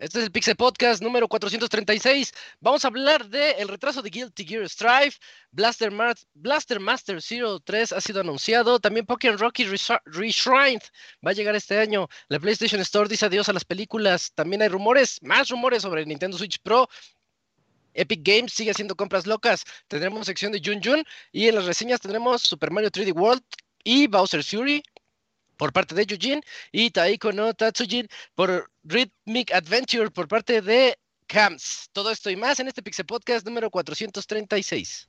Este es el Pixel Podcast número 436. Vamos a hablar del el retraso de Guilty Gear Strive. Blaster, Blaster Master Zero 3 ha sido anunciado. También Pokémon Rocky Reshrined va a llegar este año. La PlayStation Store dice adiós a las películas. También hay rumores, más rumores sobre Nintendo Switch Pro. Epic Games sigue haciendo compras locas. Tendremos sección de Jun Jun. Y en las reseñas tendremos Super Mario 3D World y Bowser Fury por parte de Yujin y Taiko no Tatsujin por Rhythmic Adventure por parte de Camps. Todo esto y más en este Pixel Podcast número 436.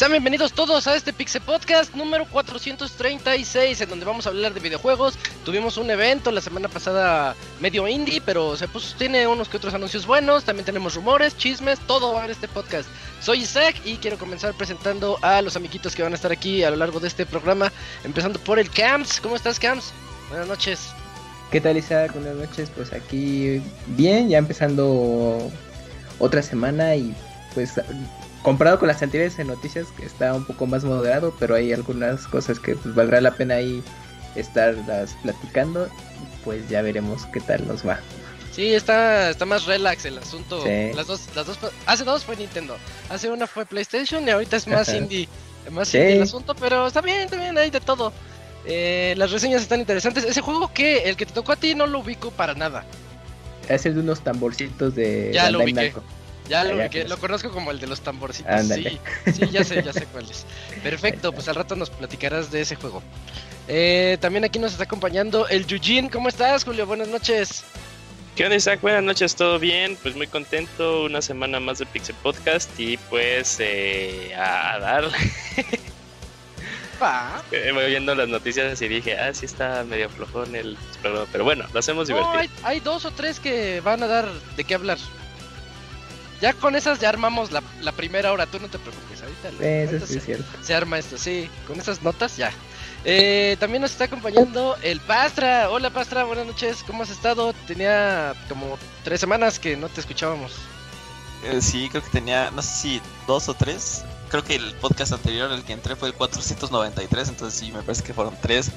Sean bienvenidos todos a este Pixel Podcast número 436, en donde vamos a hablar de videojuegos. Tuvimos un evento la semana pasada medio indie, pero se puso, tiene unos que otros anuncios buenos. También tenemos rumores, chismes, todo va en este podcast. Soy Isaac y quiero comenzar presentando a los amiguitos que van a estar aquí a lo largo de este programa. Empezando por el Camps. ¿Cómo estás, Camps? Buenas noches. ¿Qué tal, Isaac? Buenas noches. Pues aquí bien, ya empezando otra semana y pues comparado con las anteriores noticias, que está un poco más moderado, pero hay algunas cosas que pues, valdrá la pena ahí estarlas platicando. Pues ya veremos qué tal nos va. Sí, está, está más relax el asunto. Las dos, las dos, hace dos fue Nintendo, hace una fue PlayStation y ahorita es más indie, más indie el asunto, pero está bien, está bien, hay de todo. Eh, las reseñas están interesantes. Ese juego que el que te tocó a ti no lo ubico para nada. Es el de unos tamborcitos de ya lo ubiqué. Ya lo, lo conozco como el de los tamborcitos. Sí, sí, ya sé, ya sé cuál es. Perfecto, pues al rato nos platicarás de ese juego. Eh, también aquí nos está acompañando el Yujin. ¿Cómo estás, Julio? Buenas noches. ¿Qué onda, Isaac? Buenas noches, ¿todo bien? Pues muy contento, una semana más de Pixel Podcast y pues eh, a dar. Eh, voy viendo las noticias y dije, ah, sí está medio flojón el programa, pero bueno, lo hacemos divertido. hay, hay, dos o tres que van a dar de qué hablar. Ya con esas ya armamos la, primera hora, tú no te preocupes, ahorita, se, arma esto, sí, con esas notas ya. Eh, también nos está acompañando el Pastra. Hola Pastra, buenas noches, ¿cómo has estado? Tenía como tres semanas que no te escuchábamos. Eh, sí, creo que tenía, no sé si dos o tres. Creo que el podcast anterior, el que entré, fue el 493, entonces sí, me parece que fueron tres.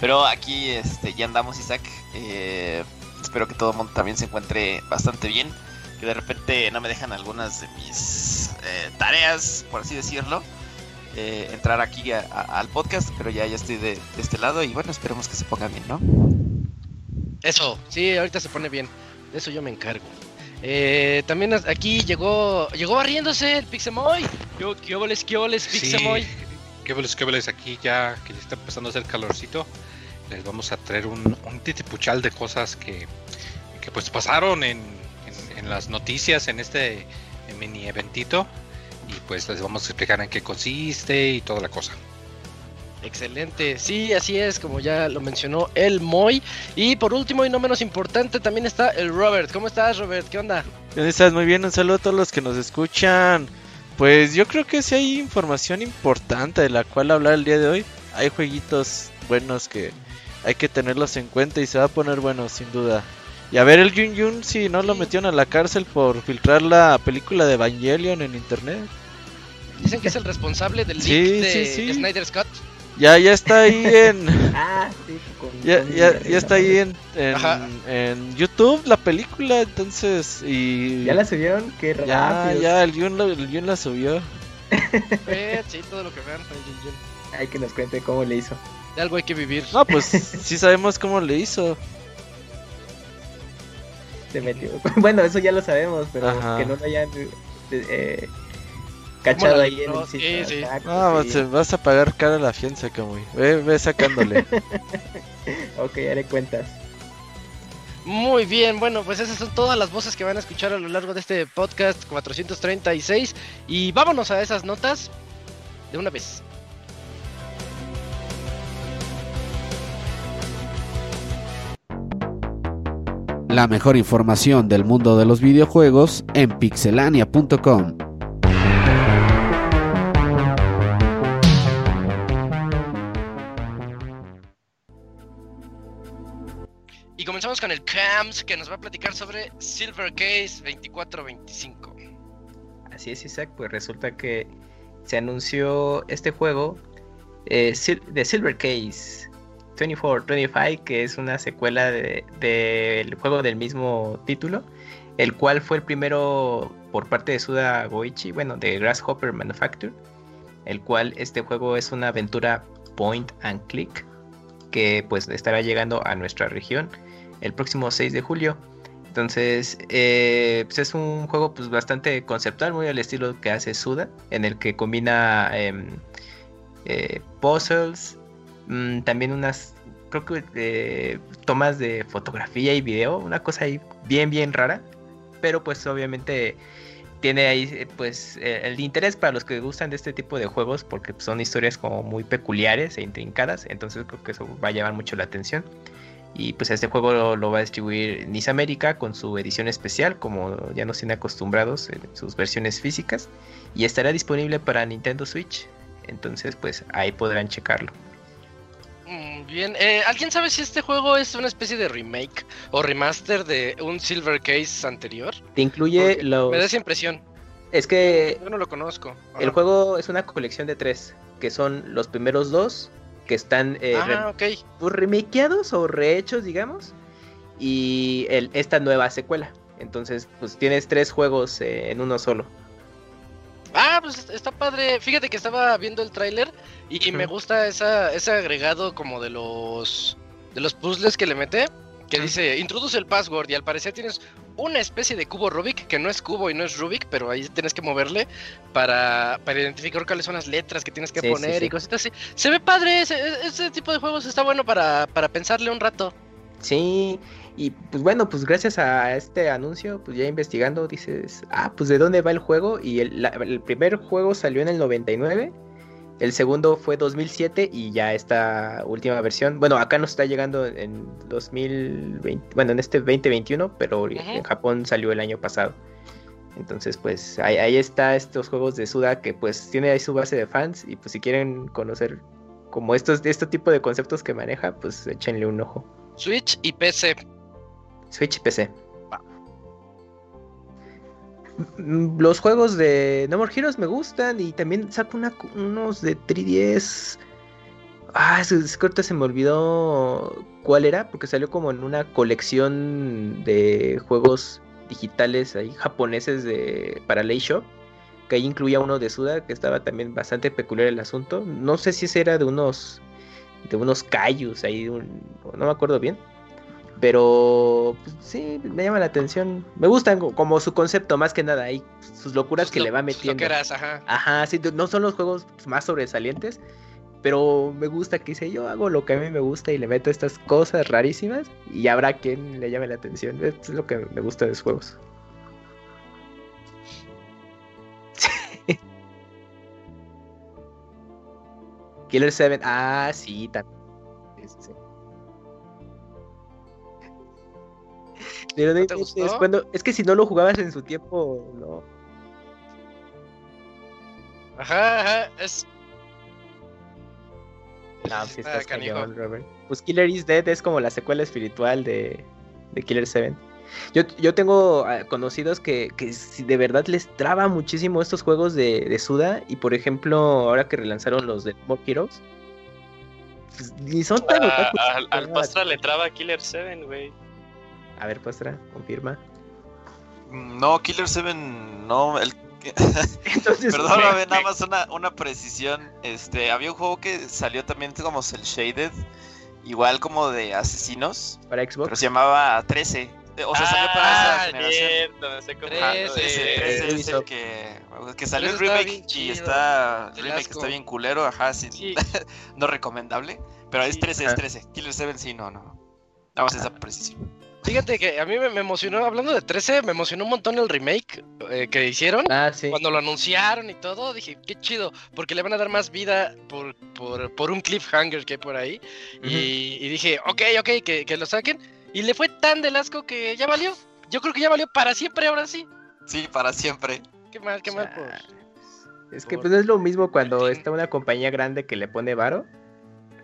Pero aquí este, ya andamos, Isaac. Eh, espero que todo el mundo también se encuentre bastante bien que de repente no me dejan algunas de mis eh, tareas, por así decirlo, eh, entrar aquí al podcast, pero ya, ya estoy de, este lado y bueno, esperemos que se ponga bien, ¿no? Eso, sí, ahorita se pone bien, de eso yo me encargo. Eh, también aquí llegó llegó barriéndose el Pixemoy. ¿Qué óboles, qué óboles, Pixemoy? qué óboles, qué óboles aquí ya que ya está empezando a hacer calorcito. Les vamos a traer un, un titipuchal de cosas que, que pues pasaron en, en las noticias en este mini eventito y pues les vamos a explicar en qué consiste y toda la cosa. Excelente, sí, así es, como ya lo mencionó el Moy. Y por último y no menos importante, también está el Robert. ¿Cómo estás, Robert? ¿Qué onda? ¿Dónde estás? Muy bien, un saludo a todos los que nos escuchan. Pues yo creo que sí hay información importante de la cual hablar el día de hoy. Hay jueguitos buenos que hay que tenerlos en cuenta y se va a poner bueno, sin duda. Y a ver el Jun Jun si no lo metieron a la cárcel por filtrar la película de Evangelion en internet. Dicen que es el responsable del leak de, Snyder Scott. Ya, ya está ahí en. ah, sí, ya, ya, ya, está ahí en, en, YouTube la película, entonces. y ¿Ya la subieron? Qué rápido. Ya, ya, el Jun, el la subió. sí, todo lo que vean Hay que nos cuente cómo le hizo. De algo hay que vivir. No, pues sí sabemos cómo le hizo. Se metió. Bueno, eso ya lo sabemos, pero Ajá. que no lo hayan eh, cachado ahí en el sitio. Sí, sí. Ah, sí. vas a pagar cara la fianza, Camuy. Ve, ve sacándole. Ok, haré cuentas. Muy bien, bueno, pues esas son todas las voces que van a escuchar a lo largo de este podcast 436 y vámonos a esas notas de una vez. La mejor información del mundo de los videojuegos en pixelania.com. Y comenzamos con el Camps que nos va a platicar sobre Silver Case 2425. Así es, Isaac, pues resulta que se anunció este juego eh, de Silver Case 2425, que es una secuela de- del juego del mismo título, el cual fue el primero por parte de Suda Goichi, bueno, de Grasshopper Manufacture, el cual este juego es una aventura point and click que pues estará llegando a nuestra región el próximo 6 de julio. Entonces, eh, pues es un juego pues bastante conceptual, muy al estilo que hace Suda, en el que combina em, eh, puzzles, mm, también unas, creo que eh, tomas de fotografía y video, una cosa ahí bien, bien rara, pero pues obviamente tiene ahí eh, pues eh, el interés para los que gustan de este tipo de juegos, porque son historias como muy peculiares e intrincadas, entonces creo que eso va a llamar mucho la atención. Y pues este juego lo, lo va a distribuir Nice América con su edición especial, como ya nos tiene acostumbrados en sus versiones físicas. Y estará disponible para Nintendo Switch. Entonces pues ahí podrán checarlo. Mm, Bien, eh, ¿alguien sabe si este juego es una especie de remake o remaster de un Silver Case anterior? Te incluye Porque los... Me da esa impresión. Es que Yo no lo conozco. Ajá. el juego es una colección de tres, que son los primeros dos, que están eh, Ah, ok. pues, remakeados o rehechos, digamos, y el, esta nueva secuela. Entonces, pues tienes tres juegos eh, en uno solo. Ah, pues est- está padre. Fíjate que estaba viendo el tráiler y me gusta esa, ese agregado como de los de los puzzles que le mete. Que dice, introduce el password y al parecer tienes una especie de cubo Rubik, que no es cubo y no es Rubik, pero ahí tienes que moverle para, para identificar cuáles son las letras que tienes que sí, poner sí. y cositas así. Se ve padre, ese, ese tipo de juegos está bueno para, para pensarle un rato. Sí, y pues bueno, pues gracias a este anuncio, pues ya investigando, dices, ah, pues de dónde va el juego. Y el, la- el primer juego salió en el 99, el segundo fue 2007 y ya esta última versión, bueno, acá nos está llegando en 2020, bueno, en este 2021, pero en Japón salió el año pasado. Entonces, pues ahí, ahí está estos juegos de Suda que pues tiene ahí su base de fans y pues si quieren conocer como estos, este tipo de conceptos que maneja, pues échenle un ojo. Switch y PC. Switch y PC. Los juegos de No More Heroes me gustan y también saco unos de 3DS. Ah, es, es que ahorita se me olvidó cuál era, porque salió como en una colección de juegos digitales ahí japoneses de para Lay Shop, que ahí incluía uno de Suda, que estaba también bastante peculiar el asunto. No sé si ese era de unos de unos Kaijus ahí, no me acuerdo bien. Pero pues, sí, me llama la atención. Me gustan co- como su concepto, más que nada. Hay sus locuras Sus que lo- le va sus metiendo. loqueras, ajá. Ajá, sí, no son los juegos más sobresalientes. Pero me gusta que dice yo hago lo que a mí me gusta y le meto estas cosas rarísimas. Y habrá quien le llame la atención. Es lo que me gusta de los juegos. Killer 7. Ah, sí, también. Pero no ¿No te inventes, gustó? cuando- es que si no lo jugabas en su tiempo, no. Ajá, ajá. Es, No, sí Ah, estás cañón, Robert. Pues Killer is Dead es como la secuela espiritual de, de Killer 7. Yo, yo tengo ah, conocidos que, que si de verdad les traba muchísimo estos juegos de, de Suda. Y por ejemplo, ahora que relanzaron los de More Heroes, pues, ni son tan Ah, al Pastra le traba Killer 7, güey. A ver, Pastra, confirma. No, Killer 7, no. El... Entonces, Perdóname, nada más una, una precisión. Este, había un juego que salió también como el Shaded, igual como de asesinos, para pero Xbox. se llamaba 13. O sea, salió para Ah, esa generación. sé cómo- ese, sí, ese es el que, que salió el remake y chido. está el remake está bien culero, ajá, sí, Sí. no recomendable, pero es Sí. 13, es Ajá. 13. Killer 7 sí, no, no. Nada más esa precisión. Fíjate que a mí me, me emocionó, hablando de 13, me emocionó un montón el remake eh, que hicieron. Ah, sí. Cuando lo anunciaron y todo, dije, qué chido, porque le van a dar más vida por, por, por un cliffhanger que hay por ahí. y, y dije, ok, ok, que, que lo saquen. Y le fue tan del asco que ya valió. Yo creo que ya valió para siempre ahora sí. Sí, para siempre. Qué mal, qué mal por... Es que por- pues es lo mismo cuando está una compañía grande que le pone varo.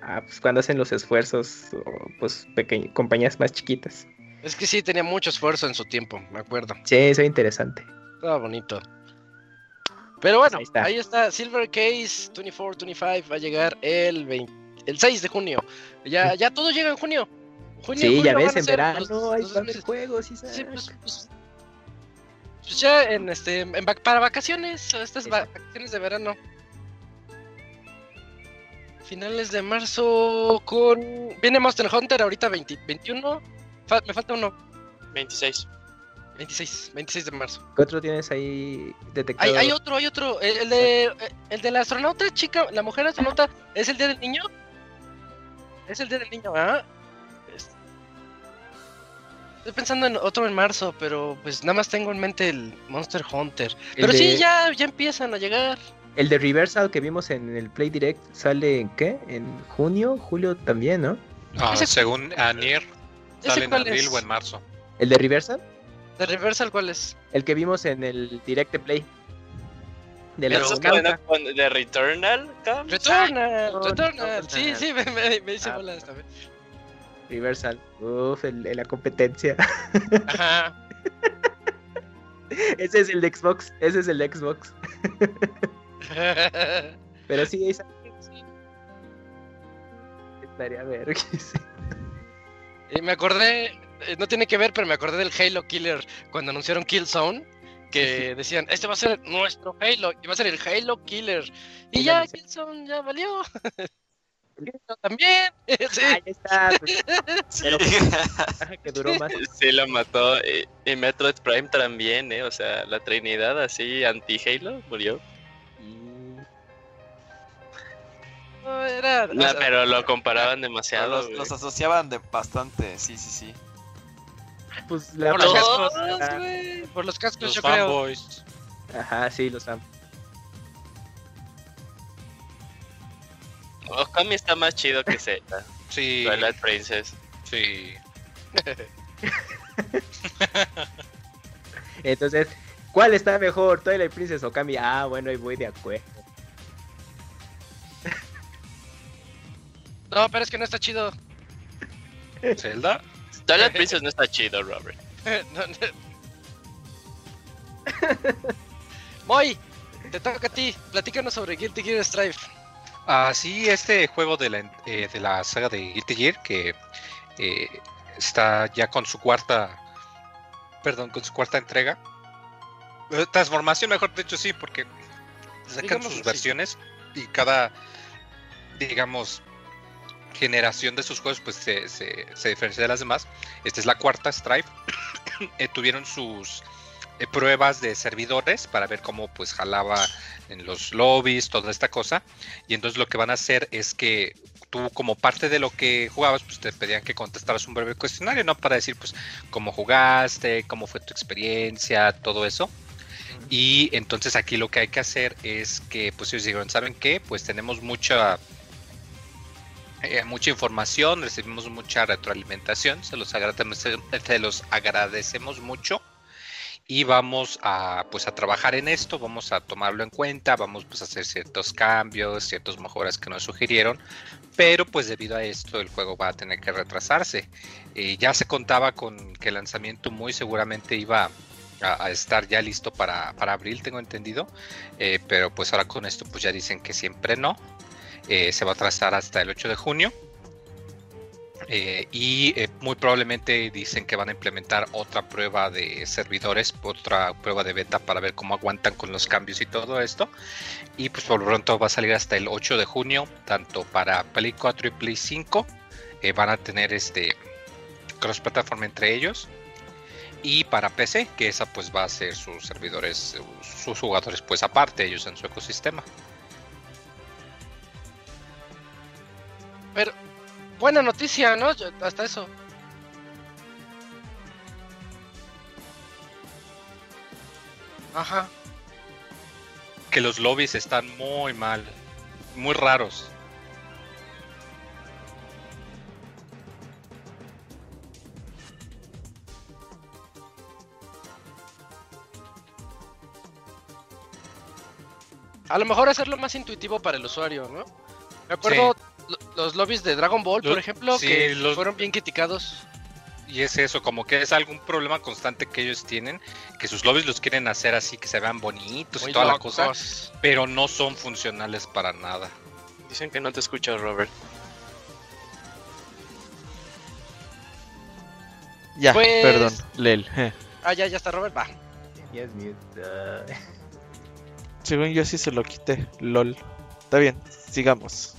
Ah, pues cuando hacen los esfuerzos, o, pues pequeñas compañías más chiquitas. Es que sí, tenía mucho esfuerzo en su tiempo, me acuerdo. Sí, eso es interesante. Estaba bonito. Pero bueno, Ahí está. ahí está. Silver Case 24-25 va a llegar el, 20 el 6 de junio. Ya, ya todo llega en junio. Junio, Sí, ya ves, en verano los- hay los juegos, Isaac. Sí, pues, pues- pues ya en este en para vacaciones, estas va- vacaciones de verano. Finales de marzo con viene Monster Hunter ahorita 20 21. Fa- me falta uno. 26. 26, 26 de marzo. ¿Qué otro tienes ahí detectado? Hay, hay otro, hay otro. El, el de el de la astronauta chica, la mujer astronauta, ¿es el día del niño? Es el día del niño, ¿ah? Es- Estoy pensando en otro en marzo, pero pues nada más tengo en mente el Monster Hunter. El Pero sí, de- ya, ya empiezan a llegar. El de Reversal que vimos en el Play Direct sale en qué? En junio, julio también, ¿no? Ah, según Anier, ¿Ese sale en cuál abril es? o en marzo. ¿El de Reversal? ¿De Reversal cuál es? El que vimos en el Direct Play. De la ¿Esos astronauta. que van a- de Returnal? Returnal, Returnal. Sí, sí, me, me, me hice Ah. bolas también. Reversal. Uf, el, el- la competencia. Ajá. ese es el de Xbox. Ese es el de Xbox. Pero sí, esa. Estaría ver. Y me acordé, eh, no tiene que ver, pero me acordé del Halo Killer cuando anunciaron Killzone, que decían, este va a ser nuestro Halo, y va a ser el Halo Killer. Y ya, lo Killzone ya valió. También. Sí. Ahí está. pues, Sí. Pero- que duró más. Sí, lo mató. Y, y Metroid Prime también, ¿eh? O sea, la Trinidad así anti-Halo murió. No, era, No, pero lo comparaban demasiado. los, asociaban de bastante, sí, sí, sí. Pues la por los Todos, cascos, por los cascos, Los yo creo. fanboys. Ajá, sí, los amo. Okami está más chido que Z. Sí, Twilight Princess. sí. Entonces, ¿cuál está mejor? Twilight Princess o Kami? Ah, bueno, ahí voy de acuerdo. No, pero es que no está chido. Zelda. Twilight Princess no está chido, Robert. No, no. Moy, te toca a ti. Platícanos sobre Guilty Gear Strive. Ah, sí, este juego de la, eh, de la saga de Guilty Gear que eh, está ya con su cuarta, perdón, con su cuarta entrega. Eh, transformación, mejor dicho, sí, porque sacan sus así. versiones y cada, digamos, generación de sus juegos pues se, se, se diferencia de las demás. Esta es la cuarta, Strive. Eh, tuvieron sus eh, pruebas de servidores para ver cómo pues jalaba en los lobbies, toda esta cosa. Y entonces lo que van a hacer es que tú como parte de lo que jugabas, pues te pedían que contestaras un breve cuestionario, ¿no? Para decir pues cómo jugaste, cómo fue tu experiencia, todo eso. Y entonces aquí lo que hay que hacer es que pues ellos dijeron, ¿saben qué? Pues tenemos mucha eh, mucha información, recibimos mucha retroalimentación, se los agradecemos, mucho y vamos a pues a trabajar en esto, vamos a tomarlo en cuenta, vamos pues a hacer ciertos cambios, ciertas mejoras que nos sugirieron, pero pues debido a esto el juego va a tener que retrasarse. Ya se contaba con que el lanzamiento muy seguramente iba a, estar ya listo para, para abril, tengo entendido, eh, pero pues ahora con esto pues ya dicen que siempre no. Eh, se va a atrasar hasta el 8 de junio. Eh, y eh, muy probablemente dicen que van a implementar otra prueba de servidores, otra prueba de beta para ver cómo aguantan con los cambios y todo esto. Y pues por lo pronto va a salir hasta el 8 de junio, tanto para Play 4 y Play 5. Eh, van a tener este cross plataforma entre ellos. y para PC, que esa pues va a ser sus servidores, sus jugadores pues aparte, ellos en su ecosistema. Pero, buena noticia, ¿no? Yo- hasta eso. Ajá. Que los lobbies están muy mal, muy raros. A lo mejor hacerlo más intuitivo para el usuario, ¿no? Me acuerdo los lobbies de Dragon Ball, por Lo- ejemplo, sí, que los- fueron bien criticados. Y es eso, como que es algún problema constante que ellos tienen, que sus lobbies los quieren hacer así, que se vean bonitos muy y toda la cosa, pero no son funcionales para nada. Dicen que no te escuchas, Robert. Ya, Pues- perdón, Lel. Ah, ya, ya está Robert, va. Yes, mute. Según yo sí se lo quité, lol. Está bien, sigamos.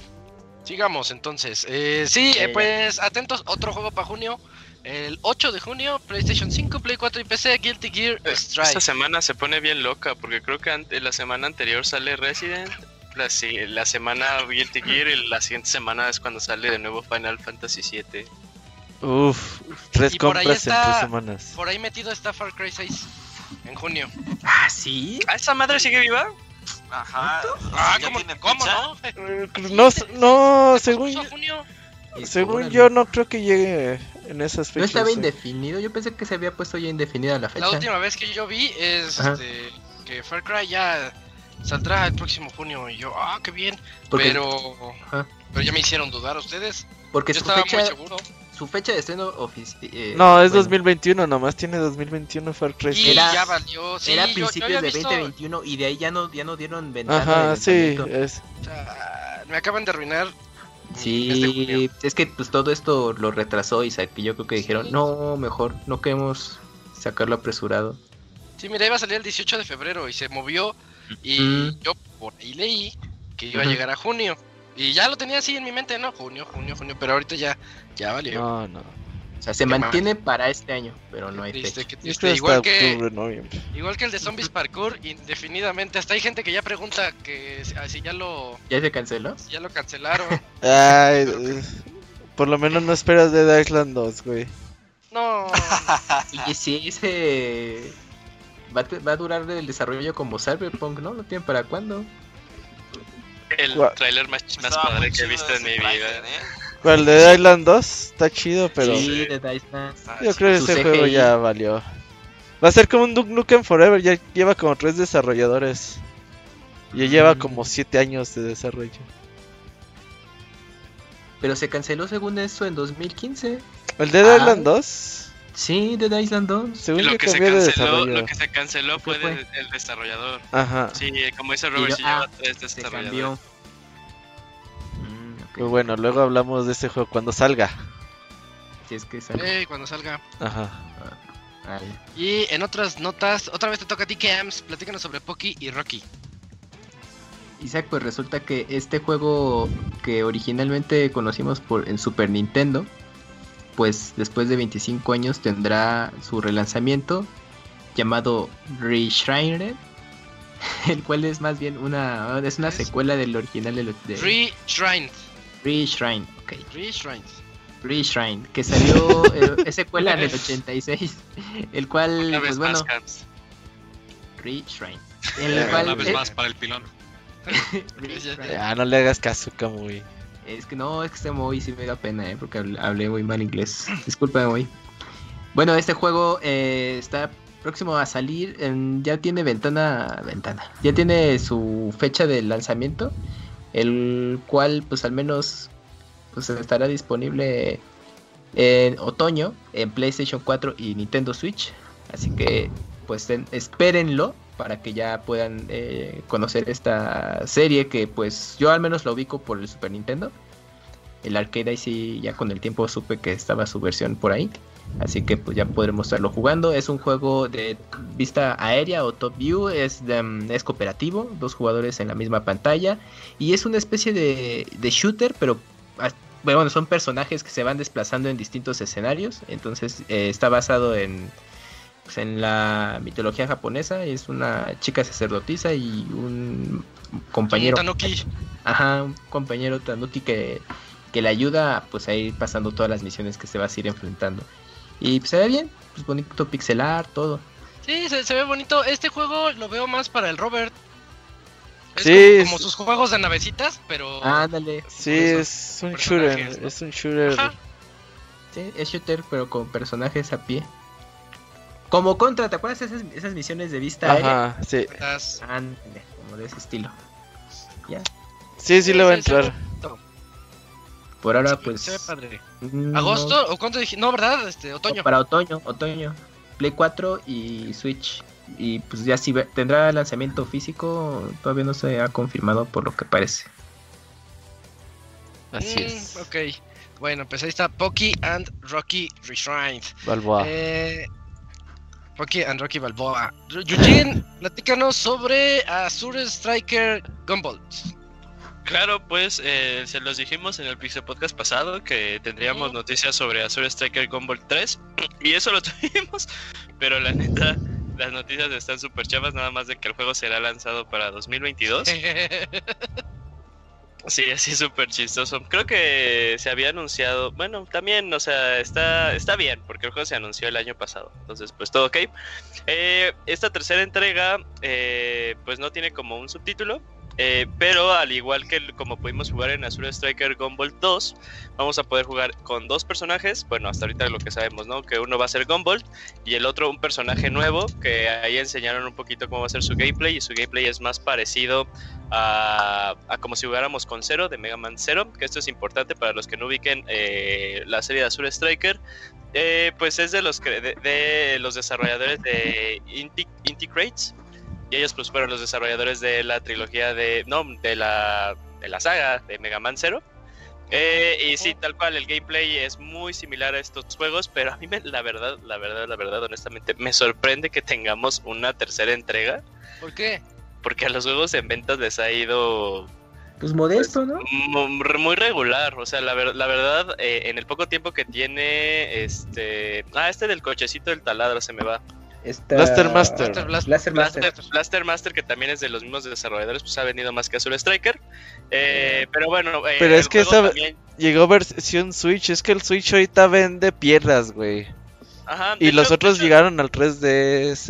Sigamos entonces. Eh, sí, eh, pues atentos, otro juego para junio. El 8 de junio, PlayStation 5, Play 4 y PC, Guilty Gear Esta Strive. semana se pone bien loca porque creo que la semana anterior sale Resident, la, la semana Guilty Gear y la siguiente semana es cuando sale de nuevo Final Fantasy VII. Uf, tres Y por ahí compras en tres semanas. Por ahí metido está Far Cry 6 en junio. Ah, sí. ¿Ah, esa madre sigue viva? Ajá. Ah, ¿ya ¿cómo, tiene ¿cómo fecha? no? No, Sí, no, se según, según yo no creo que llegue en esas No fechas. estaba eh. indefinido, yo pensé que se había puesto ya indefinida la fecha. La última vez que yo vi es este, que Far Cry ya saldrá el próximo junio. Y yo, ah, qué bien. Porque, Pero, Ajá. pero ya me hicieron dudar ustedes. porque Yo su estaba fecha, muy seguro. Su fecha de estreno oficial. No, es 2021, nomás tiene 2021 Far Cry. Y Era- ya valió. Sí, Era yo- yo principios de visto- 2021 y de ahí ya no, ya no dieron ventana. Ajá, sí, es. o sea, me acaban de arruinar. Sí, junio. es que pues todo esto lo retrasó y sa- que yo creo que dijeron, Sí. no, mejor, no queremos sacarlo apresurado. Sí, mira, iba a salir el 18 de febrero y se movió. Y Mm. yo por ahí leí que iba a llegar a junio. Y ya lo tenía así en mi mente, ¿no? Junio, junio, junio. Pero ahorita ya, ya valió. No, no. O sea, se Qué mal. mantiene para este año, pero no hay triste, fecha. triste. Igual que, octubre, igual que el de Zombies Parkour, indefinidamente. Hasta hay gente que ya pregunta que si- ah, ya lo, ¿Ya se canceló? si ya lo cancelaron. Ay, por lo menos no esperas de Island 2, güey. No, Y si ese va a, va a durar el desarrollo como Cyberpunk, ¿no? ¿Lo tienen para cuándo? El tráiler más, más padre que he chido visto en mi vida. ¿eh? ¿Cuál de Island 2? Está chido, pero sí, de Island. Está yo creo que ese juego ya valió. Va a ser como un Duke Nukem Forever, ya lleva como tres desarrolladores. Ya lleva Mm. como siete años de desarrollo. Pero se canceló según eso en 2015. ¿El Dead Ah. Island 2? Sí, Dead Island 2. Según Lo que, se de canceló, desarrollo. lo que se canceló fue ¿Qué fue? del- el desarrollador. Ajá. Sí, como dice Robert, sí lleva ah, tres Se desarrolladores. Mm, ok. Pues bueno, luego hablamos de este juego cuando salga. Si es que sale. eh, cuando salga. Ajá. Vale. Y en otras notas, otra vez te toca a ti, Cams. Platícanos sobre Poki y Rocky. Isaac, pues resulta que este juego que originalmente conocimos por en Super Nintendo, pues después de 25 años tendrá su relanzamiento llamado Reshrine, el cual es más bien una es una secuela del original de, de Re-Shrine. Reshrine, ok, Re-Shrine. Reshrine, que salió eh, es secuela del 86, el cual Una vez pues bueno. Reshrine, el cual Una vez eh, más para el pilón. Ya no le hagas caso, Kamui. Es que no, es que este Moy sí me da pena, ¿eh? Porque habl- hablé muy mal inglés. Disculpa, Moy. Bueno, este juego eh, está próximo a salir. ya tiene ventana. Ventana. Ya tiene su fecha de lanzamiento. El cual, pues al menos. Pues estará disponible en otoño. En PlayStation 4 y Nintendo Switch. Así que, pues ten- espérenlo. Para que ya puedan eh, conocer esta serie. Que pues yo al menos lo ubico por el Super Nintendo. El arcade ahí sí, ya con el tiempo supe que estaba su versión por ahí. Así que pues ya podremos estarlo jugando. Es un juego de vista aérea o top view. Es, mm, es cooperativo, dos jugadores en la misma pantalla. Y es una especie de, de shooter, pero ah, bueno, son personajes que se van desplazando en distintos escenarios. Entonces eh, está basado en, pues, en la mitología japonesa es una chica sacerdotisa y un compañero. Un Tanuki. Ajá, un compañero Tanuki que, que le ayuda pues a ir pasando todas las misiones que se va a ir enfrentando. Y pues, se ve bien, pues bonito pixelar, todo. Sí, se, se ve bonito. Este juego lo veo más para el Robert. Es Sí, como, sus juegos de navecitas, pero. Ándale. Sí, es un shooter. Es un shooter. Ajá. Sí, es shooter, pero con personajes a pie. Como contra, ¿te acuerdas esas, esas misiones de vista aérea? Ajá, sí. Ándale, como de ese estilo. Ya. Sí, sí le va a entrar. Por ahora, pues. Se ve padre. no- ¿Agosto? ¿O cuánto dije? No, ¿verdad? Este, otoño. Para otoño, otoño. Play 4 y Switch. Y pues ya si tendrá lanzamiento físico, todavía no se ha confirmado por lo que parece. Así Mm, es. Ok. Bueno, pues ahí está Pocky and Rocky Reshrined. Balboa. Eh, Pocky and Rocky Balboa. Eugene, platícanos sobre Azure Striker Gumball. Claro, pues eh, se los dijimos en el Pixel Podcast pasado que tendríamos noticias sobre Azure Striker Gumball 3 y eso lo tuvimos, pero la neta las noticias están súper chavas, nada más de que el juego será lanzado para 2022. Sí, así es súper chistoso. Creo que se había anunciado, bueno, también, o sea, está, está bien, porque el juego se anunció el año pasado, entonces pues todo ok. Eh, esta tercera entrega, eh, pues no tiene como un subtítulo, eh, pero al igual que como pudimos jugar en Azure Striker Gumball 2, vamos a poder jugar con dos personajes, bueno, hasta ahorita lo que sabemos, ¿no? Que uno va a ser Gumball y el otro un personaje nuevo, que ahí enseñaron un poquito cómo va a ser su gameplay y su gameplay es más parecido a, a como si jugáramos con Zero de Mega Man Zero, que esto es importante para los que no ubiquen eh, la serie de Azure Striker. Eh, pues es de los de, los desarrolladores de Inti, Inti y ellos pues fueron los desarrolladores de la trilogía de no de la de la saga de Mega Man Zero. Eh, y sí, tal cual, el gameplay es muy similar a estos juegos, pero a mí me- la verdad, la verdad, la verdad, honestamente, me sorprende que tengamos una tercera entrega, ¿Por qué? porque a los juegos en ventas les ha ido Pues modesto, ¿no? mu- muy regular, o sea, la, ver- la verdad, eh, en el poco tiempo que tiene, este, ah, este del cochecito del taladro se me va. Esta- Blaster Master. Blaster, Blaster, Blaster Master. Blaster, Master, que también es de los mismos desarrolladores, pues ha venido más que Azul Striker. Eh, pero bueno, eh, Pero es que juego esa- también- Llegó versión Switch. Es que el Switch ahorita vende piedras, güey. Ajá, de Y los otros de hecho- llegaron al 3DS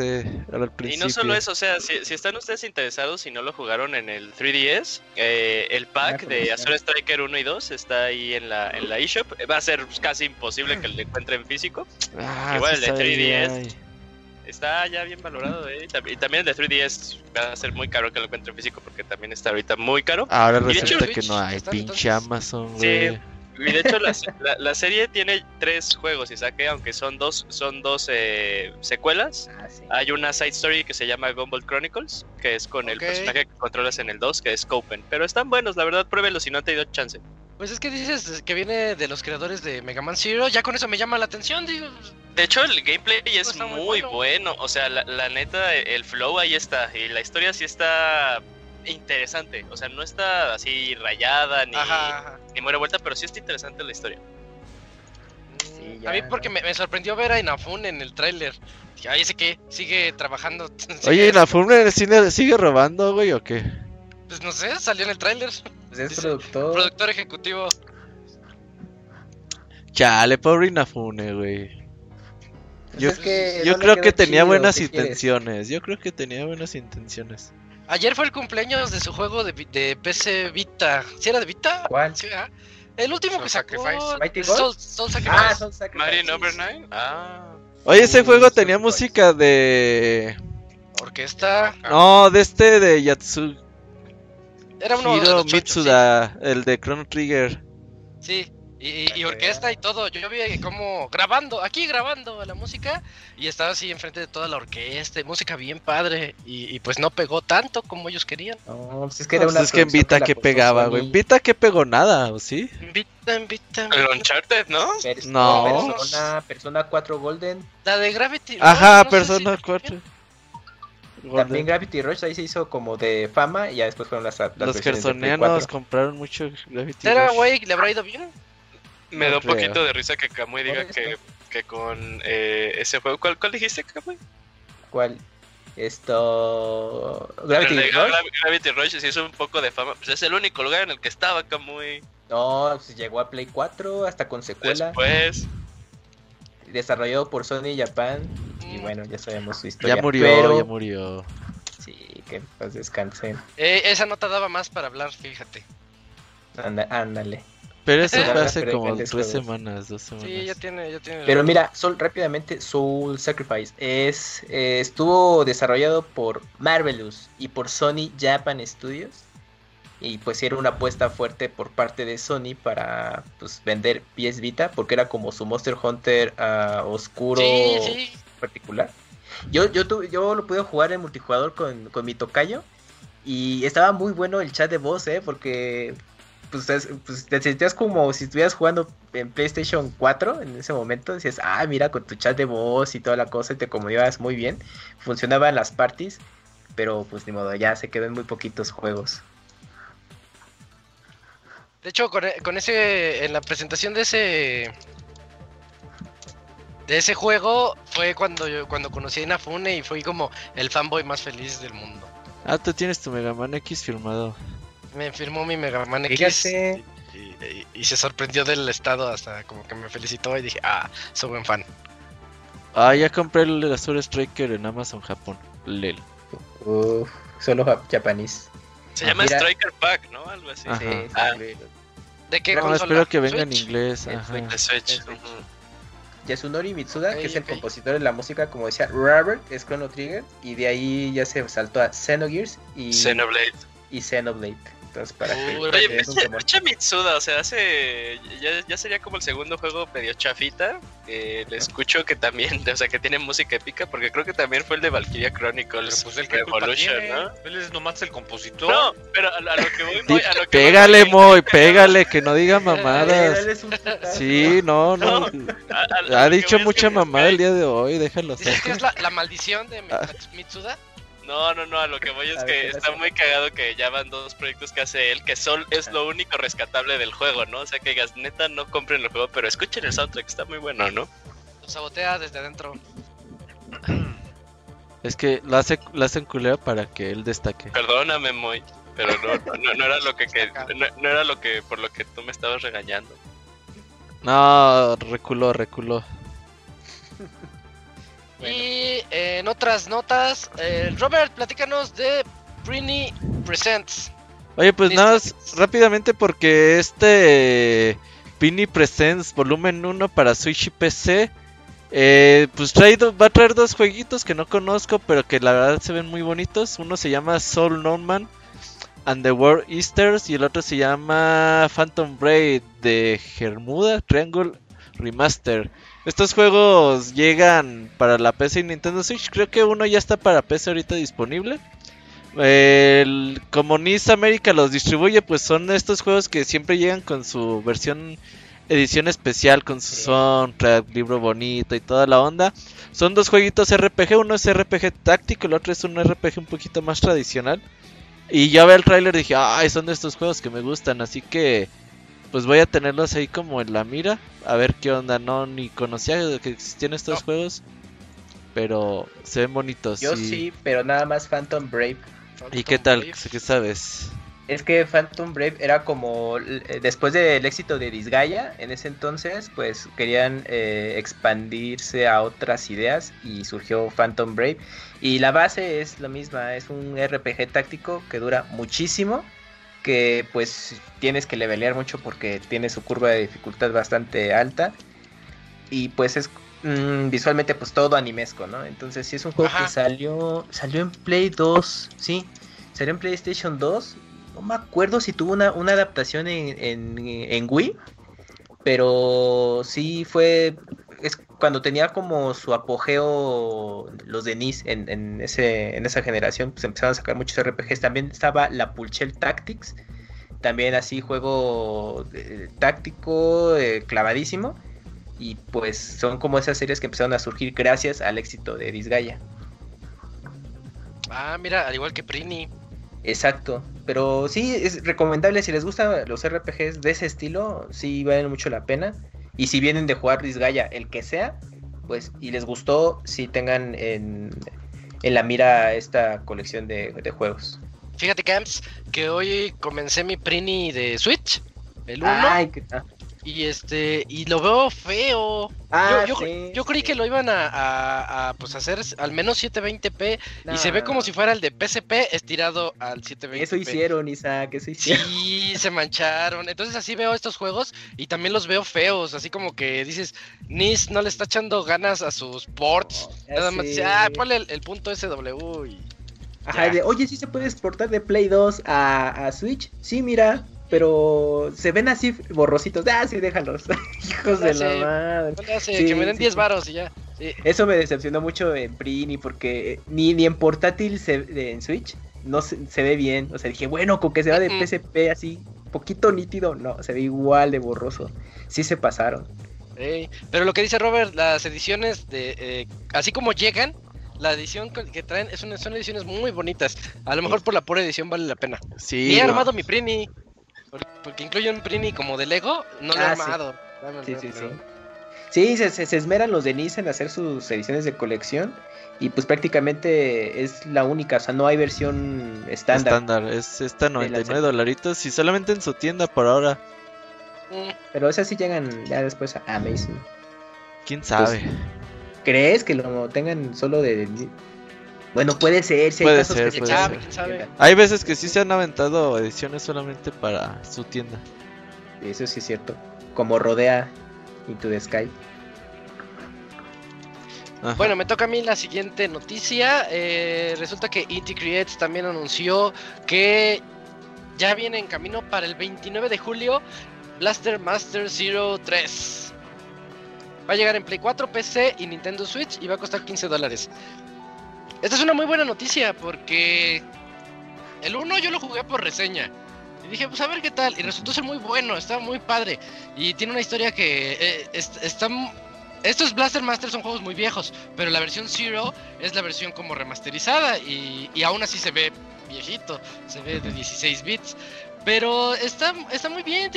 al Y no solo eso, o sea, si, si están ustedes interesados y no lo jugaron en el 3DS, eh, el pack Ah, de pues, Azure Striker 1 y 2 está ahí en la, en la eShop. Va a ser casi imposible que lo encuentren físico. Ah, Igual sí el de está ahí, 3DS. ay. Está ya bien valorado, eh. Y tam- Y también el de 3DS va a ser muy caro que lo encuentren físico porque también está ahorita muy caro. Ahora Y de hecho, resulta que Switch no hay pinche entonces- Amazon, Sí. güey. Y de hecho la, la- la serie tiene tres juegos, y saqué, aunque son dos, son dos eh, secuelas. Ah, sí. Hay una side story que se llama Gumball Chronicles, que es con el personaje que controlas en el 2, que es Copen. Pero están buenos, la verdad, pruébenlos si no te dio chance. Pues es que dices que viene de los creadores de Mega Man Zero, ya con eso me llama la atención, digo. De hecho, el gameplay es Está muy muy bueno. bueno. O sea, la, la neta, el flow ahí está. Y la historia sí está interesante. O sea, no está así rayada ni, Ajá. ajá. ni muere vuelta, pero sí está interesante la historia. Sí, a mí porque me, me sorprendió ver a Inafune en el tráiler. Dije, ay, ese que sigue trabajando. Oye, Sigue- ¿y la Fumble sigue, sigue robando, güey, o qué? Pues no sé, salió en el tráiler. Pues es dice- productor. Productor ejecutivo. Chale, pobre Inafune, güey. Pues Yo, es que yo no creo que tenía chido, buenas intenciones. Yo creo que tenía buenas intenciones. Ayer fue el cumpleaños de su juego de, de PC Vita. ¿Sí era de Vita? ¿Cuál? Sí, ¿verdad? El último Soul que sacó. Sacrifice. Mighty Soul? Soul Ah, Sacrifice. son Sacrifice. Marine Overnight. Ah. Oye, ese juego tenía música de. Orquesta. No, de este de Yatsuhiro Era uno de los Mitsuda, el de Chrono Trigger. Sí. sí. Y, y- orquesta y todo. Yo vi como grabando, aquí grabando la música. Y estaba así enfrente de toda la orquesta. Música bien padre. Y, y pues no pegó tanto como ellos querían. No, pues es que era No, pues una es que en Vita que apostó pegaba, güey. En Vita que pegó nada, ¿o sí? Vita, Vita. El Uncharted, ¿no? Pers- No. Persona, Persona 4 Golden. La de Gravity. Ajá, no, sé Persona si- 4. También Gravity Rush ahí se hizo como de fama y ya después fueron las, las Los gersonianos 4. compraron mucho Gravity ¿Será, Rush. güey? ¿Le habrá ido bien? Me No da un creo. poquito de risa que Kamui diga que, que con eh, ese juego. ¿Cuál, cuál dijiste, Kamui? ¿Cuál? Esto. Gravity Rush. Gra- Gravity Rush se hizo un poco de fama. Pues es el único lugar en el que estaba Kamui. No, pues llegó a Play 4 hasta con secuela. Después. Desarrollado por Sony Japan. Y bueno, ya sabemos su historia. Ya murió, pero- ya murió. Sí, que pues descansen. Eh, esa nota daba más para hablar, fíjate. Anda- ándale. Pero eso fue hace como tres juegos. semanas, dos semanas. Sí, ya tiene, ya tiene. Pero mira, Soul, rápidamente, Soul Sacrifice es eh, estuvo desarrollado por Marvelous y por Sony Japan Studios. Y pues era una apuesta fuerte por parte de Sony para pues, vender PS Vita, porque era como su Monster Hunter ah, oscuro Sí, sí. Particular. Yo, yo, tuve- yo lo pude jugar en multijugador con, con mi tocayo. Y estaba muy bueno el chat de voz, ¿eh? Porque pues, es- pues, te sentías como si estuvieras jugando en PlayStation 4 en ese momento. Decías, ah, mira, con tu chat de voz y toda la cosa, y te comunicabas muy bien. Funcionaban las parties, pero pues ni modo, ya se quedó en muy poquitos juegos. De hecho, con, con ese. En la presentación de ese. De ese juego fue cuando yo cuando conocí a Inafune y fui como el fanboy más feliz del mundo. Ah, tú tienes tu Mega Man X firmado. Me firmó mi Mega Man X Fíjate. y, y- y se sorprendió del estado hasta como que me felicitó y dije, ah, soy buen fan. Ah, ya compré el Azure Striker en Amazon Japón. Lel. Uf, solo jap- japonés. Se Ah, llama mira. Striker Pack, ¿no? Algo así. Ajá. Sí, sí, Ah. ¿De qué No, consola? espero que venga en inglés. Ajá. Switch. Yasunori Mitsuda, que es el compositor de la música, como decía Robert, es Chrono Trigger. Y de ahí ya se saltó a Xenogears y, Xenoblade. y Xenoblade. Entonces, para que Uy, Oye, pinche, Mitsuda, o sea, hace. Ya, ya sería como el segundo juego medio chafita. Que le escucho que también, o sea, que tiene música épica, porque creo que también fue el de Valkyria Pero Chronicles pues el que Revolution, tiene. ¿no? Él es nomás el compositor. No, pero a, a lo que voy, voy- a lo que Pégale, voy, Moy, pégale, que no diga Eh, mamadas. Sí, no, no. No, a- a- a Ha que dicho mucha que- mamada el día de hoy, déjalo ¿Dices que es la, la maldición de Ah. Mitsuda? No, no, no, a lo que voy es que ¿qué está muy cagado que ya van dos proyectos que hace él, que son, es lo único rescatable del juego, ¿no? O sea, que digas, neta, no compren el juego, pero escuchen el soundtrack, está muy bueno, ¿no? Lo sabotea desde adentro. Es que lo, hace, lo hacen culera para que él destaque. Perdóname, Moy, pero no, no, no era lo que, que- no, no era lo que por lo que tú me estabas regañando. No, reculó, reculó. Y eh, en otras notas, eh, Robert, platícanos de Britney Presents. Oye, pues nada, más rápidamente porque este Pini Presents volumen 1 para Switch y PC, eh, pues trae do- va a traer dos jueguitos que no conozco, pero que la verdad se ven muy bonitos. Uno se llama Soul Norman and the World Easters y el otro se llama Phantom Braid de Germuda Triangle Remaster. Estos juegos llegan para la PC y Nintendo Switch. Creo que uno ya está para PC ahorita disponible. El- como NIS América los distribuye, pues son estos juegos que siempre llegan con su versión edición especial, con su soundtrack, libro bonito y toda la onda. Son dos jueguitos RPG, uno es RPG táctico, el otro es un RPG un poquito más tradicional. Y ya ve el tráiler y dije, ay, son de estos juegos que me gustan, así que pues voy a tenerlos ahí como en la mira, a ver qué onda. No, ni conocía que existían estos No. juegos, pero se ven bonitos. Yo y- sí, pero nada más Phantom Brave. ¿Y qué tal? ¿Qué sabes? Es que Phantom Brave era como eh, después del éxito de Disgaea, en ese entonces, pues querían eh, expandirse a otras ideas y surgió Phantom Brave. Y la base es la misma, es un RPG táctico que dura muchísimo, que pues tienes que levelear mucho porque tiene su curva de dificultad bastante alta y pues es mm, visualmente pues todo animesco, ¿no? Entonces sí es un juego Ajá. que salió salió en Play 2, sí, salió en PlayStation 2 no me acuerdo si tuvo una, una adaptación en, en, en Wii, pero sí fue. Cuando tenía como su apogeo los de NIS en, en, ese, en esa generación, pues empezaron a sacar muchos RPGs. También estaba la Pulchel Tactics, también así juego eh, táctico, eh, clavadísimo. Y pues son como esas series que empezaron a surgir gracias al éxito de Disgaea. Ah, mira, al igual que Britney. Exacto, pero sí es recomendable si les gustan los RPGs de ese estilo, sí valen mucho la pena. Y si vienen de jugar Disgaea, el que sea, pues, y les gustó, si tengan en, en la mira esta colección de, de juegos. Fíjate, Camps, que hoy comencé mi Prini de Switch, el 1, Ay, que- ah, y este, y lo veo feo. Ah, yo, yo, sí, yo creí sí. que lo iban a, a- a, pues hacer al menos 720p y se ve como si fuera el de PSP estirado al 720p. Eso hicieron, Isaac, eso hicieron. Sí, se mancharon. Entonces así veo estos juegos y también los veo feos, así como que dices, Nis no le está echando ganas a sus ports. Ya Nada más dice, ah, ponle el, el punto SW y Ajá, de, oye, sí se puede exportar de Play 2 a, a Switch. Sí, mira, pero se ven así borrositos. Ah, sí, déjalos. Hijos de la madre. Sí, que me den sí, 10 sí. varos y ya. Sí. Eso me decepcionó mucho en Prini porque ni, ni en portátil se, en Switch no se, se ve bien. O sea, dije, bueno, con que se va de Ujú. PSP así, poquito nítido, no, se ve igual de borroso. Sí se pasaron. Pero lo que dice Robert, las ediciones de eh, así como llegan, la edición que traen es una- son ediciones muy bonitas. A lo mejor por la pura edición vale la pena. Sí, Ni he no. armado mi Prini. Por- Porque incluye un Prini como de Lego, no lo he Ah, armado. Sí, sí, sí. Sí, se, se- se esmeran los de Nice en hacer sus ediciones de colección. Y pues prácticamente es la única, o sea, no hay versión estándar. estándar. Es esta 99 serie. dolaritos y solamente en su tienda por ahora. Mm, Pero esas sí llegan ya después a Amazon. ¿Quién sabe? ¿Crees que lo tengan solo de... Bueno, puede ser, si hay Puede casos ser, que se puede ser. en ¿Quién sabe? Hay veces que sí se han aventado ediciones solamente para su tienda. Eso sí es cierto. Como rodea Into the Sky. Ajá. Bueno, me toca a mí la siguiente noticia. Eh, resulta que Inti Creates también anunció que ya viene en camino para el 29 de julio Blaster Master Zero 3. Va a llegar en Play 4, PC y Nintendo Switch y va a costar 15 dólares. Esta es una muy buena noticia porque el 1 yo lo jugué por reseña. Y dije, pues a ver qué tal. Y resultó ser muy bueno, está muy padre. Y tiene una historia que eh, está estos Blaster Master son juegos muy viejos, pero la versión Zero es la versión como remasterizada y, y aún así se ve viejito, se ve de 16 bits. Pero está, está muy bien,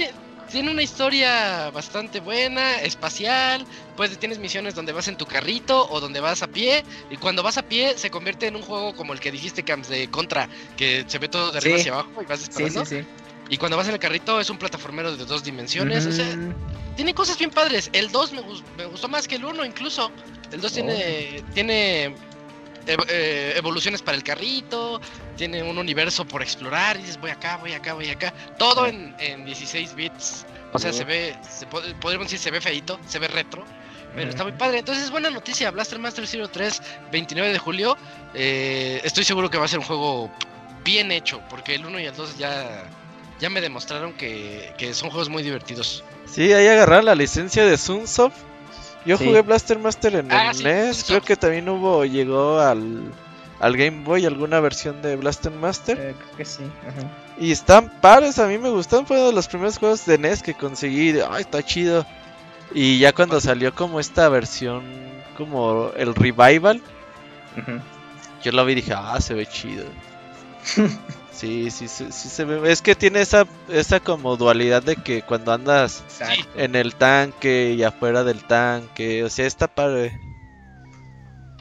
tiene una historia bastante buena, espacial, pues tienes misiones donde vas en tu carrito o donde vas a pie, y cuando vas a pie se convierte en un juego como el que dijiste, Camps, de Contra, que se ve todo de arriba Sí. hacia abajo y vas disparando. sí, sí. Y cuando vas en el carrito es un plataformero de dos dimensiones, o sea, Mm, tiene cosas bien padres. El 2 me, gus- me gustó más que el 1 incluso. El 2 tiene, tiene ev- eh, evoluciones para el carrito, tiene un universo por explorar, y dices voy acá, voy acá, voy acá. Todo en, en 16 bits. O sea, se ve, se pod- podríamos decir, se ve feito, se ve retro. Pero está muy padre. Entonces es buena noticia. Blaster Master Zero 3, 29 de julio. Eh, estoy seguro que va a ser un juego bien hecho. Porque el 1 y el 2 ya, ya me demostraron que, que son juegos muy divertidos. Sí, ahí agarraron la licencia de Sunsoft. Yo Sí. jugué Blaster Master en Ah, el sí, NES. Creo que también hubo, llegó al, al Game Boy alguna versión de Blaster Master. eh, creo que sí. ajá. Y están pares, a mí me gustan. Fue uno de los primeros juegos de NES que conseguí. de, Ay, está chido. Y ya cuando salió como esta versión, como el revival, yo lo vi y dije, ah, se ve chido. Sí, sí, sí, sí se ve. Es que tiene esa, esa como dualidad de que cuando andas Exacto. en el tanque y afuera del tanque, o sea, está padre.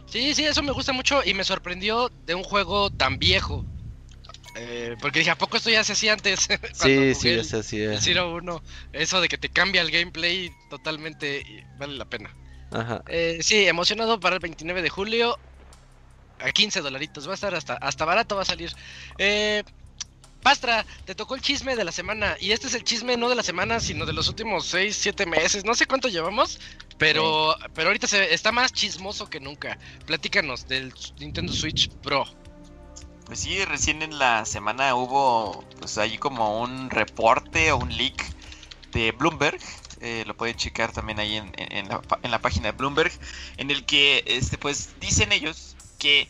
Sí, sí, eso me gusta mucho y me sorprendió de un juego tan viejo. Eh, porque dije, ¿a poco esto ya se hacía antes? Sí, sí, así. el eh. Zero 1. Eso de que te cambia el gameplay totalmente vale la pena. Ajá. Eh, sí, emocionado para el 29 de julio. A 15 dolaritos. Va a estar hasta, hasta barato, va a salir. Eh, Pastra, te tocó el chisme de la semana. Y este es el chisme no de la semana, sino de los últimos 6, 7 meses. No sé cuánto llevamos. Pero, pero ahorita se, está más chismoso que nunca. Platícanos del Nintendo Switch Pro. Pues sí, recién en la semana hubo pues ahí como un reporte o un leak de Bloomberg. eh, lo pueden checar también ahí en, en- en la, pa- en la página de Bloomberg. En el que este pues dicen ellos que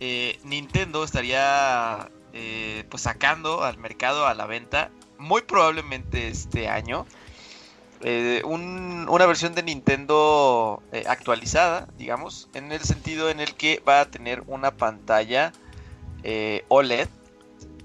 eh, Nintendo estaría eh, pues sacando al mercado a la venta muy probablemente este año eh, un- una versión de Nintendo eh, actualizada, digamos, en el sentido en el que va a tener una pantalla eh, OLED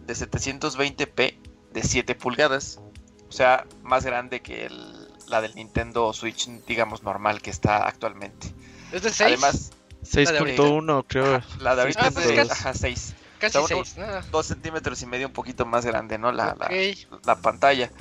de 720p de 7 pulgadas, o sea, más grande que el, la del Nintendo Switch, digamos, normal que está actualmente. ¿Es de 6? Además, 6.1 creo. la de ahorita Ah, es pues de casi- ajá, 6. Casi está uno- 6. Dos centímetros y medio un poquito más grande, ¿no? La, la- ok. la pantalla.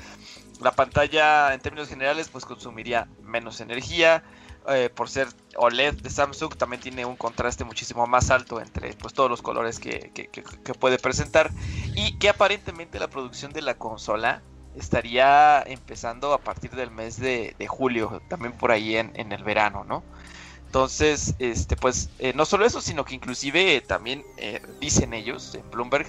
La pantalla en términos generales pues consumiría menos energía. eh, por ser OLED de Samsung también tiene un contraste muchísimo más alto entre pues todos los colores que, que- puede presentar. Y que aparentemente la producción de la consola estaría empezando a partir del mes de, julio, también por ahí en, en el verano, ¿no? Entonces, este, pues, eh, no solo eso, sino que inclusive también eh, dicen ellos en Bloomberg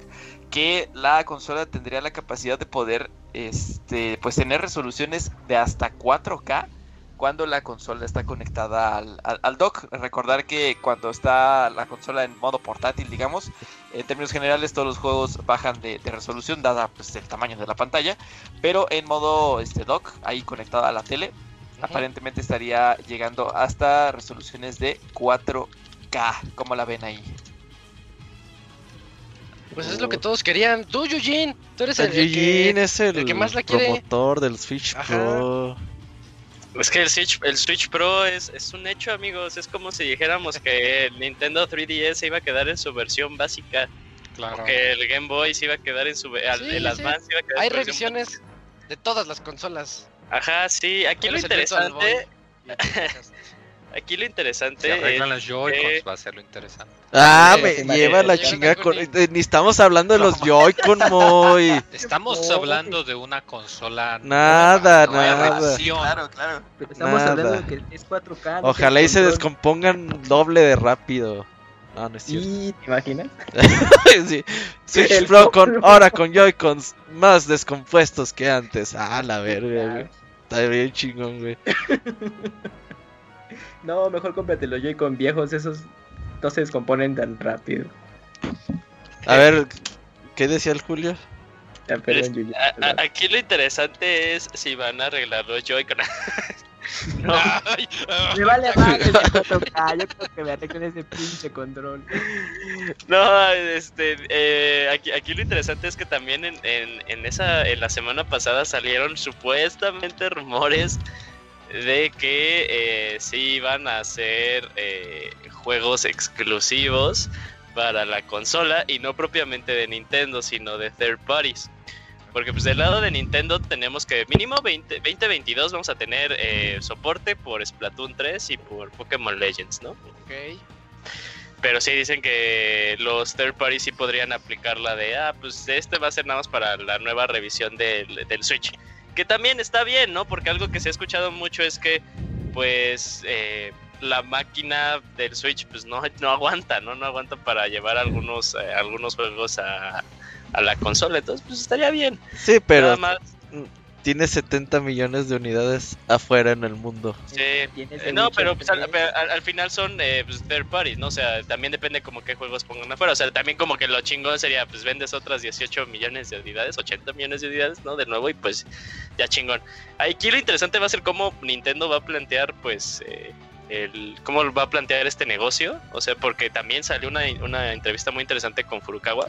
que la consola tendría la capacidad de poder, este, pues, tener resoluciones de hasta 4K cuando la consola está conectada al, al- al dock. Recordar que cuando está la consola en modo portátil, digamos, en términos generales todos los juegos bajan de, de resolución dada pues, el tamaño de la pantalla, pero en modo este dock, ahí conectada a la tele, aparentemente estaría llegando hasta resoluciones de 4K. ¿Cómo la ven ahí? Pues es lo que todos querían. Tú, Eugene, tú eres el, que- Eugene es el, el que más la quiere. promotor del Switch Ajá. Pro. Es que el Switch, el Switch Pro es, es un hecho, amigos. Es como si dijéramos que el Nintendo 3DS se iba a quedar en su versión básica. Claro. Que el Game Boy se iba a quedar en su. al- Sí, el sí. Advance iba a quedar Hay en su versión revisiones de todas las consolas. Ajá, sí. Aquí lo interesante. Aquí lo Si interesante. arreglan es los Joy-Cons que- va a ser lo interesante. Ah, Sí, me lleva la chingada con... eh, Ni estamos hablando de los Joy-Con, Moy. Estamos hablando de una consola. Nada, nueva, nueva nada. versión. claro, claro. Estamos Nada. hablando de que es 4K. no Ojalá y se descompongan doble de rápido. No, no es cierto. Sí, ¿te imaginas? Sí. Switch El Pro con, ahora con Joy-Cons más descompuestos que antes. Ah, la verga, güey. Está bien chingón, güey. No, mejor cómprate los Joy-Con viejos, esos no se descomponen tan rápido. A ver, ¿qué decía el Julio? Ya, perdón, Es- Yuya, a- a- perdón. aquí lo interesante es si van a arreglar los Joy-Con. no, Ay, ah. Me vale más el 4K, yo creo que me arreglen ese pinche control. no, este, eh, aquí, aquí lo interesante es que también en, en, en esa, en la semana pasada salieron supuestamente rumores de que eh, sí iban a hacer eh, juegos exclusivos para la consola y no propiamente de Nintendo, sino de third parties. Porque pues del lado de Nintendo tenemos que mínimo 20, 2022 vamos a tener eh, soporte por Splatoon 3 y por Pokémon Legends, ¿no? Ok. Pero sí dicen que los third parties sí podrían aplicar la de, ah, pues este va a ser nada más para la nueva revisión del, del Switch. Que también está bien, ¿no? Porque algo que se ha escuchado mucho es que, pues, eh, la máquina del Switch, pues no, no aguanta, ¿no? No aguanta para llevar algunos, eh, algunos juegos a, a la consola. Entonces, pues estaría bien. Sí, pero Nada más, tiene 70 millones de unidades afuera en el mundo. sí. Eh, no, pero pues, al, 3. pero al- al final son eh, pues, third parties, ¿no? O sea, también depende como qué juegos pongan afuera. O sea, también como que lo chingón sería, pues vendes otras 18 millones de unidades, 80 millones de unidades, ¿no? De nuevo y pues ya chingón. Aquí lo interesante va a ser cómo Nintendo va a plantear, pues, eh, el, cómo va a plantear este negocio. O sea, porque también salió una, una entrevista muy interesante con Furukawa.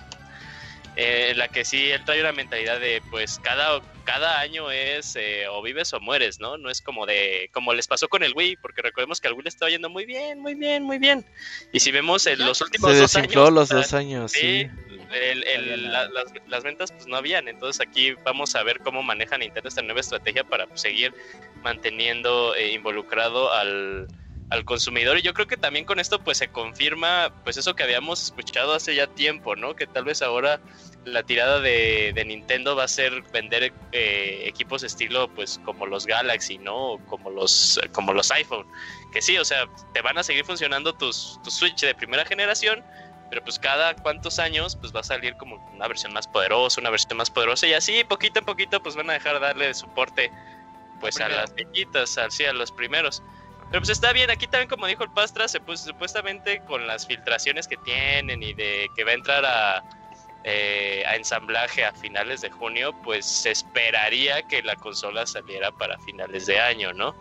Eh, en la que sí él trae una mentalidad de pues cada, cada año es eh, o vives o mueres, ¿no? No es como de como les pasó con el Wii, porque recordemos que al Wii le estaba yendo muy bien, muy bien, muy bien. Y si vemos en los últimos Se dos desinfló años, los dos años, sí, sí. el- el- la- las, las ventas pues no habían, entonces aquí vamos a ver cómo maneja Nintendo esta nueva estrategia para pues, seguir manteniendo eh, involucrado al, al consumidor y yo creo que también con esto pues se confirma pues eso que habíamos escuchado hace ya tiempo, ¿no? Que tal vez ahora la tirada de, de Nintendo va a ser vender eh, equipos estilo pues como los Galaxy, ¿no? O como los como los iPhone, que sí, o sea, te van a seguir funcionando tus, tus Switch de primera generación, pero pues cada cuantos años pues va a salir como una versión más poderosa, una versión más poderosa y así poquito a poquito pues van a dejar darle soporte pues a las viejitas, así a los primeros. Pero pues está bien, aquí también como dijo el Pastra, se pues, supuestamente con las filtraciones que tienen y de que va a entrar a, eh, a ensamblaje a finales de junio, pues se esperaría que la consola saliera para finales de año, ¿no?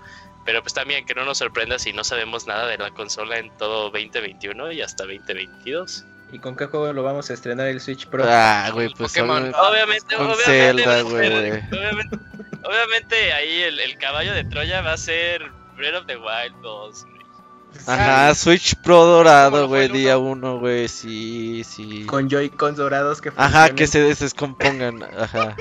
Pero pues también que no nos sorprenda si no sabemos nada de la consola en todo 2021 y hasta 2022. ¿Y con qué juego lo vamos a estrenar el Switch Pro? Ah, güey, pues Pokémon. obviamente- Obviamente, Con obviamente, Zelda, obviamente, obviamente ahí el, el caballo de Troya va a ser Breath of the Wild 2. güey. Ajá, Switch Pro ¿Cómo dorado, güey, día uno? uno, güey, sí, sí. Con Joy-Cons dorados que Ajá, funcionen. que se descompongan, ajá.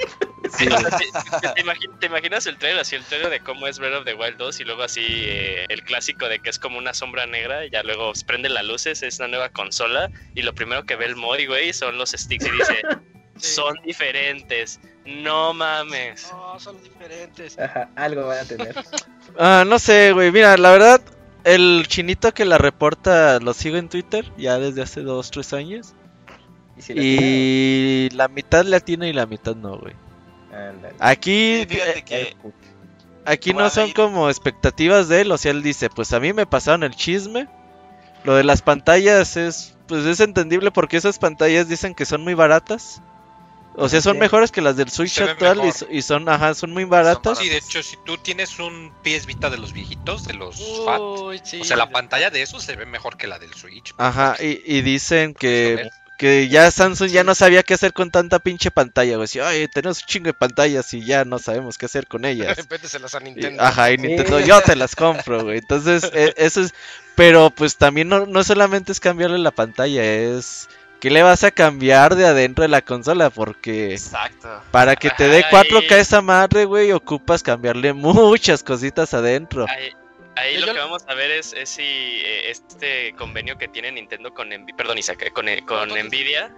Sí, O sea, te, te- te imagi- te imaginas el trailer así, el trailer de cómo es Breath of the Wild 2 y luego así eh, el clásico de que es como una sombra negra y ya luego se prenden las luces, es una nueva consola y lo primero que ve el Moy, güey, son los sticks y dice, Sí. son diferentes, no mames. No, son diferentes. Ajá, algo van a tener. Ah, no sé, güey. Mira, la verdad, el chinito que la reporta lo sigo en Twitter ya desde hace dos, tres años. Y, si la Y la mitad le atina y la mitad no, güey. Aquí, eh, que aquí no son como expectativas de él. O sea, él dice, pues a mí me pasaron el chisme. Lo de las pantallas es, pues es entendible porque esas pantallas dicen que son muy baratas. O sea, son Sí. mejores que las del Switch actual y, son, ajá, son muy baratas. Sí, de hecho, si tú tienes un PS Vita de los viejitos, de los Fat, sí. o sea, la pantalla de esos se ve mejor que la del Switch. Ajá, y, y dicen que, que ya Samsung ya no sabía qué hacer con tanta pinche pantalla, güey. Ay, tenemos un chingo de pantallas y ya no sabemos qué hacer con De ellas. repente se las a Y- Nintendo. ajá, y. Nintendo, yo te las compro, güey. Entonces, e- eso es. Pero pues también no, no solamente es cambiarle la pantalla, es. ¿Qué le vas a cambiar de adentro de la consola? Porque Exacto. para que te dé Ajá, 4K y- esa madre, güey, ocupas cambiarle muchas cositas adentro. Ahí, ahí lo yo- que vamos a ver es, es si eh, este convenio que tiene Nintendo con, perdón, Isaac, con, eh, con entonces- Nvidia,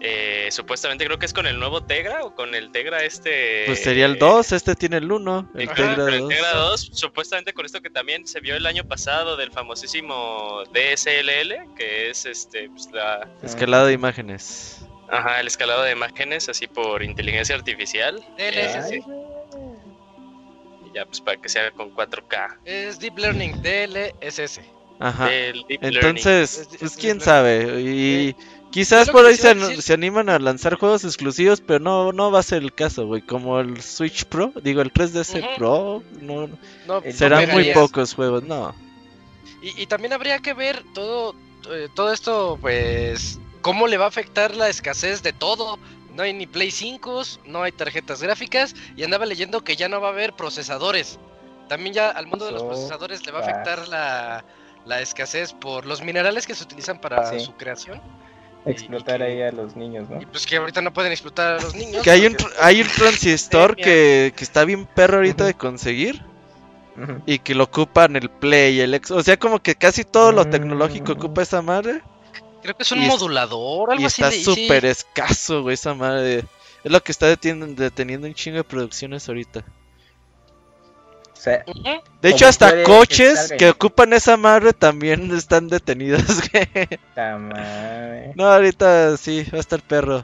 eh, supuestamente creo que es con el nuevo Tegra o con el Tegra este... Pues sería el 2, este tiene el 1, el Tegra pero el 2. Tegra 2, supuestamente con esto que también se vio el año pasado del famosísimo DSLL, que es este pues, la, Escalado de imágenes. ajá, el escalado de imágenes así por inteligencia artificial. DLSS. Eh, y ya pues para que sea con 4K. Es Deep Learning, DLSS. Ajá. Deep. Entonces, Es- pues es quién sabe. Y quizás por ahí se, an- se animan a lanzar juegos exclusivos, pero no, no va a ser el caso, güey. Como el Switch Pro, digo, el 3DS Ujú. Pro, no, No, El- serán no muy pocos juegos, no. Y, y también habría que ver todo, eh, todo esto, pues, cómo le va a afectar la escasez de todo. No hay ni Play 5, no hay tarjetas gráficas y andaba leyendo que ya no va a haber procesadores. También ya al mundo de los procesadores le va a afectar la, la escasez por los minerales que se utilizan para Sí. su creación. Explotar y que- ahí a los niños, ¿no? Y pues que ahorita no pueden explotar a los niños. Que hay un, hay un transistor que, que está bien perro ahorita de conseguir y que lo ocupan el Play, el X. O sea, como que casi todo lo tecnológico Mm. ocupa esa madre. Creo que es un y es- modulador, algo Y así. está sí. súper escaso, güey, esa madre. Es lo que está deteniendo, deteniendo un chingo de producciones ahorita. O sea, Ujú. De hecho, hasta que coches que ocupan esa madre también están detenidos. No, ahorita sí, va a estar perro.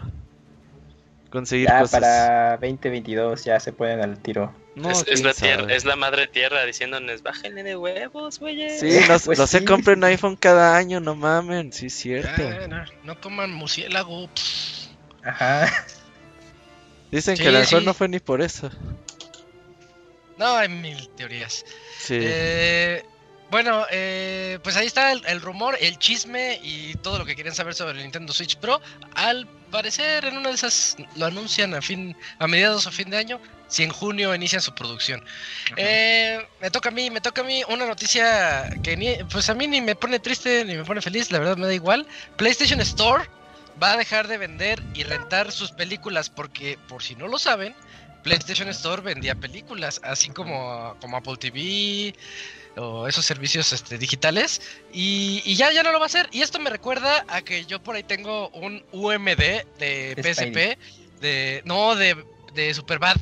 Conseguir Ya cosas. para 2022 ya se pueden al tiro. No, es, la tierra, es la madre tierra diciéndonos, bájenle de huevos, güey. Sí, no, Pues no se sí. compren iPhone cada año, no mamen, sí es cierto. No, no coman murciélago. Ajá. Dicen Sí, que a lo mejor sí. no fue ni por eso. No, hay mil teorías. Sí. Eh, bueno, eh, pues ahí está el, el rumor, el chisme y todo lo que querían saber sobre el Nintendo Switch Pro. Al parecer, en una de esas lo anuncian a fin, a mediados o fin de año, si en junio inician su producción. Eh, me toca a mí, me toca a mí una noticia que ni, pues a mí ni me pone triste ni me pone feliz, la verdad me da igual. PlayStation Store va a dejar de vender y rentar sus películas porque, por si no lo saben, PlayStation Store vendía películas, así como, como Apple TV o esos servicios este, digitales y, y ya, ya no lo va a hacer. Y esto me recuerda a que yo por ahí tengo un UMD de Spidey. PSP, de no de, de Superbad.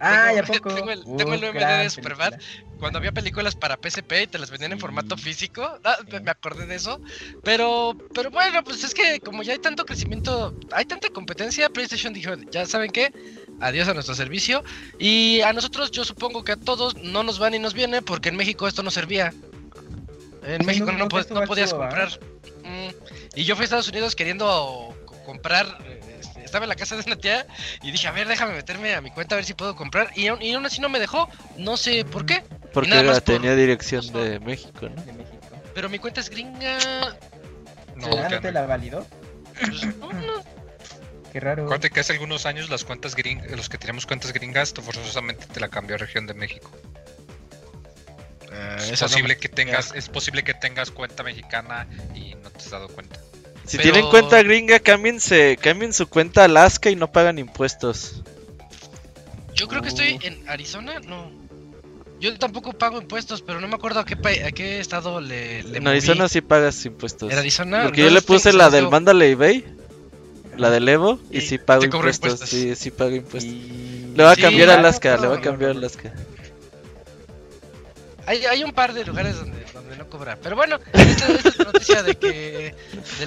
Ah, Tengo- ¿ya poco? tengo el- tengo el Uh, UMD gran de Superbad. película. Cuando había películas para PSP y te las vendían en formato físico, ah, me acordé de eso. Pero, pero bueno, pues es que como ya hay tanto crecimiento, hay tanta competencia, PlayStation dijo, ya saben qué, adiós a nuestro servicio. Y a nosotros, yo supongo que a todos no nos va ni nos viene, porque en México esto no servía. En Sí, México no- no, podías comprar. Mm, y yo fui a Estados Unidos queriendo co- comprar. este, Estaba en la casa de una tía y dije, a ver, déjame meterme a mi cuenta a ver si puedo comprar. Y aún así no me dejó. No sé por qué. Porque por- tenía dirección de México, ¿no? De México. Pero mi cuenta es gringa. No, ¿no te la validó? Pues, no, no. Qué raro. Acuérdate que hace algunos años las cuentas gringas, los que teníamos cuentas gringas, tú forzosamente te la cambió a región de México. Ah, Es no posible me- que tengas, es posible que tengas cuenta mexicana y no te has dado cuenta. Si Pero- tienen cuenta gringa, cámbiense, cambien su cuenta a Alaska y no pagan impuestos. Yo creo que estoy en Arizona, no. Yo tampoco pago impuestos, pero no me acuerdo a qué, pa- a qué estado le, le En moví. Arizona sí pagas impuestos. ¿En Arizona? Porque yo le puse la del Mándale eBay, la del Evo, y Sí, sí pago impuestos. impuestos. Sí, sí pago impuestos. Y- Le va a Sí, cambiar a Alaska, le va a cambiar a no, no. Alaska. Hay, hay un par de lugares donde, donde no cobra. Pero bueno, esta, esta es la noticia de que,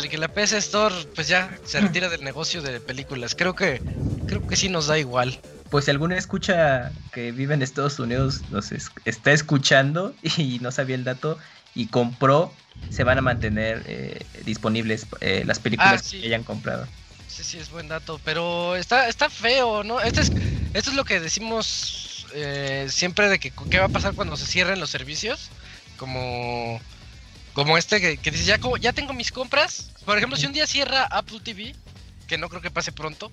de que la PS Store pues ya se retira del negocio de películas. Creo que creo que sí nos da igual. Pues si alguno escucha que vive en Estados Unidos, nos es- está escuchando y no sabía el dato y compró, se van a mantener eh, disponibles eh, las películas Ah, sí. que hayan comprado. Sí, sí, es buen dato, pero está, está feo, ¿no? Este es, esto es lo que decimos eh, siempre de que qué va a pasar cuando se cierren los servicios. Como, como este que, que dice, ya, ya tengo mis compras. Por ejemplo, si un día cierra Apple TV, que no creo que pase pronto,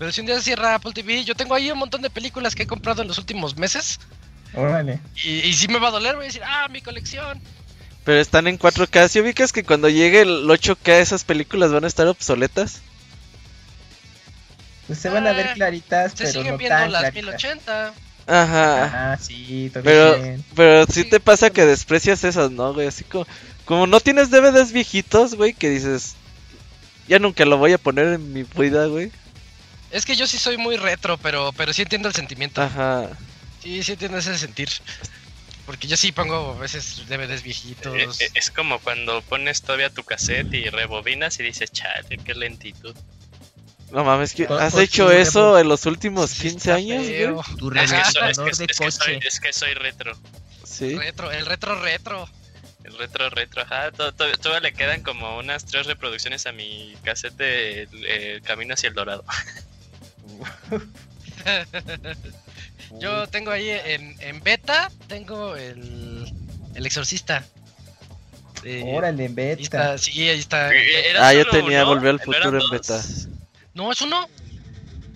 pero si un día cierra Apple TV, yo tengo ahí un montón de películas que he comprado en los últimos meses. Órale. Y, y sí me va a doler, voy a decir, ah, mi colección. Pero están en 4K. ¿Sí ubicas que cuando llegue el 8K esas películas van a estar obsoletas? Pues se van a ver Ah, claritas, Se pero siguen no viendo tan las claritas. 1080. Ajá. Ah, sí, todo Pero, bien. pero sí Sí, te pasa que desprecias esas, ¿no, güey? Así como, como no tienes DVDs viejitos, güey, que dices, ya nunca lo voy a poner en mi vida, güey. Es que yo sí soy muy retro, pero, pero sí entiendo el sentimiento. Ajá. Sí, sí entiendo ese sentir. Porque yo sí pongo a veces DVDs viejitos. Eh, eh, Es como cuando pones todavía tu cassette y rebobinas y dices, chale, qué lentitud. No mames, que Con- ¿has con hecho eso revo- en los últimos Sí 15 está años, güey? Tu Es que, soy, es, rebobisador que- de es que soy, coche. es que soy retro. Sí. Retro, el retro retro. El retro, retro, ajá. to- to- Todavía le quedan como unas tres reproducciones a mi cassette de eh, Camino hacia el Dorado. Yo tengo ahí en, en beta, tengo el, el exorcista. Eh, Órale, ahí beta. está, sí, ahí está. Era Ah, yo tenía uno, Volver al ¿no Futuro en beta. No, es uno.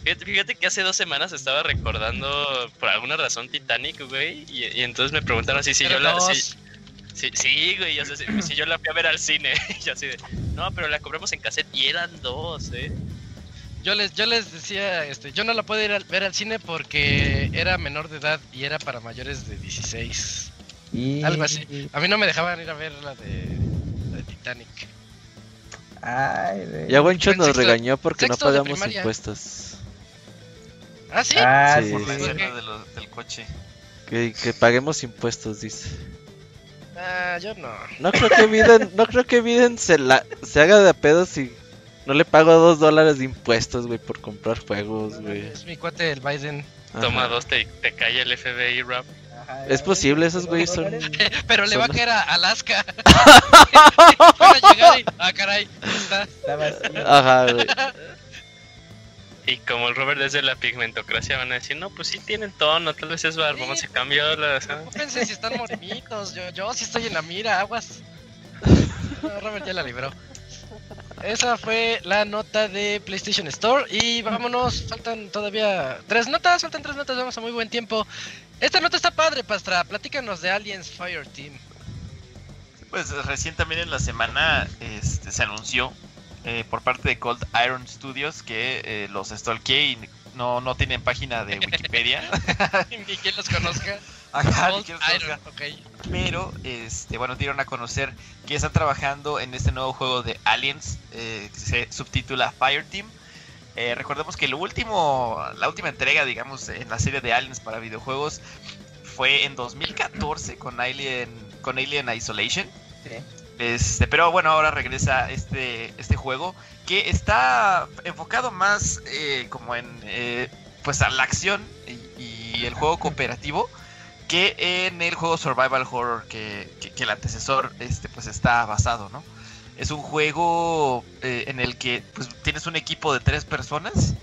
Fíjate, fíjate que hace dos semanas estaba recordando por alguna razón Titanic, güey. Y, y entonces me preguntaron así si yo la. Si, si- sí, güey. Sea, si, si yo la fui a ver al cine. y yo así de. No, pero la compramos en cassette y eran dos, eh. Yo les, yo les decía, este, yo no la puedo ir a ver al cine porque era menor de edad y era para mayores de 16. Y... Algo así. A mí no me dejaban ir a ver la de, la de Titanic. Ay, güey. Ya Wencho En nos sexto- regañó porque no de pagamos impuestos. ¿Ah, sí? Ah, Sí. Por la de lo- del coche. Que, que paguemos impuestos, dice. Ah, yo no. No creo que Biden, no creo que Biden se, la, se haga de a pedo si no le pago dos dólares de impuestos, güey, por comprar juegos, güey. Es mi cuate el Biden. Ajá. Toma dos, te, te cae el FBI rap. Ajá, Es posible, esos güeyes son... Pero le va a caer a Alaska. Van a llegar y. Ah, caray. Está. Está vacío. Ajá, güey. Y como el Robert es de la pigmentocracia, van a decir, no, pues sí tienen tono, tal vez es barbón, Sí, se cambió la... Preocúpense si están morenitos. Yo, yo sí estoy en la mira, aguas. No, Robert ya la libró. Esa fue la nota de PlayStation Store. Y vámonos, faltan todavía tres notas, faltan tres notas, vamos a muy buen tiempo. Esta nota está padre, Pastra. Platícanos de Aliens Fire Team. Pues recién también en la semana este, se anunció eh, por parte de Cold Iron Studios que eh, los stalkeé y no, no tienen página de Wikipedia. Ni quien los conozca. Ajá, quiero que Iron, conozca. ok. Pero, este, bueno, dieron a conocer que están trabajando en este nuevo juego de Aliens, eh, que se subtitula Fireteam. Eh, recordemos que lo último, la última entrega, digamos, en la serie de Aliens para videojuegos fue en 2014 con Alien, con Alien Isolation. Sí. Este, pero bueno, ahora regresa este, este juego que está enfocado más eh, como en eh, pues a la acción y, y el juego cooperativo que en el juego survival horror que, que- que el antecesor este pues está basado, ¿no? Es un juego eh, en el que pues tienes un equipo de tres personas.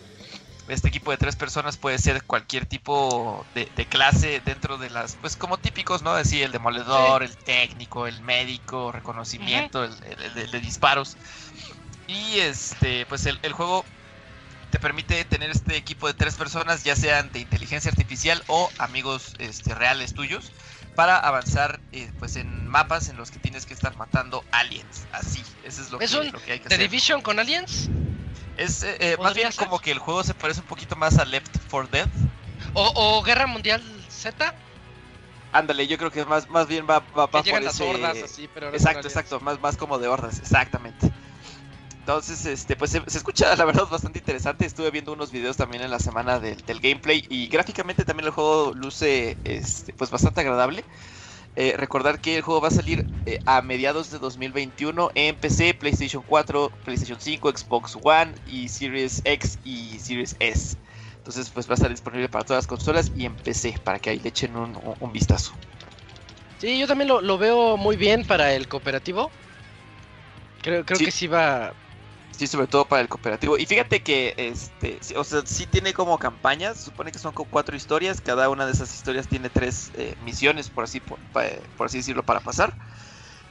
Este equipo de tres personas puede ser cualquier tipo de, de clase dentro de las, pues como típicos, ¿no? Así el demoledor, el técnico, el médico, reconocimiento, el, el- el de- el de disparos. Y este, pues el, el juego te permite tener este equipo de tres personas, ya sean de inteligencia artificial o amigos este, reales tuyos, para avanzar eh, pues en mapas en los que tienes que estar matando aliens. Así, eso es lo, ¿Es que, un lo que hay que ¿The hacer. Division con aliens? Es eh, eh, más ¿Podría bien ser? como que el juego se parece un poquito más a Left 4 Dead. ¿O, o Guerra Mundial Z? Ándale, yo creo que más, más bien va, va, va Que por ese- hordas así, pero son Exacto, exacto, más, más como de hordas, exactamente. Entonces, este, pues se, se escucha la verdad bastante interesante. Estuve viendo unos videos también en la semana del, del gameplay y gráficamente también el juego luce este, pues bastante agradable. Eh, recordar que el juego va a salir eh, a mediados de 2021 en PC, PlayStation 4, PlayStation 5, Xbox One y Series X y Series S. Entonces, pues va a estar disponible para todas las consolas y en PC para que ahí le echen un, un- vistazo. Sí, yo también lo, lo veo muy bien para el cooperativo. Creo, creo Sí. que sí va. Sí, sobre todo para el cooperativo. Y fíjate que, este, o sea, sí tiene como campañas, supone que son como cuatro historias, cada una de esas historias tiene tres eh, misiones, por así, por, pa- por así decirlo, para pasar.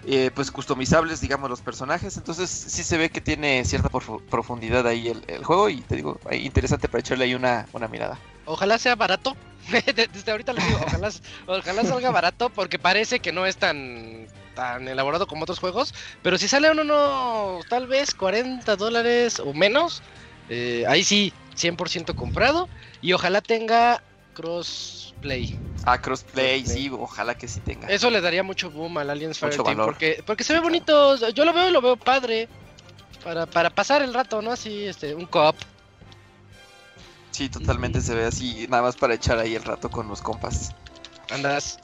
Eh, pues customizables, digamos, los personajes. Entonces sí se ve que tiene cierta profu- profundidad ahí el, juego y te digo, interesante para echarle ahí una, una mirada. Ojalá sea barato. De- Desde ahorita les digo, ojalá, ojalá salga barato porque parece que no es tan, tan elaborado como otros juegos. Pero si sale uno, no, tal vez 40 dólares o menos, eh, ahí sí, 100% comprado. Y ojalá tenga crossplay. Ah, crossplay, Crossplay. sí, ojalá que sí tenga. Eso le daría mucho boom al Aliens Fireteam porque, porque se ve bonito. Yo lo veo y lo veo padre. Para, para pasar el rato, ¿no? Así, este, un co-op. Sí, totalmente se ve así, nada más para echar ahí el rato con los compas. Andas.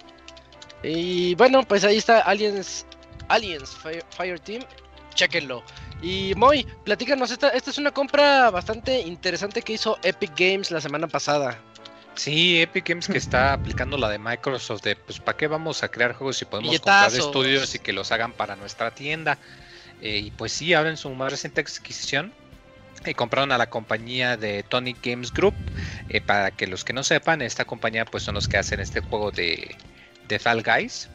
Y bueno, pues ahí está Aliens Aliens Fire, Fireteam. Chequenlo. Y Moy, platícanos, esta, esta es una compra bastante interesante que hizo Epic Games la semana pasada. Sí, Epic Games que está aplicando la de Microsoft de, pues, ¿para qué vamos a crear juegos si podemos comprar estudios y que los hagan para nuestra tienda? Eh, y pues sí, ahora en su más reciente adquisición, eh, compraron a la compañía de Tonic Games Group. Eh, para que los que no sepan, esta compañía pues son los que hacen este juego de, de Fall Guys.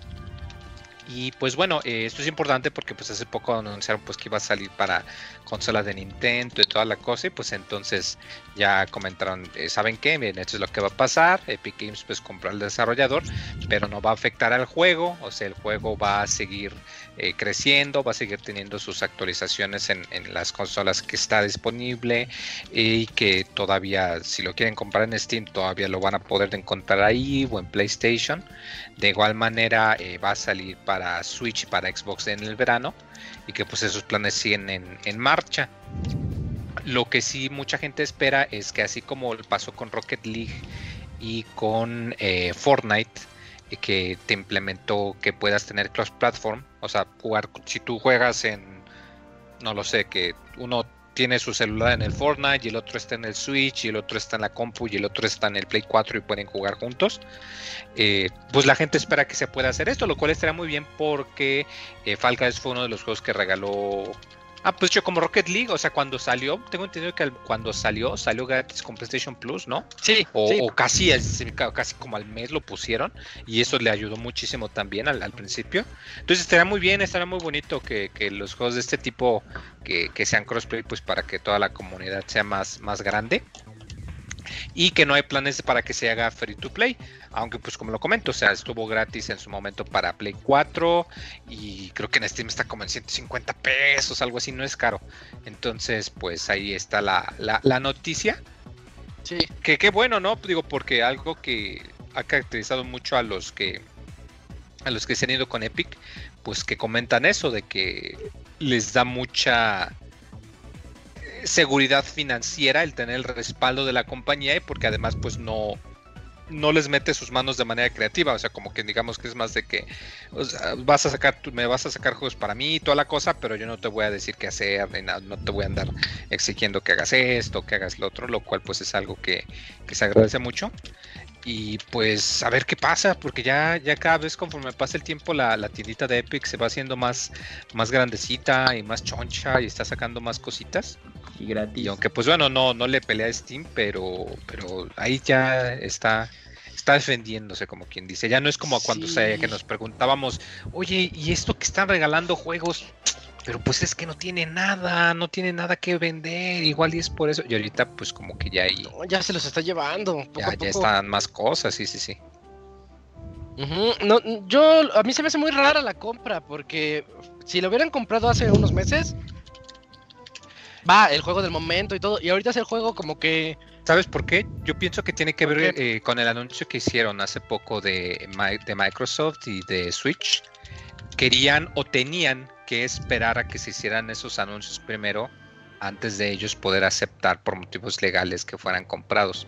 Y pues bueno, eh, esto es importante porque pues hace poco anunciaron pues que iba a salir para consolas de Nintendo y toda la cosa y pues entonces ya comentaron, eh, ¿saben qué? Miren, esto es lo que va a pasar, Epic Games pues compró al desarrollador, pero no va a afectar al juego, o sea, el juego va a seguir eh, creciendo, va a seguir teniendo sus actualizaciones en, las consolas que está disponible y que todavía si lo quieren comprar en Steam todavía lo van a poder encontrar ahí o en PlayStation. De igual manera eh, va a salir para Switch y para Xbox en el verano y que pues esos planes siguen en, en marcha. Lo que sí mucha gente espera es que así como pasó con Rocket League y con eh, Fortnite, que te implementó que puedas tener cross platform, o sea, jugar si tú juegas en no lo sé, que uno tiene su celular en el Fortnite y el otro está en el Switch y el otro está en la compu y el otro está en el Play 4 y pueden jugar juntos. Eh, pues la gente espera que se pueda hacer esto, lo cual estaría muy bien porque eh, Fall Guys fue uno de los juegos que regaló. Ah, pues yo como Rocket League, o sea, cuando salió, tengo entendido que cuando salió, salió gratis con PlayStation Plus, ¿no? Sí, O, sí. o casi, casi como al mes lo pusieron y eso le ayudó muchísimo también al, al principio. Entonces estaría muy bien, estaría muy bonito que, que los juegos de este tipo que, que sean crossplay pues para que toda la comunidad sea más, más grande y que no hay planes para que se haga free to play, aunque pues como lo comento, o sea, estuvo gratis en su momento para Play 4 y creo que en Steam está como en 150 pesos, algo así, no es caro. Entonces pues ahí está la, la, la noticia. sí. Que qué bueno, ¿no? Digo, porque algo que ha caracterizado mucho a los que a los que se han ido con Epic, pues que comentan eso de que les da mucha seguridad financiera el tener el respaldo de la compañía y porque además pues no no les mete sus manos de manera creativa, o sea, como que digamos que es más de que vas a sacar me vas a sacar juegos para mí y toda la cosa, pero yo no te voy a decir qué hacer, ni nada, no te voy a andar exigiendo que hagas esto, que hagas lo otro, lo cual pues es algo que, que se agradece mucho. Y pues a ver qué pasa, porque ya, ya cada vez conforme pasa el tiempo la, la tiendita de Epic se va haciendo más, más grandecita y más choncha y está sacando más cositas. Y gratis. Y aunque pues bueno, no, no le pelea a Steam, pero, pero ahí ya está, está defendiéndose como quien dice. Ya no es como cuando Sí. se, que nos preguntábamos, oye, ¿y esto que están regalando juegos? Pero pues es que no tiene nada, no tiene nada que vender, igual y es por eso. Y ahorita pues como que ya ahí, No, ya se los está llevando. poco ya, a ya están más cosas, sí, sí, sí. No, yo, a mí se me hace muy rara la compra, porque si lo hubieran comprado hace unos meses, va, el juego del momento y todo, y ahorita es el juego como que, ¿Sabes por qué? Yo pienso que tiene que ¿Por ver eh, con el anuncio que hicieron hace poco de, de Microsoft y de Switch. Querían o tenían que esperar a que se hicieran esos anuncios primero antes de ellos poder aceptar por motivos legales que fueran comprados.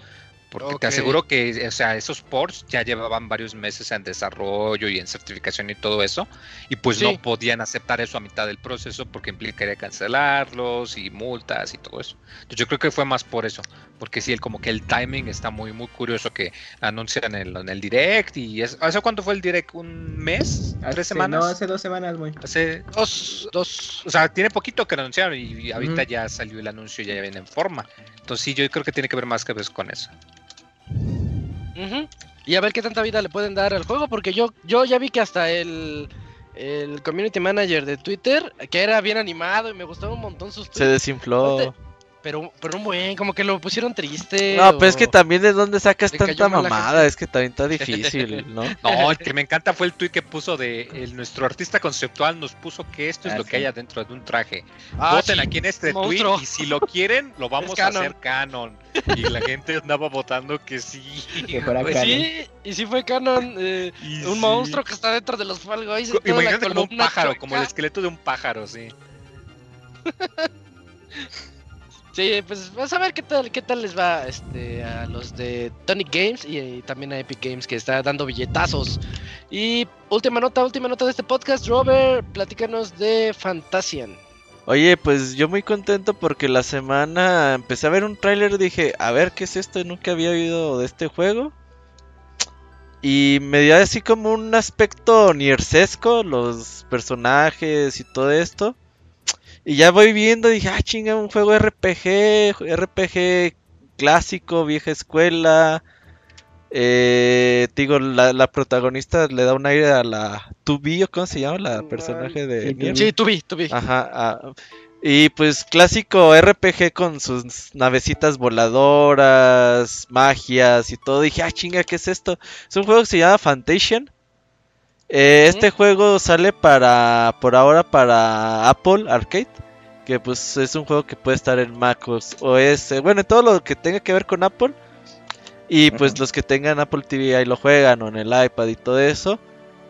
Porque Ok. te aseguro que o sea, esos ports ya llevaban varios meses en desarrollo y en certificación y todo eso. Y pues Sí. no podían aceptar eso a mitad del proceso porque implicaría cancelarlos y multas y todo eso. Entonces yo creo que fue más por eso. Porque sí, el, como que el timing está muy, muy curioso que anuncian en el, en el direct. y es, ¿Hace cuánto fue el direct? ¿Un mes? ¿Tres Hace- semanas? No, hace dos semanas, muy. Hace- dos, dos, o sea, tiene poquito que lo anunciaron y, y ahorita ya salió el anuncio y ya viene en forma. Entonces sí, yo creo que tiene que ver más que ver con eso. y a ver qué tanta vida le pueden dar al juego, porque yo, yo ya vi que hasta el, el community manager de Twitter, que era bien animado y me gustaba un montón sus Se tweets, desinfló. Pero, pero un buen, como que lo pusieron triste. No, pero es que también de dónde sacas tanta mamada, es que también está difícil, ¿no? No, el que me encanta fue el tweet que puso de el, nuestro artista conceptual nos puso que esto es Ah, lo sí. que hay adentro de un traje. Ah, Voten sí, aquí en este tweet monstruo. y si lo quieren lo vamos a hacer canon. Y la gente andaba votando que sí. Que fuera Pues canon. sí, y sí fue canon. eh, Y un sí. monstruo que está dentro de los Fall Guys. Imagínate como un pájaro, como el esqueleto de un pájaro, sí. Sí, pues vas a ver qué tal, qué tal les va este, a los de Tonic Games y, también a Epic Games que está dando billetazos. Y última nota, última nota de este podcast, Robert, platícanos de Fantasian. Oye, pues yo muy contento porque la semana empecé a ver un tráiler, dije, a ver qué es esto, nunca había oído de este juego. Y me dio así como un aspecto niersesco, los personajes y todo esto. Y ya voy viendo, dije, ah, chinga, un juego RPG, RPG clásico, vieja escuela. Eh, digo, la, la protagonista le da un aire a la Tubi, ¿o cómo se llama la personaje de Sí, tuvi, tuvi. Ajá, ah, y pues clásico RPG con sus navecitas voladoras, magias y todo. Dije, ah, chinga, ¿qué es esto? Es un juego que se llama Fantasian. Eh, Este juego sale para, por ahora, para Apple Arcade. Que pues es un juego que puede estar en Mac OS, OS, bueno, en todo lo que tenga que ver con Apple. Y pues los que tengan Apple TV ahí lo juegan, o en el iPad y todo eso.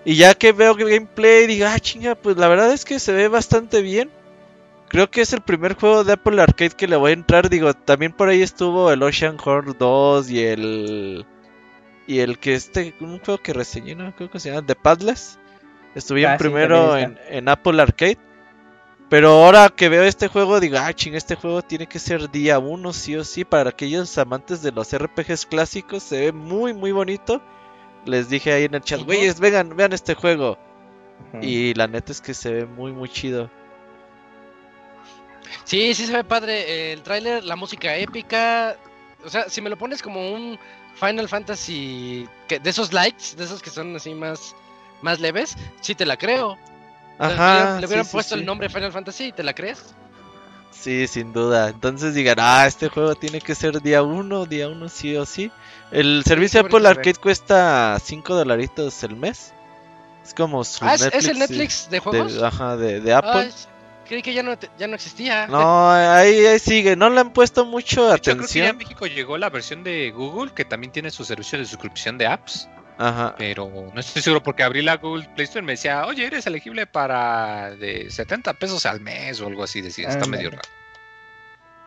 Y ya que veo el gameplay, digo, ah, chinga, pues la verdad es que se ve bastante bien. Creo que es el primer juego de Apple Arcade que le voy a entrar. Digo, también por ahí estuvo el Ocean Horror 2 y el. Y el que este. Un juego que reseñé, ¿no? Creo que se llama The Padless. Estuvieron Ah, primero en, en Apple Arcade. Pero ahora que veo este juego, digo, ah, ching, este juego tiene que ser día uno, sí o sí. Para aquellos amantes de los RPGs clásicos, se ve muy, muy bonito. Les dije ahí en el chat, güeyes, vengan, vean este juego. Y la neta es que se ve muy, muy chido. Sí, sí se ve padre el tráiler, la música épica. O sea, si me lo pones como un Final Fantasy que, de esos likes, de esos que son así más, más leves, sí te la creo. Ajá. le hubieran sí, puesto sí. el nombre Final Fantasy, ¿te la crees? Sí, sin duda. Entonces digan, ah, este juego tiene que ser día uno, día uno sí o sí. El servicio qué Apple. Arcade cuesta 5 dolaritos el mes. Es como su Ah, ¿es, Netflix. es el Netflix de de- juegos? ajá, de, de Apple. Ay, creí que ya no, ya no existía. No, ahí, ahí sigue. No le han puesto mucho De hecho, creo que ya en atención. México llegó la versión de Google que también tiene su servicio de suscripción de apps. Ajá. Pero no estoy seguro porque abrí la Google Play Store y me decía, oye, eres elegible para de 70 pesos al mes o algo así. Decía, está medio raro.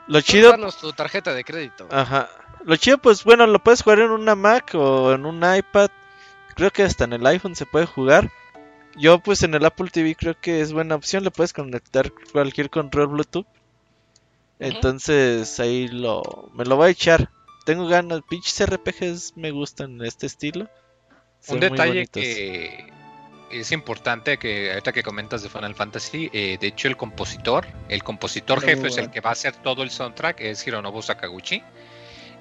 Lo Tú chido. Danos tu tarjeta de crédito. Ajá. Lo chido, pues bueno, lo puedes jugar en una Mac o en un iPad. Creo que hasta en el iPhone se puede jugar. Yo, pues en el Apple TV creo que es buena opción. Le puedes conectar cualquier control Bluetooth. Entonces ahí lo me lo voy a echar. Tengo ganas. Pinches RPGs me gustan de este estilo. Un detalle que es importante que ahorita que comentas de Final Fantasy, eh, de hecho el compositor, el compositor No, jefe es el que va a hacer todo el soundtrack, es Hironobu Sakaguchi.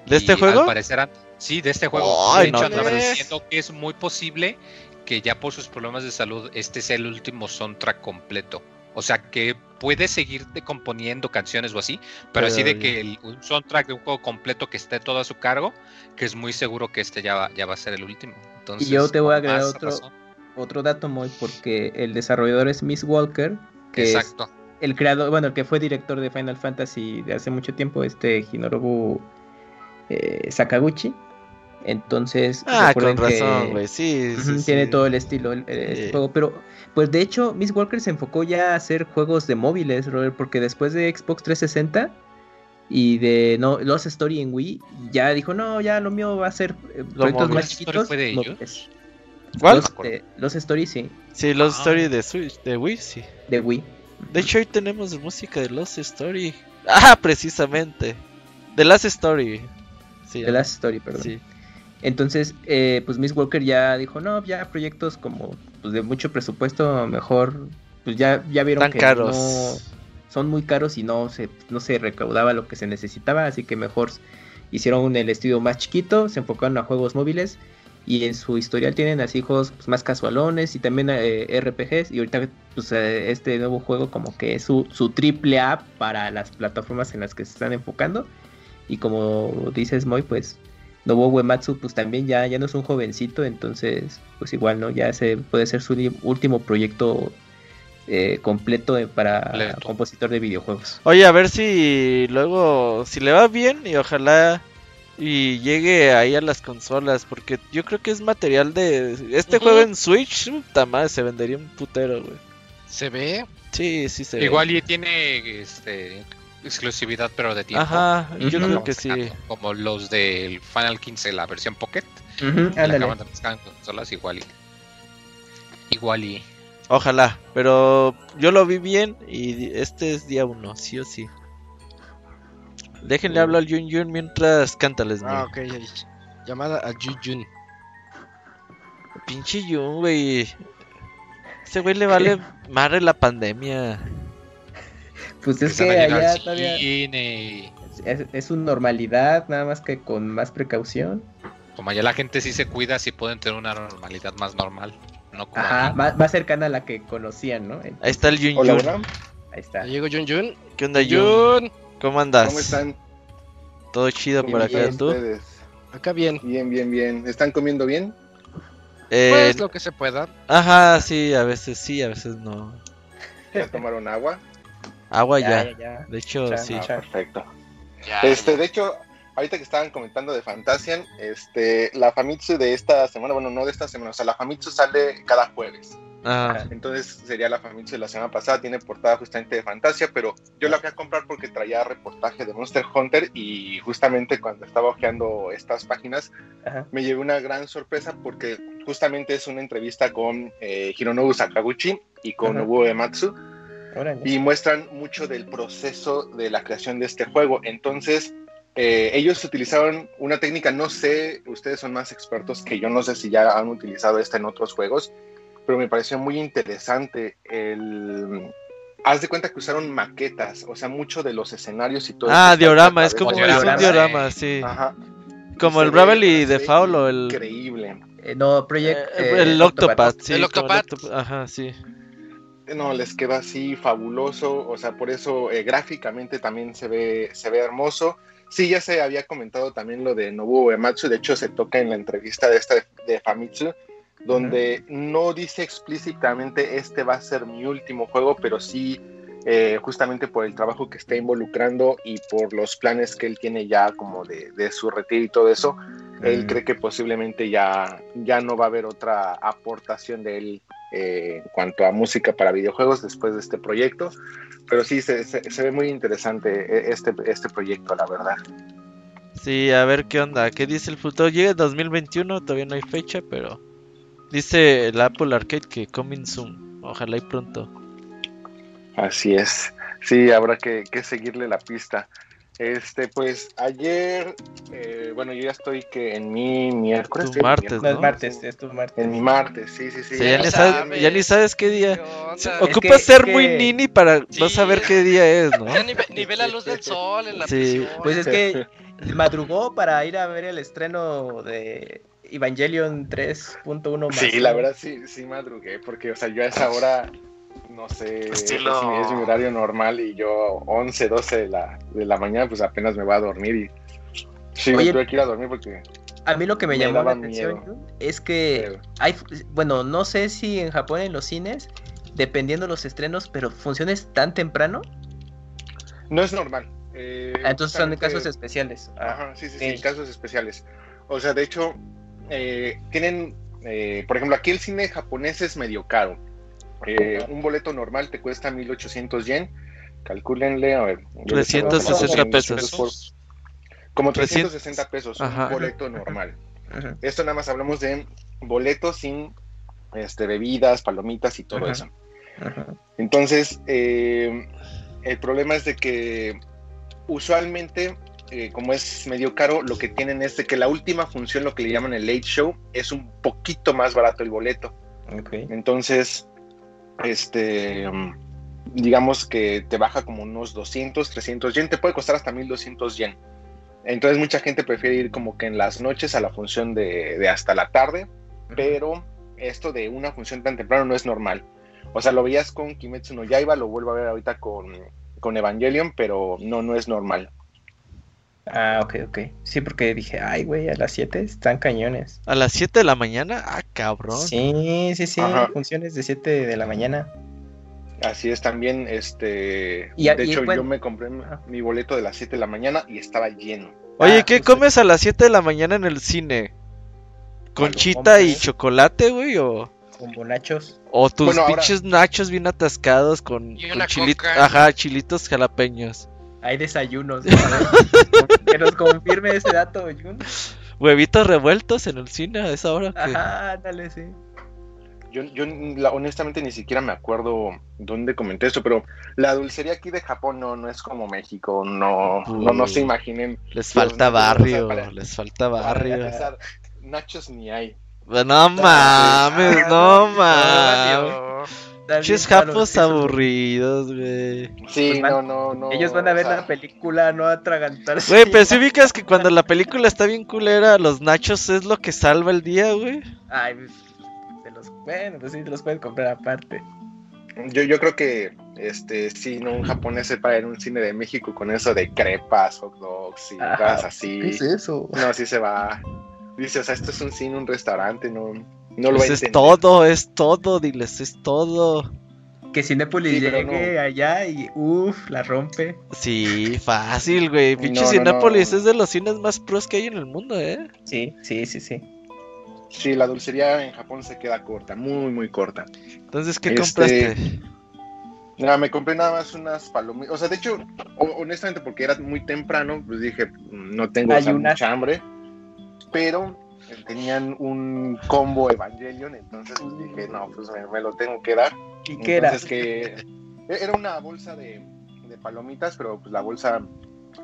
¿De este juego? Al parecer, sí, de este juego. Ay, de no hecho, mames. diciendo que es muy posible que ya por sus problemas de salud este sea el último soundtrack completo. O sea, que puede seguirte componiendo canciones o así, pero, Pero así de ya- que el, un soundtrack de un juego completo que esté todo a su cargo, que es muy seguro que este ya va, ya va a ser el último. Entonces, yo te voy a agregar otro- razón. Otro dato muy porque el desarrollador es Miss Walker, que es el creador, bueno, el que fue director de Final Fantasy de hace mucho tiempo, este Hinorobu eh, Sakaguchi. Entonces, Ah, con razón, güey. Sí, sí. Tiene todo el estilo el, el- este Sí. juego, pero pues de hecho Miss Walker se enfocó ya a hacer juegos de móviles, Robert, porque después de Xbox 360 y de no Lost Story en Wii, ya dijo, no, ya lo mío va a ser eh, proyectos más ¿Lost Story chiquitos. fue de ellos? móviles. ¿Cuál? Lost, eh, Story, sí, Sí, Lost Ah. Story de Switch, de Wii, sí. de Wii. De hecho, hoy tenemos música de Lost Story. Ah, precisamente. The Last Story. Sí, The Last Story, perdón. sí. Entonces, eh, pues Miss Walker ya dijo, no, ya proyectos como pues, de mucho presupuesto, mejor, pues ya, ya vieron Tan que caros. no son muy caros y no se, no se recaudaba lo que se necesitaba, así que mejor hicieron el estudio más chiquito, se enfocaron a juegos móviles y en su historial tienen así juegos pues, más casualones y también eh, RPGs y ahorita pues eh, este nuevo juego como que es su, su triple A para las plataformas en las que se están enfocando y como dices Moy pues Nobuo Uematsu pues también ya, ya no es un jovencito entonces pues igual no ya se puede ser su último proyecto eh, completo eh, para Completo. compositor de videojuegos Oye, a ver si luego, si le va bien y ojalá y llegue ahí a las consolas, porque yo creo que es material de... Este juego en Switch, puta madre, se vendería un putero, güey. Se ve. Sí, sí se ve. Igual y tiene este, exclusividad, pero de tiempo. Ajá, yo Ujú. creo que sí. Como los del Final 15, la versión Pocket. La acaban de en consolas, igual y. Igual y. Ojalá, pero yo lo vi bien y este es día uno, sí o sí. Déjenle hablar al Yun Yun mientras cántales, Ah, ok. Llamada a Jujun. Pinche Yun, güey. Ese güey le vale madre la pandemia. Pues es que allá al todavía cine. es, es su normalidad nada más que con más precaución Como allá la gente sí se cuida, sí pueden tener una normalidad más normal. No como Ajá, más, más cercana a la que conocían, ¿no? Ahí está el Yun. hola. Ahí está. Llegó Jun Jun. ¿Qué onda? Jun. ¿Cómo andas? ¿Cómo están? Todo chido ¿Cómo por acá, ¿tú? ustedes? Acá bien. Bien, bien, bien. ¿Están comiendo bien? Eh, Pues lo que se pueda. Ajá, sí, a veces sí, a veces no. ¿Ya tomaron agua? Agua ya. ya, ya. De hecho, Ya, sí. Ah, perfecto. Ya, Este, de hecho, ahorita que estaban comentando de Fantasian, este, la Famitsu de esta semana, bueno, no de esta semana, o sea, la Famitsu sale cada jueves. Ah, Entonces sería la Famitsu de la semana pasada, tiene portada justamente de Fantasia, pero yo la fui a comprar porque traía reportaje de Monster Hunter y justamente cuando estaba hojeando estas páginas Ajá. me llevé una gran sorpresa porque justamente es una entrevista con eh, Hironobu Sakaguchi y con Ajá. Nobuo Ematsu. Y muestran mucho del proceso de la creación de este juego. Entonces, eh, ellos utilizaron una técnica, no sé, ustedes son más expertos que yo, no sé si ya han utilizado esta en otros juegos, pero me pareció muy interesante el... Haz de cuenta que usaron maquetas, o sea, mucho de los escenarios y todo. ah diorama, es como es un diorama. sí. Ajá. Como el se Bravel ve- y se de ve Foul o el, Increíble. Eh, no, Project. eh, eh, el Octopath, sí. El Octopath. Octop- Ajá, sí. No, les queda así fabuloso, o sea, por eso eh, gráficamente también se ve, se ve hermoso. Sí, ya se había comentado también lo de Nobuo Uematsu, de hecho se toca en la entrevista de esta de, de Famitsu, donde no dice explícitamente este va a ser mi último juego, pero sí eh, justamente por el trabajo que está involucrando y por los planes que él tiene ya como de, de su retiro y todo eso, él cree que posiblemente ya, ya no va a haber otra aportación de él eh, en cuanto a música para videojuegos después de este proyecto. Pero sí, se, se- se ve muy interesante eh, este, este proyecto, la verdad. Sí, a ver qué onda. ¿Qué dice el futuro? Llega en 2021, todavía no hay fecha, pero dice el Apple Arcade que coming soon. Ojalá y pronto. Así es. Sí, habrá que, que seguirle la pista. Este, pues ayer, eh, bueno, yo ya estoy que en mi miércoles. Tu martes, martes, es tu martes. En mi martes, sí, sí, sí. Ya, ni sabes, sabes. ya ni sabes qué día. ¿Qué onda? Sí, Es Ocupa que- ser es muy nini para no saber qué día es, ¿no? Ya ni, ve- ni ve la luz del sol en la Sí. prisión. Pues es que madrugó para ir a ver el estreno de Evangelion 3.1 más. Sí, la verdad sí, sí madrugué, porque, o sea, yo a esa hora no sé, Estilo- es, mi, es mi horario normal y yo 11, 12 de la, de la mañana pues apenas me voy a dormir y sí, me Oye- tuve que ir a dormir porque A mí lo que me, Me llamó la atención miedo. Es que hay, bueno, no sé si en Japón en los cines, dependiendo los estrenos, pero funciones tan temprano, no es normal. Eh, Ah, entonces son casos especiales. Ah, Ajá, sí, sí, sí, casos especiales. O sea, de hecho, eh, tienen, eh, por ejemplo, aquí el cine japonés es medio caro. Eh, un boleto normal te cuesta 1800 yen. Calcúlenle, a ver. yo les hago 360 como pesos. por- como 300 360 pesos, Ajá. un boleto normal. Esto nada más hablamos de boletos sin este, bebidas, palomitas y todo Ajá. eso. Entonces, eh, el problema es de que usualmente, eh, como es medio caro, lo que tienen es de que la última función, lo que le llaman el late show, es un poquito más barato el boleto. Entonces, este, digamos que te baja como unos 200, 300 yen, te puede costar hasta 1200 yen. Entonces, mucha gente prefiere ir como que en las noches a la función de, de hasta la tarde, pero esto de una función tan temprano no es normal. O sea, lo veías con Kimetsu no Yaiba, lo vuelvo a ver ahorita con, con Evangelion, pero no, no es normal. Ah, ok, ok. Sí, porque dije, ay, güey, a las 7 están cañones. A las 7 de la mañana, ah, cabrón. Sí, sí, sí, Ajá. funciones de 7 de la mañana. Así es también, este, Y de y hecho bueno- yo me compré mi- boleto de las 7 de la mañana y estaba lleno. Oye, Ah, ¿qué justo. comes a las 7 de la mañana en el cine? ¿Conchita y chocolate, güey? ¿O, Con bonachos. o tus Bueno, ahora- pinches nachos bien atascados con. Ajá, chilitos jalapeños? Hay desayunos. ¿no? que nos confirme ese dato, Jun. Huevitos revueltos en el cine a esa hora. que- Ajá, dale, sí. Yo, yo la- honestamente ni siquiera me acuerdo dónde comenté esto, pero la dulcería aquí de Japón no, no es como México, no, no, no se Uh. imaginen. Les falta barrio, para- les falta Para barrio. nachos ni hay. No mames, no mames. Claro, japos aburridos, güey. Sí, Pues van- no, no, no. Ellos van a ver o sea, la película, no a atragantarse. Güey, pero si ubicas que cuando la película está bien culera, los nachos es lo que salva el día, güey. Ay, pues, se los, bueno, pues sí, te los pueden comprar aparte. Yo, yo creo que este sí, no, un japonés se para en un cine de México con eso de crepas, hot dogs y Ajá. cosas así. ¿Qué es eso? No, sí se va. Dice, o sea, esto es un cine, un restaurante, no, no lo Pues es todo, es todo, diles, es todo. Que Sí, pero llegue no. allá y uff, la rompe. Sí, fácil, güey. Pinche No, no. es de los cines más pros que hay en el mundo, ¿eh? Sí, sí, sí, sí. Sí, la dulcería en Japón se queda corta, muy, muy corta. Entonces, ¿qué Este, compraste? Nada, me compré nada más unas palomitas. O sea, de hecho, ho- honestamente, porque era muy temprano, pues dije, "Mm, no tengo o sea, Ayunas. mucha hambre. Pero tenían un combo Evangelion, entonces pues, dije, no, pues me, me lo tengo que dar. ¿Y qué era? Entonces que e-, era una bolsa de, de palomitas, pero pues la bolsa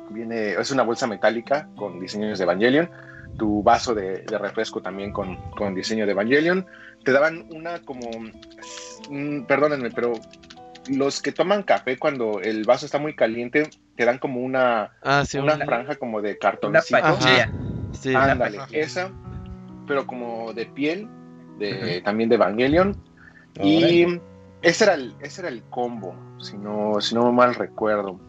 viene, es una bolsa metálica con diseños de Evangelion. Tu vaso de, de refresco también con, con diseño de Evangelion. Te daban una como, mm, perdónenme, pero los que toman café cuando el vaso está muy caliente, te dan como una, Ah, sí, una una. franja como de Una cartoncito. pachilla. Sí. Ándale, esa, pero como de piel, de, también de Evangelion. Y ese era el, ese era el combo, si no, si no mal recuerdo.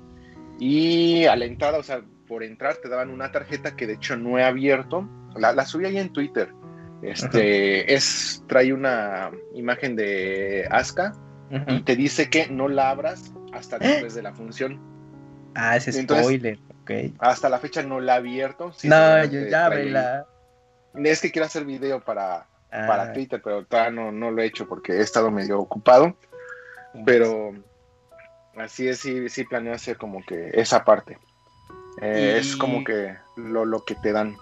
Y a la entrada, o sea, por entrar te daban una tarjeta que de hecho no he abierto. La, la subí ahí en Twitter. Este es, trae una imagen de Asuka y te dice que no la abras hasta después de la función. Ah, ese Entonces- spoiler. Ok. Hasta la fecha no la he abierto. Sí, no, yo ya ahí- vela. Es que quiero hacer video para, Ah, para Twitter, pero todavía no, no lo he hecho porque he estado medio ocupado. Pero así es, sí, sí planeo hacer como que esa parte. Eh, Y- Es como que lo, lo que te dan.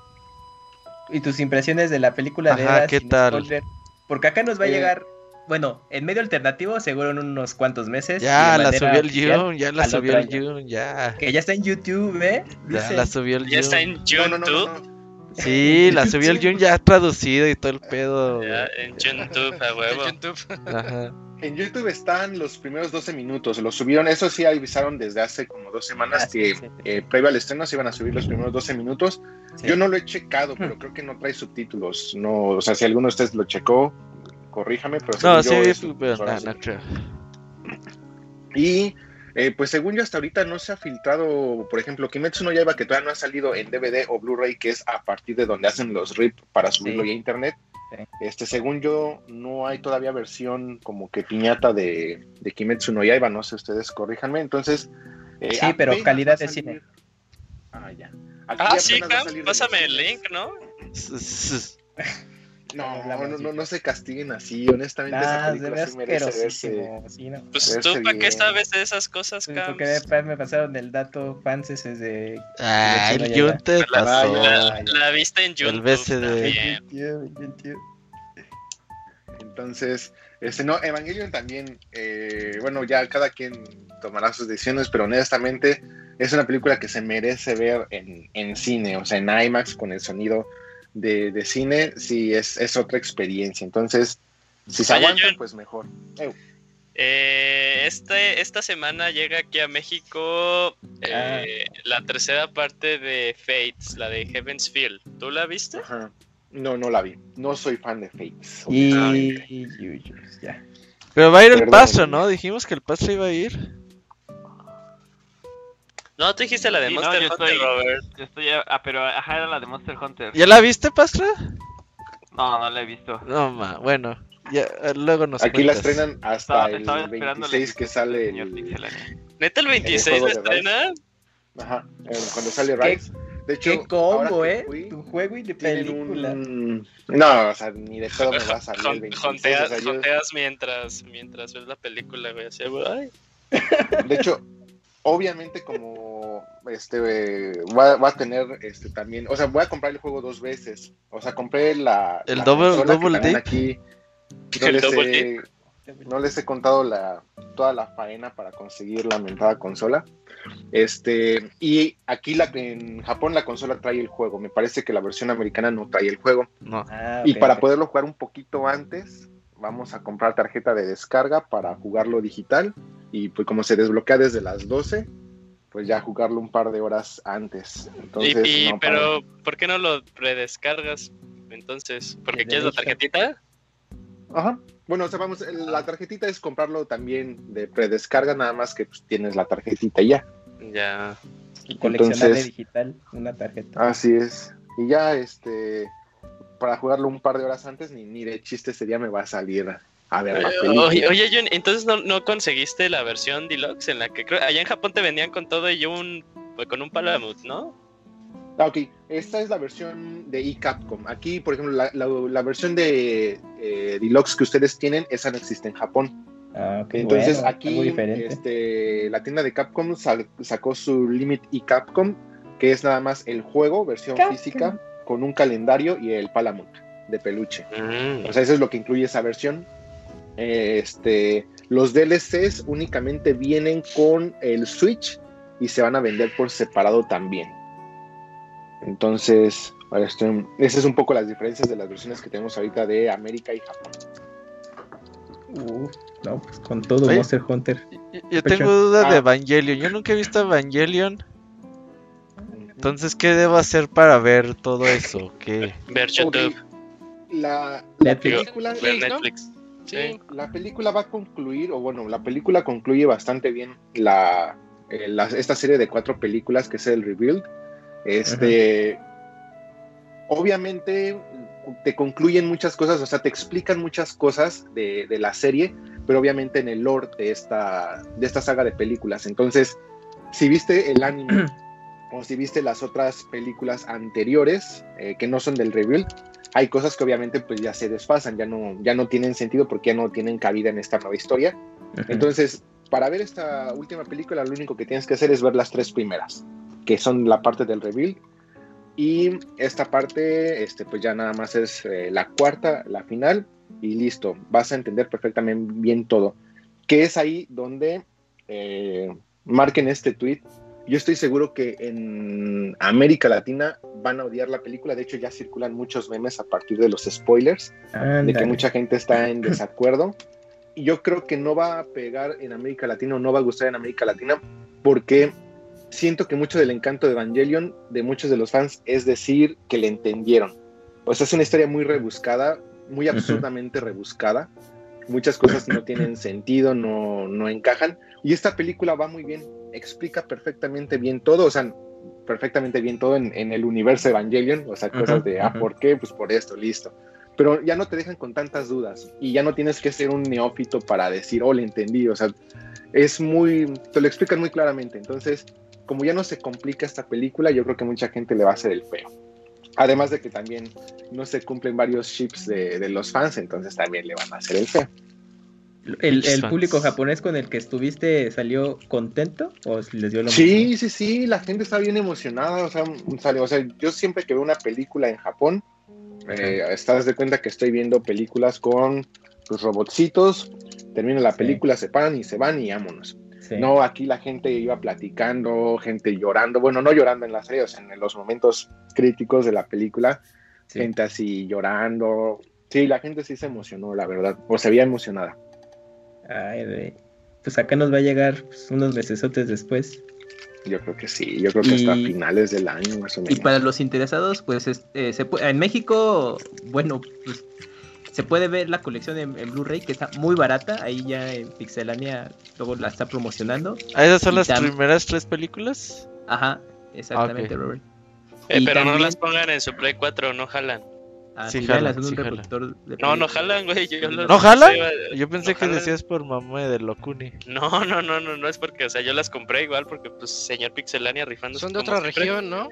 ¿Y tus impresiones de la película de Ajá, ¿qué tal? spoiler? Porque acá nos va a Eh, llegar, bueno, en medio alternativo, seguro en unos cuantos meses. Ya la subió el oficial, Jun, ya la subió el año. Jun, ya. Que ya está en YouTube, ¿eh? Ya Dice. la subió el Ya está en YouTube. no, no, no, no. Sí, la subió el Jun ya traducido y todo el pedo. Ya, en YouTube, a huevo. YouTube. Ajá. En YouTube están los primeros 12 minutos. Lo subieron, eso sí avisaron desde hace como dos semanas Ah, sí, que sí, sí. eh, previo al estreno se iban a subir los primeros 12 minutos. Sí. Yo no lo he checado, pero creo que no trae subtítulos. No, o sea, si alguno de ustedes lo checó, corríjame, pero No, según yo sí, es- pero no, sí. no creo. Y eh, pues según yo hasta ahorita no se ha filtrado, por ejemplo, Kimetsu no Yaiba que todavía no ha salido en DVD o Blu-ray, que es a partir de donde hacen los RIP para subirlo Sí. ya a internet. Sí. Este, según yo, no hay todavía versión como que piñata de, de Kimetsu no Yaiba, no sé, ustedes corríjanme. Entonces, eh, Sí, pero calidad de cine. Ah, ya. Aquí Ah, sí, Cam, pásame el link, ¿no? No, no, no, no se castiguen así, honestamente esa Ah, se ve película sí merece verse. asquerosísimo. Sí, no. Pues tú, ¿para qué sabes de esas cosas, Cam? Porque después me pasaron el dato fans ese de... Ay, Sí, el ya, ya. Jun te La, pasó. la- la viste en YouTube BCD. también. Tío, Entonces, este, no, Evangelion también, eh, bueno, ya cada quien tomará sus decisiones, pero honestamente es una película que se merece ver en, en cine, o sea, en IMAX con el sonido de, de cine, sí, es, es otra experiencia. Entonces, si se Oye, aguantan, Jun. pues mejor. Eh, este, esta semana llega aquí a México eh, la tercera parte de Fates, la de Heaven's Feel. ¿Tú la viste? ajá. No, no la vi. No soy fan de Fates. Y... honestamente. y- y- ya. Pero va a ir el paso, ¿no? Dijimos que el paso iba a ir. No, tú dijiste la de Sí, no, Monster yo Hunter, estoy- Robert. Yo estoy, ah, pero ajá, era la de Monster Hunter. ¿Ya la viste, Pastra? No, no la he visto. No, ma, bueno, ya, luego nos Aquí la estrenan hasta Estaba, el estaba esperando la 26 que sale el. ¿Neta el 26 juego la de estrena? ajá, eh, cuando sale ¿Qué- Rise. De hecho, Qué combo, ¿eh? fui, Tu juego y de película. un... No, o sea, ni de todo me va a salir el Jon- 26. Jonteas, o sea, yo- jonteas mientras, mientras ves la película, güey. Así, güey, ay. de hecho, obviamente como este eh, va, va a tener este también, o sea, voy a comprar el juego dos veces. O sea, compré la El la double- que aquí no El les, double he, no les he contado la toda la faena para conseguir la mentada consola. Este, y aquí la, en Japón la consola trae el juego. Me parece que la versión americana no trae el juego. No. Ah, Y para poderlo jugar un poquito antes, vamos a comprar tarjeta de descarga para jugarlo digital. Y pues como se desbloquea desde las 12, pues ya jugarlo un par de horas antes. Entonces, y, y- no, pero, ¿por qué no lo predescargas? Entonces, ¿porque quieres la tarjetita? Ajá. Bueno, o sea, vamos, el- la tarjetita es comprarlo también de predescarga, nada más que pues, tienes la tarjetita y ya. Ya. Y coleccionable entonces- digital, una tarjeta. Así es. Y ya, este, para jugarlo un par de horas antes, ni, ni de chiste ese día me va a salir a ver la película. Oye, oye, Jun, entonces no, no conseguiste la versión deluxe en la que creo allá en Japón te vendían con todo y un pues, con un palamut, ¿no? Ah, ok, esta es la versión de eCapcom. Aquí, por ejemplo, la, la- la versión de eh, Deluxe que ustedes tienen, esa no existe en Japón. Ah, ok, Entonces, bueno, aquí este, la tienda de Capcom sal- sacó su Limit eCapcom, que es nada más el juego, versión Capcom. física, con un calendario y el Palamut de peluche. Mm. O sea, eso es lo que incluye esa versión. Eh, Este, los DLCs únicamente vienen con el Switch y se van a vender por separado también. Entonces, esas es un poco las diferencias de las versiones que tenemos ahorita de América y Japón. Uf, no, pues con todo Oye. Monster Hunter. Yo, tengo duda de Ah. Evangelion. Yo nunca he visto Evangelion. Entonces, ¿qué debo hacer para ver todo eso? ¿Qué? Ver YouTube, La, la Netflix. película, ver Netflix, ¿no? Sí. la película va a concluir, o bueno, la película concluye bastante bien la, eh, la- esta serie de cuatro películas que es el Rebuild. Este, obviamente te concluyen muchas cosas, o sea, te explican muchas cosas de, de la serie, pero obviamente en el lore de esta, de esta saga de películas. Entonces, si viste el anime o si viste las otras películas anteriores eh, que no son del Rebuild, hay cosas que obviamente pues ya se desfasan, ya no, ya no tienen sentido porque ya no tienen cabida en esta nueva historia. Entonces, para ver esta última película, lo único que tienes que hacer es ver las tres primeras, que son la parte del reveal. Y esta parte, este, pues ya nada más es eh, la cuarta, la final, y listo. Vas a entender perfectamente bien todo. Que es ahí donde eh, marquen este tweet. Yo estoy seguro que en América Latina van a odiar la película. De hecho, ya circulan muchos memes a partir de los spoilers de que mucha gente está en desacuerdo. Y yo creo que no va a pegar en América Latina o no va a gustar en América Latina porque siento que mucho del encanto de Evangelion de muchos de los fans es decir que le entendieron. O sea, es una historia muy rebuscada, muy absurdamente rebuscada. Muchas cosas no tienen sentido, no, no encajan. Y esta película va muy bien, explica perfectamente bien todo, o sea, perfectamente bien todo en, en el universo Evangelion, o sea, cosas de, ah. ¿por qué? Pues por esto, listo. Pero ya no te dejan con tantas dudas y ya no tienes que ser un neófito para decir, oh, le entendí, o sea, es muy, te lo explican muy claramente. Entonces, como ya no se complica esta película, yo creo que mucha gente le va a hacer el feo. Además de que también no se cumplen varios chips de, de los fans, entonces también le van a hacer el feo. ¿El, público japonés con el que estuviste salió contento o les dio lo Sí, mismo? sí, sí, la gente está bien emocionada. O sea, sale- o sea, yo siempre que veo una película en Japón, eh, estás de cuenta que estoy viendo películas con los robotcitos, termina la Sí. película, se paran y se van y vámonos. Sí. No, aquí la gente iba platicando, gente llorando, bueno, no llorando en las series, en los momentos críticos de la película, Sí. gente así llorando. Sí, la gente sí se emocionó, la verdad, o se veía emocionada. Ay, güey. Pues acá nos va a llegar pues, unos mesesotes después. Yo creo que sí, yo creo que hasta Y- finales del año más o Y menos. para los interesados, pues es- eh, se pu- en México, bueno, pues se puede ver la colección en, en Blu-ray que está muy barata. Ahí ya en Pixelania luego la está promocionando. Ah, ¿Esas son Y las tam- primeras tres películas? Ajá, exactamente, Ah. Robert. Eh, Y pero no las pongan en su Play 4, no jalan. Ah, Sí sí, jalan, jalan, son un sí jalan. reproductor de No, no jalan, güey. Yo ¿No jalan? sí, Yo pensé no que jalan. decías por mamá de Locuni. No, no, no, no, no es porque, o sea, yo las compré igual porque, pues, señor Pixelania rifando. Son de otra región, ¿no?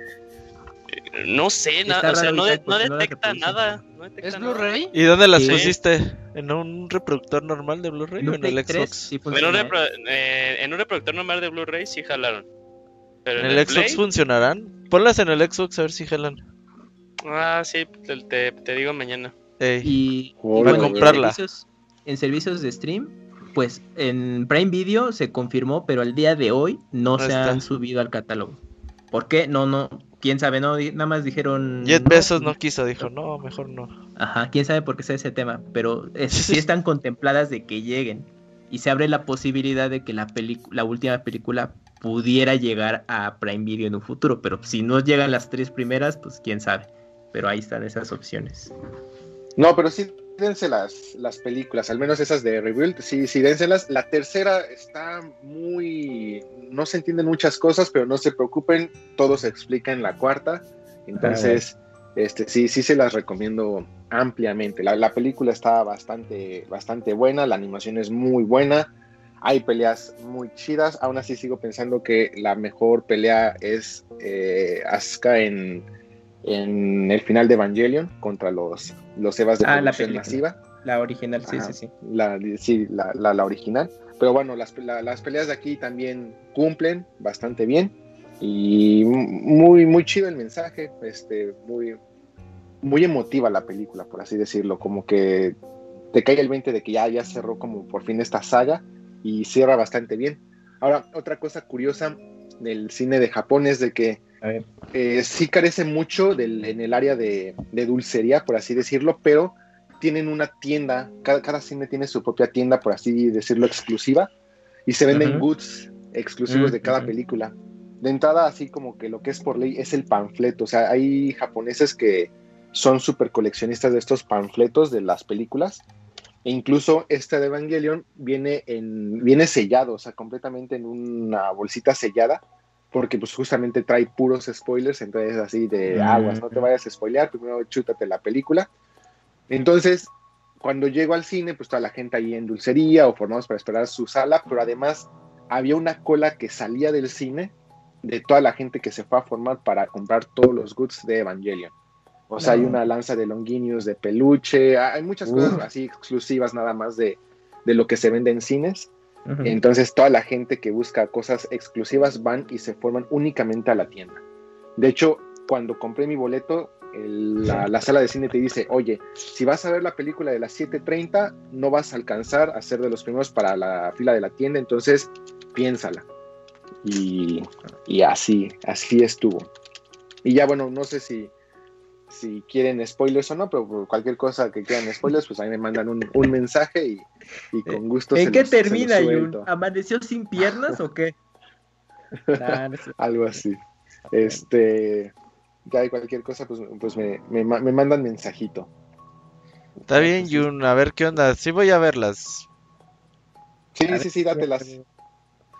No sé, nada, o sea, no, de- no porque no las detecta nada. No detecta ¿Es nada. Blu-ray? ¿Y dónde las Sí. pusiste? ¿En un reproductor normal de Blu-ray o en el 3 Xbox? sí En un, ¿eh? eh, en un reproductor normal de Blu-ray sí jalaron. Pero ¿En en, el el Xbox Play, funcionarán? Ponlas en el Xbox a ver si jalan. Ah, sí, te, te- te digo mañana. Ey. Y, y Voy a bueno, comprarla. En servicios, en servicios de stream, pues en Prime Video se confirmó, pero al día de hoy no, No se está. han subido al catálogo. ¿Por qué? No, no, quién sabe, no, nada más dijeron... Jet no, no quiso, dijo, no, mejor no. Ajá, quién sabe por qué está ese tema, pero es- sí están contempladas de que lleguen. Y se abre la posibilidad de que la, la última película pudiera llegar a Prime Video en un futuro, pero si no llegan las tres primeras, pues quién sabe. Pero ahí están esas opciones. No, pero sí dense las, las películas, al menos esas de Rebuild, sí, sí dénselas. La tercera está muy... No se entienden muchas cosas, pero no se preocupen, todo se explica en la cuarta. Entonces, este, sí, sí se las recomiendo ampliamente. La, la película está bastante, bastante buena, la animación es muy buena, hay peleas muy chidas, aún así sigo pensando que la mejor pelea es eh, Asuka en, en el final de Evangelion contra los, los Evas de Ah, la película. masiva. La original, sí, Ajá. sí, sí. La, sí, la, la- la original. Pero bueno, las, la- las peleas de aquí también cumplen bastante bien. Y muy, muy chido el mensaje. Este, muy, muy emotiva la película, por así decirlo. Como que te cae el 20 de que ya, ya cerró como por fin esta saga. Y cierra bastante bien. Ahora, otra cosa curiosa del cine de Japón es de que eh, sí carece mucho del- en el área de, de dulcería, por así decirlo, pero tienen una tienda, cada, cada cine tiene su propia tienda, por así decirlo, exclusiva, y se venden goods exclusivos de cada película. De entrada, así como que lo que es por ley es el panfleto, o sea, hay japoneses que son súper coleccionistas de estos panfletos de las películas, e incluso este de Evangelion viene, en, viene sellado, o sea, completamente en una bolsita sellada, porque pues justamente trae puros spoilers, entonces así de Mm. aguas, no te vayas a spoilear, primero chútate la película. Entonces, cuando llego al cine, pues toda la gente ahí en dulcería o formados para esperar su sala, pero además había una cola que salía del cine de toda la gente que se fue a formar para comprar todos los goods de Evangelion. O sea, hay una lanza de Longinus de peluche, hay muchas cosas así exclusivas nada más de, de lo que se vende en cines. Entonces toda la gente que busca cosas exclusivas van y se forman únicamente a la tienda. De hecho, cuando compré mi boleto, el- la, la sala de cine te dice, oye, si vas a ver la película de las 7.30, no vas a alcanzar a ser de los primeros para la fila de la tienda, entonces piénsala. Y, y así, así estuvo. Y ya bueno, no sé si, si quieren spoilers o no, pero cualquier cosa que quieran spoilers, pues ahí me mandan un, un mensaje y, y con gusto ¿En se qué los- se termina, Jun? suelto. ¿Amaneció sin piernas o qué? Nah, no sé. algo así. Este, ya hay cualquier cosa, pues, pues me, me, me mandan mensajito. Está bien, Jun, a ver qué onda. Sí voy a verlas. Sí, A ver, sí, sí, dátelas.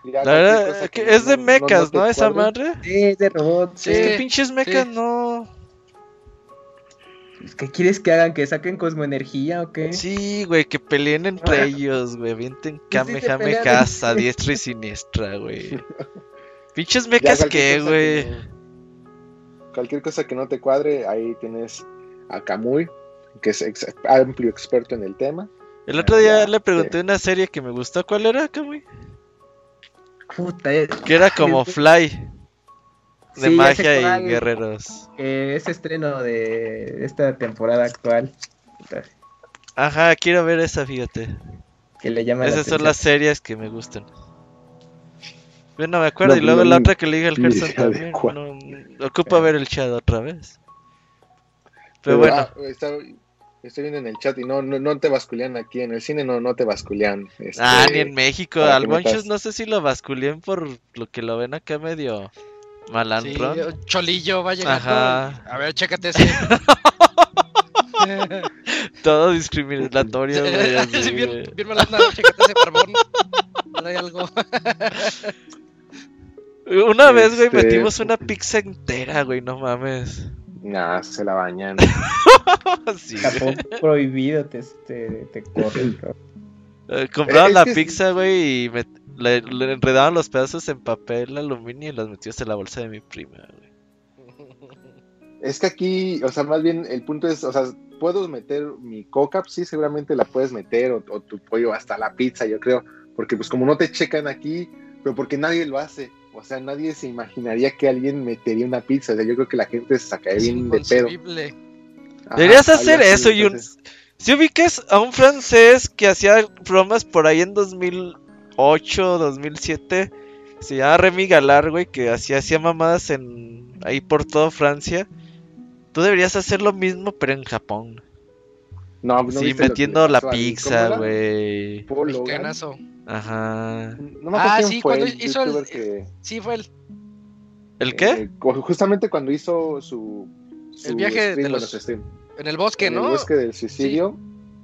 Ya La verdad que que es de no- no- mechas, te ¿no? Esa madre. Sí, es de robots. Sí. Es que pinches mechas sí. no. ¿Qué quieres que hagan? ¿Que saquen cosmoenergía o qué? Sí, güey, que peleen entre Ah. ellos, güey. Avienten Sí, sí, se Kamehameha pelean. a diestra y siniestra, güey. Pinches cualquier que, güey. Cualquier cosa que no te cuadre, ahí tienes a Kamui, que es ex- amplio experto en el tema. El otro día Ya, le pregunté sí. una serie que me gustó. ¿Cuál era, güey? Puta, eh, Que era como Fly. De Sí, magia y guerreros. es estreno de esta temporada actual. Ajá, quiero ver esa, fíjate. Que le llama la Esas son atención. las series que me gustan. Bueno, me acuerdo. No, y luego no, la no, otra que le dije al Gerson también. No, ocupa ver el chat otra vez. Pero Pero, bueno, ah, está- estoy viendo en el chat y no, no, no te basculean aquí en el cine, no, no te basculean. este, ah, ni en México. Al no sé si lo basculen por lo que lo ven acá medio Sí, malandrón. un Cholillo va llegando. Ajá. A ver, chécate ese. Todo discriminatorio, güey. así, Sí, bien, bien malandro, chécate ese barbón. Trae algo. Una vez, güey, Este- metimos una pizza entera, güey, no mames. Nah, se la bañan. Sí, Japón prohibido, te, te, te corren. bro. Eh, la pizza, güey, y me- le, le enredaban los pedazos en papel aluminio y los metías en la bolsa de mi prima, güey. Es que aquí, o sea, más bien el punto es, o sea, puedo meter mi coca, sí, seguramente la puedes meter, o, o tu pollo hasta la pizza, yo creo, porque pues como no te checan aquí, pero porque nadie lo hace, o sea, nadie se imaginaría que alguien metería una pizza, o sea, yo creo que la gente se sacaría bien de pedo. Ajá, Deberías hacer así, eso y un... Si ubiques a un francés que hacía bromas por ahí en 2008, 2007, se llama Remy Galar, güey, que hacía, hacía mamadas en ahí por toda Francia. Tú deberías hacer lo mismo, pero en Japón. No, ¿no sí, metiendo la pasó al- ¿cómo pizza, güey. Mexicanazo. Ajá. No me acuerdo Ah, sí, fue cuando el hizo el- que- Sí, fue el, ¿El qué? eh, justamente cuando hizo su, su El viaje de los- en el bosque, en ¿no? el bosque del suicidio,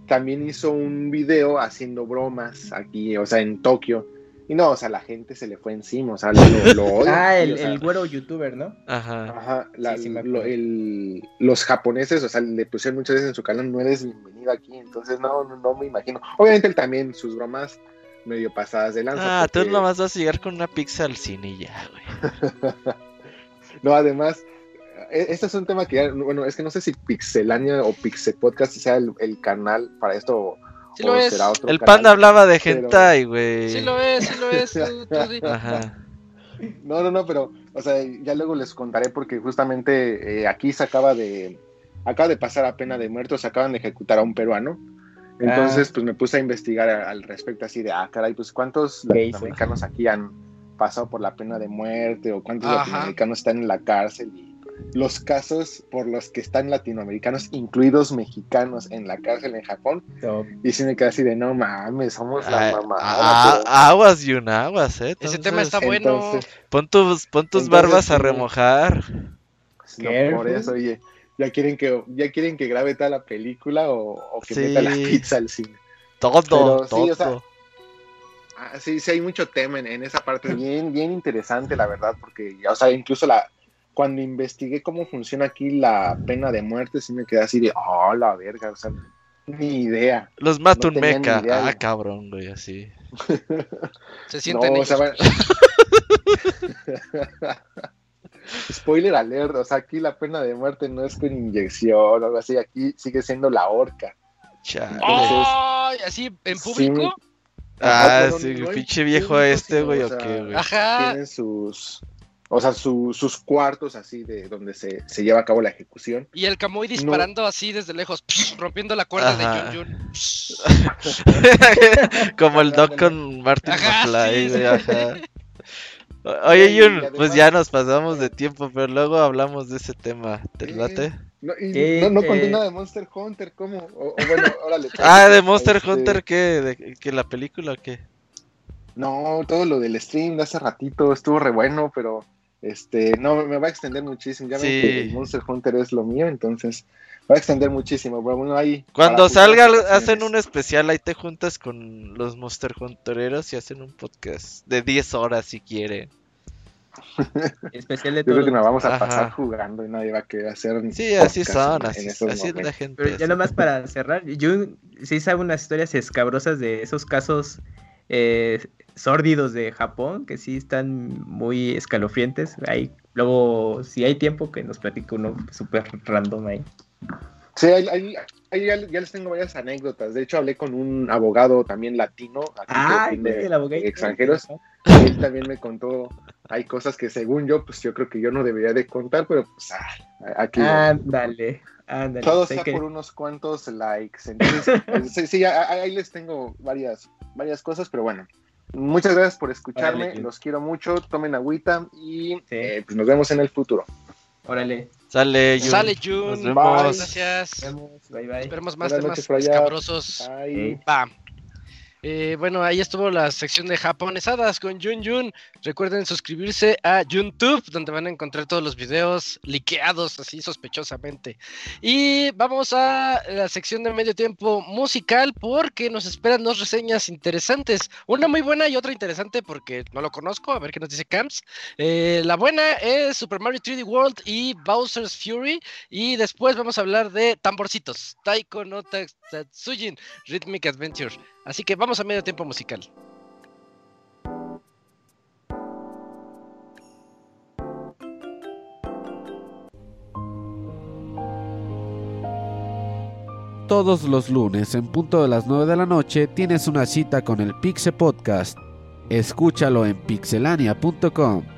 también hizo un video haciendo bromas aquí, o sea, en Tokio. Y no, o sea, la gente se le fue encima, o sea, lo, lo Ah, el, o sea, el güero youtuber, ¿no? Ajá. Ajá, la- Sí, sí me lo- acuerdo. el- los japoneses, o sea, le pusieron muchas veces en su canal, no eres bienvenido aquí, entonces no, no, no me imagino. Obviamente él también, sus bromas medio pasadas de lanza. Ah, tú porque- nomás vas a llegar con una pizza al cine y ya, güey. No, además, este es un tema que ya, bueno, es que no sé si Pixelania o Pixel Podcast sea el, el canal para esto o, es. será otro El canal. panda hablaba de hentai, güey. Sí lo es, sí lo es. tú- tú di. Ajá. No, no, no, pero, o sea, ya luego les contaré porque justamente eh, aquí se acaba de, acaba de pasar a pena de muertos, se acaban de ejecutar a un peruano. Entonces, pues me puse a investigar al respecto así de, ah, caray, pues cuántos latinoamericanos aquí han pasado por la pena de muerte o cuántos Ajá. latinoamericanos están en la cárcel y los casos por los que están latinoamericanos, incluidos mexicanos en la cárcel en Japón, Top. y sí me quedé así de, no mames, somos la mamada. pero- aguas y un aguas, eh. Ese tema está bueno. entonces, Pon tus, pon tus Entonces, barbas a sí. remojar. No, por eso, oye, ya quieren que, ya quieren que grabe toda la película o, o que Sí. meta la pizza al cine. Todo, Pero sí, todo. o sea, Ah, sí, sí hay mucho tema en, en esa parte, bien, bien interesante, la verdad, porque, o sea, incluso la, cuando investigué cómo funciona aquí la pena de muerte, sí me quedé así de, oh, la verga, o sea, ni idea. Los mata No un meca. idea, Ah, cabrón, güey, así. Se sienten No, o sea. Spoiler alert, o sea, aquí la pena de muerte no es con inyección o algo así, aquí sigue siendo la horca. Chale. ¡Ay! ¿Así en Sí, público? Ah, sí, en pinche viejo este, güey, o qué, güey. Ajá. tienen sus, o sea, su- sus cuartos así de donde se, se lleva a cabo la ejecución. Y el Camuy disparando así desde lejos, rompiendo la cuerda Ajá. de Jun Jun. Como el Doc con Martin Ajá, McFly, sí, güey, sí. ajá. Oye, Jun, además- pues ya nos pasamos de tiempo, pero luego hablamos de ese tema. ¿Te Eh, late? No, y ¿Qué? no, no conté Eh. nada de Monster Hunter, ¿cómo? O, o bueno, órale. Ah, de Monster Este, Hunter, ¿qué? ¿De que la película o qué? No, todo lo del stream de hace ratito estuvo re bueno, pero este, no, me va a extender muchísimo. Ya ven Sí. que el Monster Hunter es lo mío, entonces, va a extender muchísimo, pero bueno, ahí. Cuando salga hacen un especial, ahí te juntas con los Monster Huntereros y hacen un podcast de 10 horas si quieren. Especial de Yo creo que nos todo. vamos a Ajá. pasar jugando y nadie va a querer hacer. Sí, así son, así, en estos así es la momentos. gente. Pero ya nomás para cerrar, yo sí sabe unas historias escabrosas de esos casos eh, sórdidos de Japón que sí están muy escalofriantes. Ahí, luego, si hay tiempo, que nos platique uno súper random ahí. Sí, ahí, ahí- ahí ya, ya les tengo varias anécdotas. De hecho, hablé con un abogado también latino, Ah, el abogado. extranjeros. él también me contó, hay cosas que según yo, pues yo creo que yo no debería de contar, pero pues ah, aquí Ándale, ándale. todo sea que- por unos cuantos likes. Entonces, pues, sí, sí, ahí ahí les tengo varias, varias cosas, pero bueno. Muchas gracias por escucharme, Órale, los quiero mucho, tomen agüita y Sí. eh, pues nos vemos en el futuro. Órale. Sale, Jun. Sale Nos Jun. vemos. Gracias. Nos vemos. Bye bye. Esperemos más Buenas temas escabrosos. Bye. Va. Eh, bueno, ahí estuvo la sección de japonesadas con Jun Jun. Recuerden suscribirse a YouTube, donde van a encontrar todos los videos liqueados así sospechosamente. Y vamos a la sección de medio tiempo musical porque nos esperan dos reseñas interesantes. Una muy buena y otra interesante porque no lo conozco. A ver qué nos dice Camps. Eh, la buena es Super Mario 3D World y Bowser's Fury. Y después vamos a hablar de tamborcitos. Taiko no Tats- Tatsujin Rhythmic Adventure. Así que vamos a medio tiempo musical. Todos los lunes en punto de las 9 de la noche tienes una cita con el Pixe Podcast. Escúchalo en pixelania.com.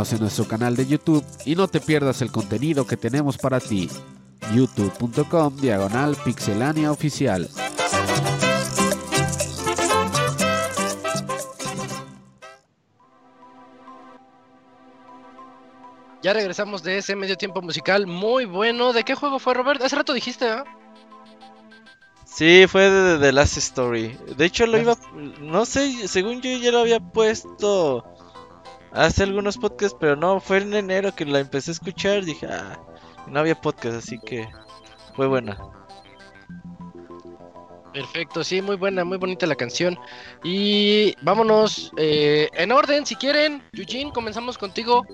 Síguenos en nuestro canal de YouTube y no te pierdas el contenido que tenemos para ti. youtube.com diagonal pixelania oficial. Ya regresamos de ese medio tiempo musical muy bueno. ¿De qué juego fue, Robert? Hace rato dijiste, ¿ah? Sí, fue de The Last Story. De hecho, lo iba. No sé, según yo ya lo había puesto hace algunos podcasts, pero no, fue en enero que la empecé a escuchar. Dije, ah, no había podcast, así que fue buena. Perfecto, sí, muy buena, muy bonita la canción. Y vámonos eh, en orden, si quieren. Eugene, comenzamos contigo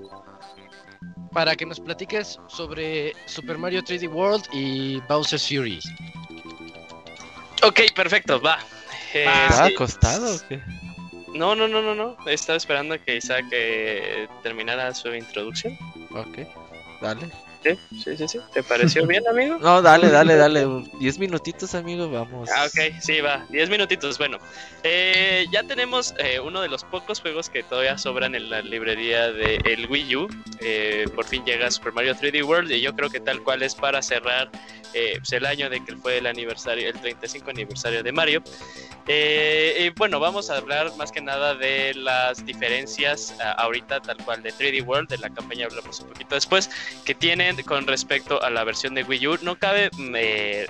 para que nos platiques sobre Super Mario 3D World y Bowser's Fury. Ok, perfecto, va. Eh, ¿Está sí. acostado o qué? No, no, no, no, no. Estaba esperando que Isaac eh, terminara su introducción. Ok, dale. Sí, sí, sí, sí. ¿Te pareció bien, amigo? No, dale, dale, dale. Diez minutitos, amigo, vamos. Ah, ok, sí, va. Diez minutitos. Bueno, eh, ya tenemos eh, uno de los pocos juegos que todavía sobran en la librería del el Wii U. Eh, por fin llega Super Mario 3D World y yo creo que tal cual es para cerrar eh, pues, el año de que fue el aniversario, el 35 aniversario de Mario. Eh, y bueno, vamos a hablar más que nada de las diferencias ah, ahorita tal cual de 3D World, de la campaña hablamos un poquito después, que tienen con respecto a la versión de Wii U. No cabe... eh,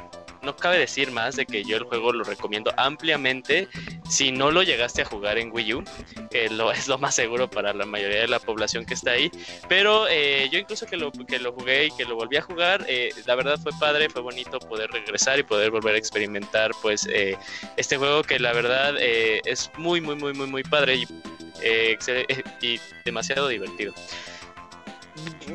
no cabe decir más de que yo el juego lo recomiendo ampliamente. Si no lo llegaste a jugar en Wii U, que lo, es lo más seguro para la mayoría de la población que está ahí. Pero eh, yo incluso que lo, que lo jugué y que lo volví a jugar, eh, la verdad fue padre, fue bonito poder regresar y poder volver a experimentar pues eh, este juego que la verdad eh, es muy, muy, muy, muy, muy padre y, eh, y demasiado divertido.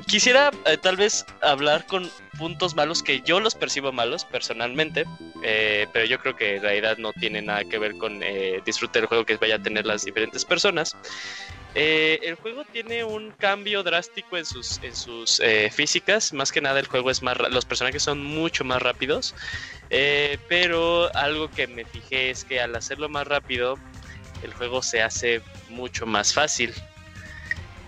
Quisiera eh, tal vez hablar con puntos malos que yo los percibo malos personalmente, eh, pero yo creo que en realidad no tiene nada que ver con eh, disfrute del juego que vaya a tener las diferentes personas. Eh, el juego tiene un cambio drástico en sus, en sus físicas. Más que nada, el juego es más. Los personajes son mucho más rápidos. Pero algo que me fijé es que al hacerlo más rápido, el juego se hace mucho más fácil.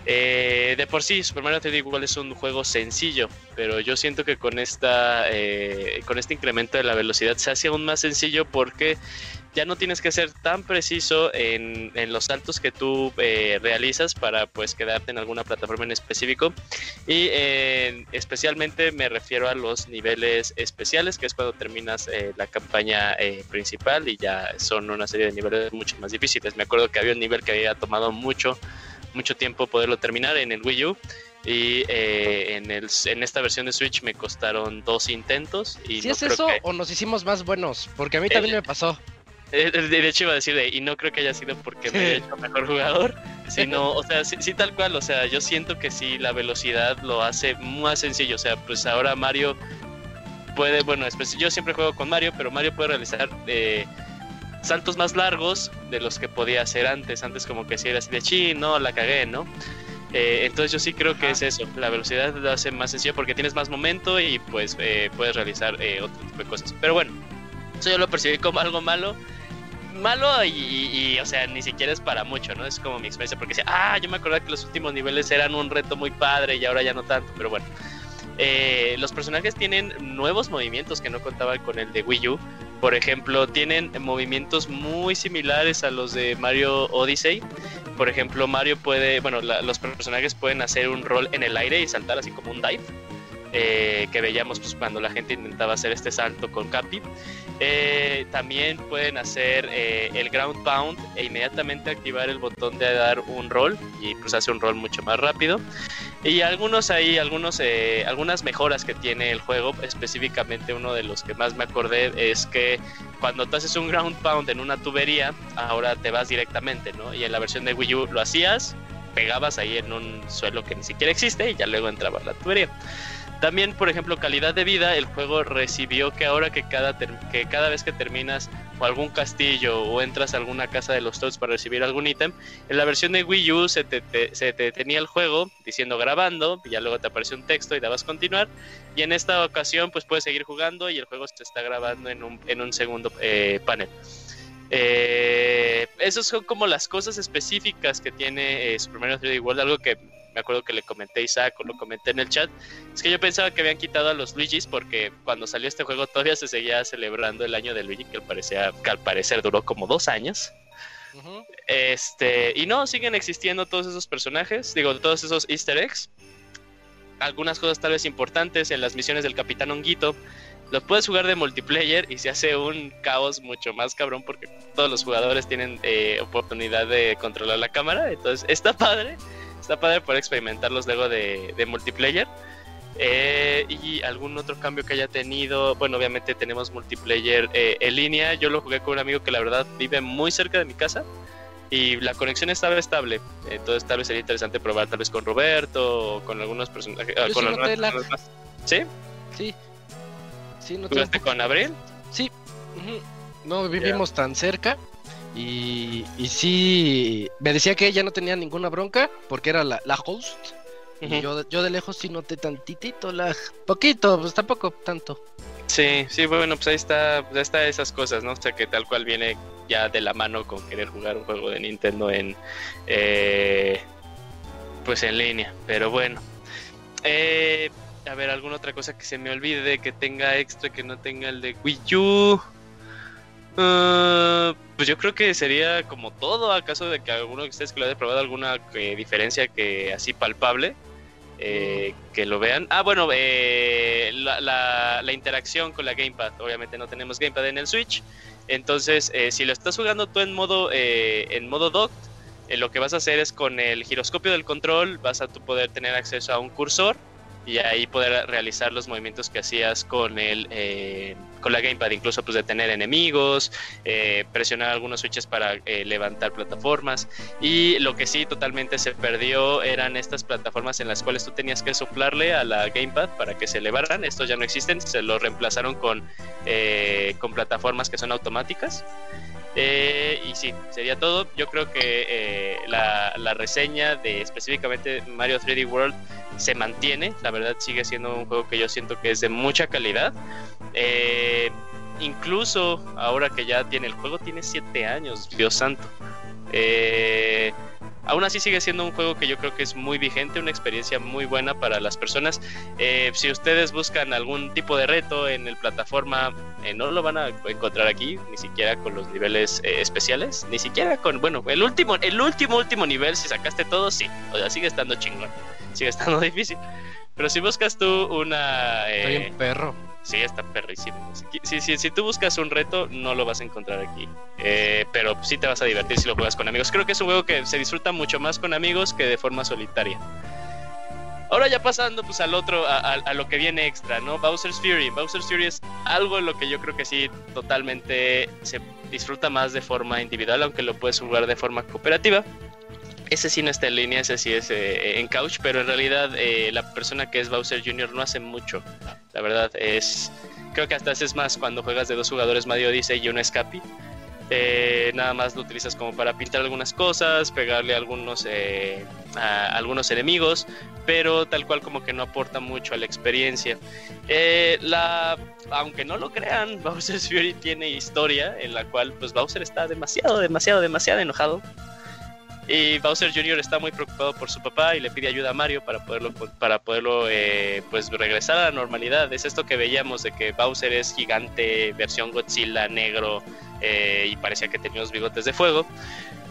Eh, de por sí, Super Mario 3D World es un juego sencillo, pero yo siento que con esta eh, con este incremento de la velocidad se hace aún más sencillo porque ya no tienes que ser tan preciso en, en los saltos que tú eh, realizas para pues quedarte en alguna plataforma en específico. Y especialmente me refiero a los niveles especiales que es cuando terminas la campaña principal y ya son una serie de niveles mucho más difíciles. Me acuerdo que había un nivel que había tomado mucho mucho tiempo poderlo terminar en el Wii U y eh, en, el, en esta versión de Switch me costaron dos intentos y ¿Si no es creo eso que- o nos hicimos más buenos? Porque a mí también Eh, me pasó. eh, De de hecho iba a decir de, y no creo que haya sido porque me haya hecho mejor jugador, sino, o sea, sí, sí tal cual, o sea, yo siento que sí la velocidad lo hace más sencillo, o sea, pues ahora Mario puede, bueno, espe- yo siempre juego con Mario, pero Mario puede realizar eh, saltos más largos de los que podía hacer antes, antes como que si era así de chi, no, la cagué, ¿no? Eh, entonces yo sí creo que es eso, la velocidad lo hace más sencillo porque tienes más momento y pues eh, puedes realizar eh, otro tipo de cosas. Pero bueno, eso yo lo percibí como algo malo. Malo y, y- y, o sea, ni siquiera es para mucho, ¿no? Es como mi experiencia porque decía, ah, yo me acordaba que los últimos niveles eran un reto muy padre y ahora ya no tanto, pero bueno. Eh, los personajes tienen nuevos movimientos que no contaban con el de Wii U. Por ejemplo, tienen movimientos muy similares a los de Mario Odyssey. Por ejemplo, Mario puede, bueno, los personajes pueden hacer un rol en el aire y saltar así como un dive. eh, que veíamos pues, cuando la gente intentaba hacer este salto con Capi. Eh, también pueden hacer eh, el ground pound e inmediatamente activar el botón de dar un roll y pues hace un roll mucho más rápido. Y algunos ahí, algunos, eh, algunas mejoras que tiene el juego, específicamente uno de los que más me acordé es que cuando tú haces un ground pound en una tubería, ahora te vas directamente, ¿no? Y en la versión de Wii U lo hacías, pegabas ahí en un suelo que ni siquiera existe y ya luego entraba la tubería. También, por ejemplo, calidad de vida, el juego recibió que ahora que cada, que cada vez que terminas o algún castillo o entras a alguna casa de los Toads para recibir algún ítem, en la versión de Wii U se te, te- se te tenía el juego diciendo grabando, y ya luego te aparece un texto y dabas continuar, y en esta ocasión pues puedes seguir jugando y el juego se está grabando en un, en un segundo eh, panel. Eh, esas son como las cosas específicas que tiene eh, Super Mario 3D World, algo que me acuerdo que le comenté a Isaac o lo comenté en el chat, es que yo pensaba que habían quitado a los Luigis porque cuando salió este juego todavía se seguía celebrando el año de Luigi, que al, parecía, que al parecer duró como dos años. Este, y no, siguen existiendo todos esos personajes, digo, todos esos easter eggs. Algunas cosas tal vez importantes en las misiones del Capitán Honguito. Lo puedes jugar de multiplayer y se hace un caos mucho más cabrón porque todos los jugadores tienen eh, oportunidad de controlar la cámara. Entonces está padre, está padre poder experimentarlos luego de, de multiplayer. Eh, y algún otro cambio que haya tenido. Bueno, obviamente tenemos multiplayer eh, en línea. Yo lo jugué con un amigo que la verdad vive muy cerca de mi casa y la conexión estaba estable. Entonces, tal vez sería interesante probar, tal vez con Roberto o con algunos personajes. ah, Yo con sí más. ¿Sí? Sí. Sí, no ¿Jugaste con Abril? Sí. No vivimos tan cerca. Y, y sí, me decía que ella no tenía ninguna bronca porque era la, la host. Y yo, yo de lejos sí noté tantitito la... Poquito, pues tampoco tanto. Sí, sí, bueno, pues ahí está, pues ahí está esas cosas, ¿no? O sea, que tal cual viene ya de la mano con querer jugar un juego de Nintendo en, eh, pues en línea. Pero bueno, Eh, a ver, alguna otra cosa que se me olvide que tenga extra que no tenga el de Wii U. Ah, pues yo creo que sería como todo, acaso de que alguno de ustedes que lo haya probado alguna eh, diferencia que así palpable, eh, que lo vean. Ah, bueno, eh, la, la- la interacción con la Gamepad. Obviamente no tenemos Gamepad en el Switch. Entonces, eh, si lo estás jugando tú en modo, eh, en modo docked, eh, lo que vas a hacer es con el giroscopio del control, vas a tú poder tener acceso a un cursor y ahí poder realizar los movimientos que hacías con el eh, con la gamepad incluso pues detener enemigos eh, presionar algunos switches para eh, levantar plataformas. Y lo que sí totalmente se perdió eran estas plataformas en las cuales tú tenías que soplarle a la gamepad para que se elevaran. Estos ya no existen se lo reemplazaron con eh, con plataformas que son automáticas eh, y sí, sería todo. Yo creo que eh, la, reseña de específicamente Mario 3D World se mantiene. La verdad sigue siendo un juego que yo siento que es de mucha calidad. Eh, incluso ahora que ya tiene el juego, tiene 7 años, Dios santo. Eh, aún así sigue siendo un juego que yo creo que es muy vigente, una experiencia muy buena para las personas. Eh, si ustedes buscan algún tipo de reto en el plataforma, eh, no lo van a encontrar aquí, ni siquiera con los niveles eh, especiales, ni siquiera con, bueno, el último, el último, último nivel, si sacaste todo, sí, o sea, sigue estando chingón, sigue estando difícil. Pero si buscas tú una... Está eh, perro. Sí, está perrísimo. Si, si, si, tú buscas un reto, no lo vas a encontrar aquí. Eh, pero sí te vas a divertir si lo juegas con amigos. Creo que es un juego que se disfruta mucho más con amigos que de forma solitaria. Ahora ya pasando pues al otro, a- a lo que viene extra, ¿no? Bowser's Fury. Bowser's Fury es algo en lo que yo creo que sí totalmente se disfruta más de forma individual, aunque lo puedes jugar de forma cooperativa. Ese sí no está en línea, ese sí es eh, en couch, pero en realidad eh, la persona que es Bowser Jr. no hace mucho. La verdad es. Creo que hasta haces más cuando juegas de dos jugadores Mario Odyssey y uno Escapi. Eh, nada más lo utilizas como para pintar algunas cosas, pegarle a algunos, eh, a algunos enemigos, pero tal cual como que no aporta mucho a la experiencia. Eh, la, aunque no lo crean, Bowser's Fury tiene historia en la cual pues Bowser está demasiado, demasiado, demasiado enojado. Y Bowser Jr. está muy preocupado por su papá y le pide ayuda a Mario para poderlo, para poderlo eh, pues regresar a la normalidad. Es esto que veíamos de que Bowser es gigante, versión Godzilla, negro, eh, y parecía que tenía unos bigotes de fuego.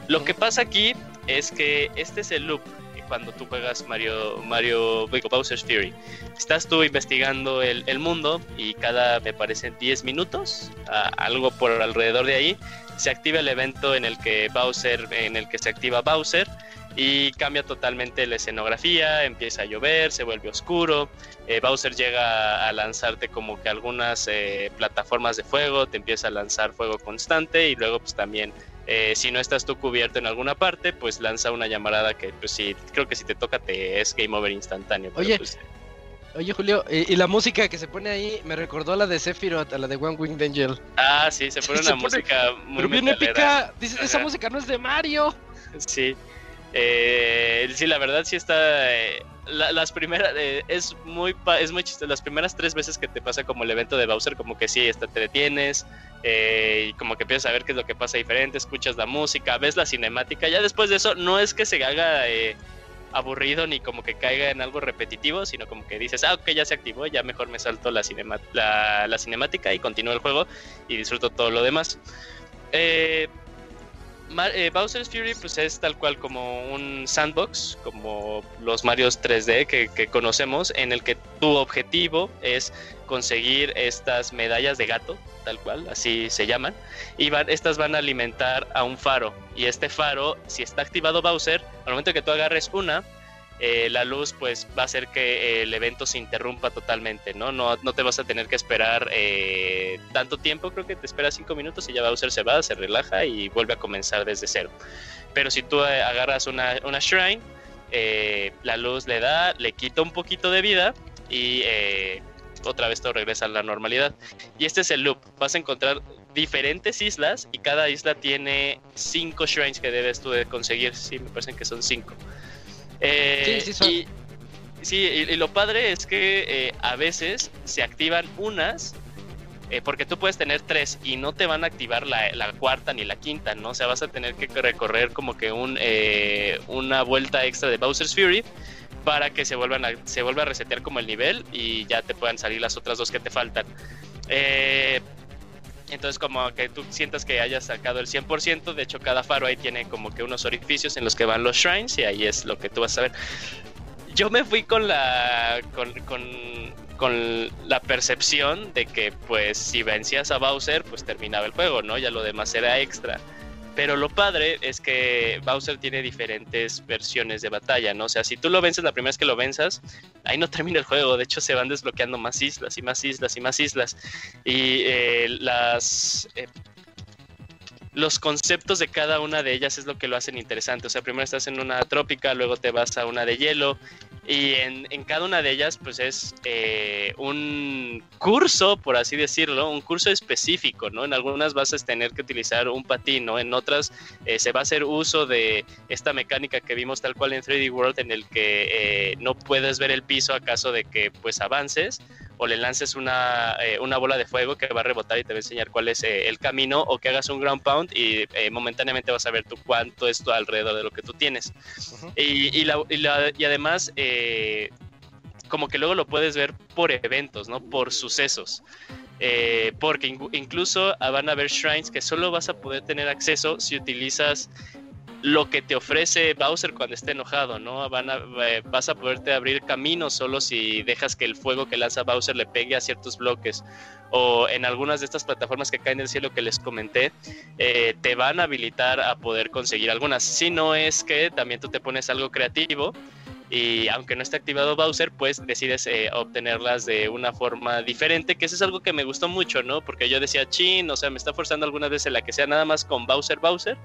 Lo que pasa aquí es que este es el loop cuando tú juegas Mario, Mario digo, Bowser's Fury. Estás tú investigando el, mundo y cada, me parece, 10 minutos, algo por alrededor de ahí, se activa el evento en el que Bowser, en el que se activa Bowser y cambia totalmente la escenografía, empieza a llover, se vuelve oscuro, eh, Bowser llega a lanzarte como que algunas eh, plataformas de fuego, te empieza a lanzar fuego constante y luego pues también eh, si no estás tú cubierto en alguna parte, pues lanza una llamarada que pues sí, creo que si te toca te es game over instantáneo. Oye, pues, Oye, Julio, y, y la música que se pone ahí me recordó a la de Sephiroth, a la de One Winged Angel. ah, sí, se pone Se una pone- música muy Pero bien épica. Dices, esa música no es de Mario. Sí. Eh, sí, la verdad sí está. eh, la- las primeras. eh, es muy pa- es muy chistoso. Las primeras tres veces que te pasa como el evento de Bowser, como que sí, hasta te detienes. eh, y como que empiezas a ver qué es lo que pasa diferente. Escuchas la música, ves la cinemática. Ya después de eso, no es que se haga. Aburrido ni como que caiga en algo repetitivo, sino como que dices, ah, ok, ya se activó, ya mejor me salto la, cinema la, la cinemática y continúo el juego y disfruto todo lo demás. Eh, eh, Bowser's Fury pues es tal cual como un sandbox, como los Marios 3D que, que, conocemos, en el que tu objetivo es conseguir estas medallas de gato, tal cual, así se llaman, y van, estas van a alimentar a un faro, y este faro, si está activado Bowser, al momento que tú agarres una, eh, la luz pues va a hacer que el evento se interrumpa totalmente, ¿no? No, no te vas a tener que esperar eh, tanto tiempo, creo que te esperas cinco minutos y ya Bowser se va, se relaja y vuelve a comenzar desde cero. Pero si tú eh, agarras una, una shrine, la luz le da, le quita un poquito de vida y otra vez todo regresa a la normalidad. Y este es el loop, vas a encontrar diferentes islas y cada isla tiene cinco shrines que debes tú de conseguir, sí, me parecen que son cinco. Eh, sí, sí, Y, sí, y, lo padre es que eh, a veces se activan unas, eh, porque tú puedes tener tres y no te van a activar la, la, cuarta ni la quinta, ¿no? O sea, vas a tener que recorrer como que un, una vuelta extra de Bowser's Fury para que se vuelvan a, se vuelva a resetear como el nivel y ya te puedan salir las otras dos que te faltan. Eh, entonces como que tú sientas que hayas sacado el 100%, de hecho cada faro ahí tiene como que unos orificios en los que van los shrines y ahí es lo que tú vas a ver. Yo me fui con la con, con, con la percepción de que pues si vencías a Bowser pues terminaba el juego, ¿no? Ya lo demás era extra. Pero lo padre es que Bowser tiene diferentes versiones de batalla, ¿no? O sea, si tú lo vences la primera vez que lo venzas, ahí no termina el juego. De hecho, se van desbloqueando más islas y más islas y más islas. Y eh, las... Eh, los conceptos de cada una de ellas es lo que lo hacen interesante. O sea, primero estás en una trópica, luego te vas a una de hielo, y en, cada una de ellas, pues es eh, un curso, por así decirlo, un curso específico, ¿no? En algunas vas a tener que utilizar un patín, ¿no? En otras eh, se va a hacer uso de esta mecánica que vimos tal cual en 3D World, en el que eh, no puedes ver el piso a caso de que pues avances o le lances una, eh, una, bola de fuego que va a rebotar y te va a enseñar cuál es eh, el camino, o que hagas un ground pound y eh, momentáneamente vas a ver tú cuánto es tu alrededor de lo que tú tienes. y, y, la, y, la, y, además, como que luego lo puedes ver por eventos, ¿no? Por sucesos. porque incluso van a haber shrines que solo vas a poder tener acceso si utilizas lo que te ofrece Bowser cuando esté enojado, ¿no? Van a, eh, vas a poderte abrir camino solo si dejas que el fuego que lanza Bowser le pegue a ciertos bloques. O en algunas de estas plataformas que caen del cielo que les comenté, eh, te van a habilitar a poder conseguir algunas. Si no es que también tú te pones algo creativo y aunque no esté activado Bowser, pues decides eh, obtenerlas de una forma diferente, que eso es algo que me gustó mucho, ¿no? Porque yo decía, chin, o sea, me está forzando algunas veces la que sea nada más con Bowser Bowser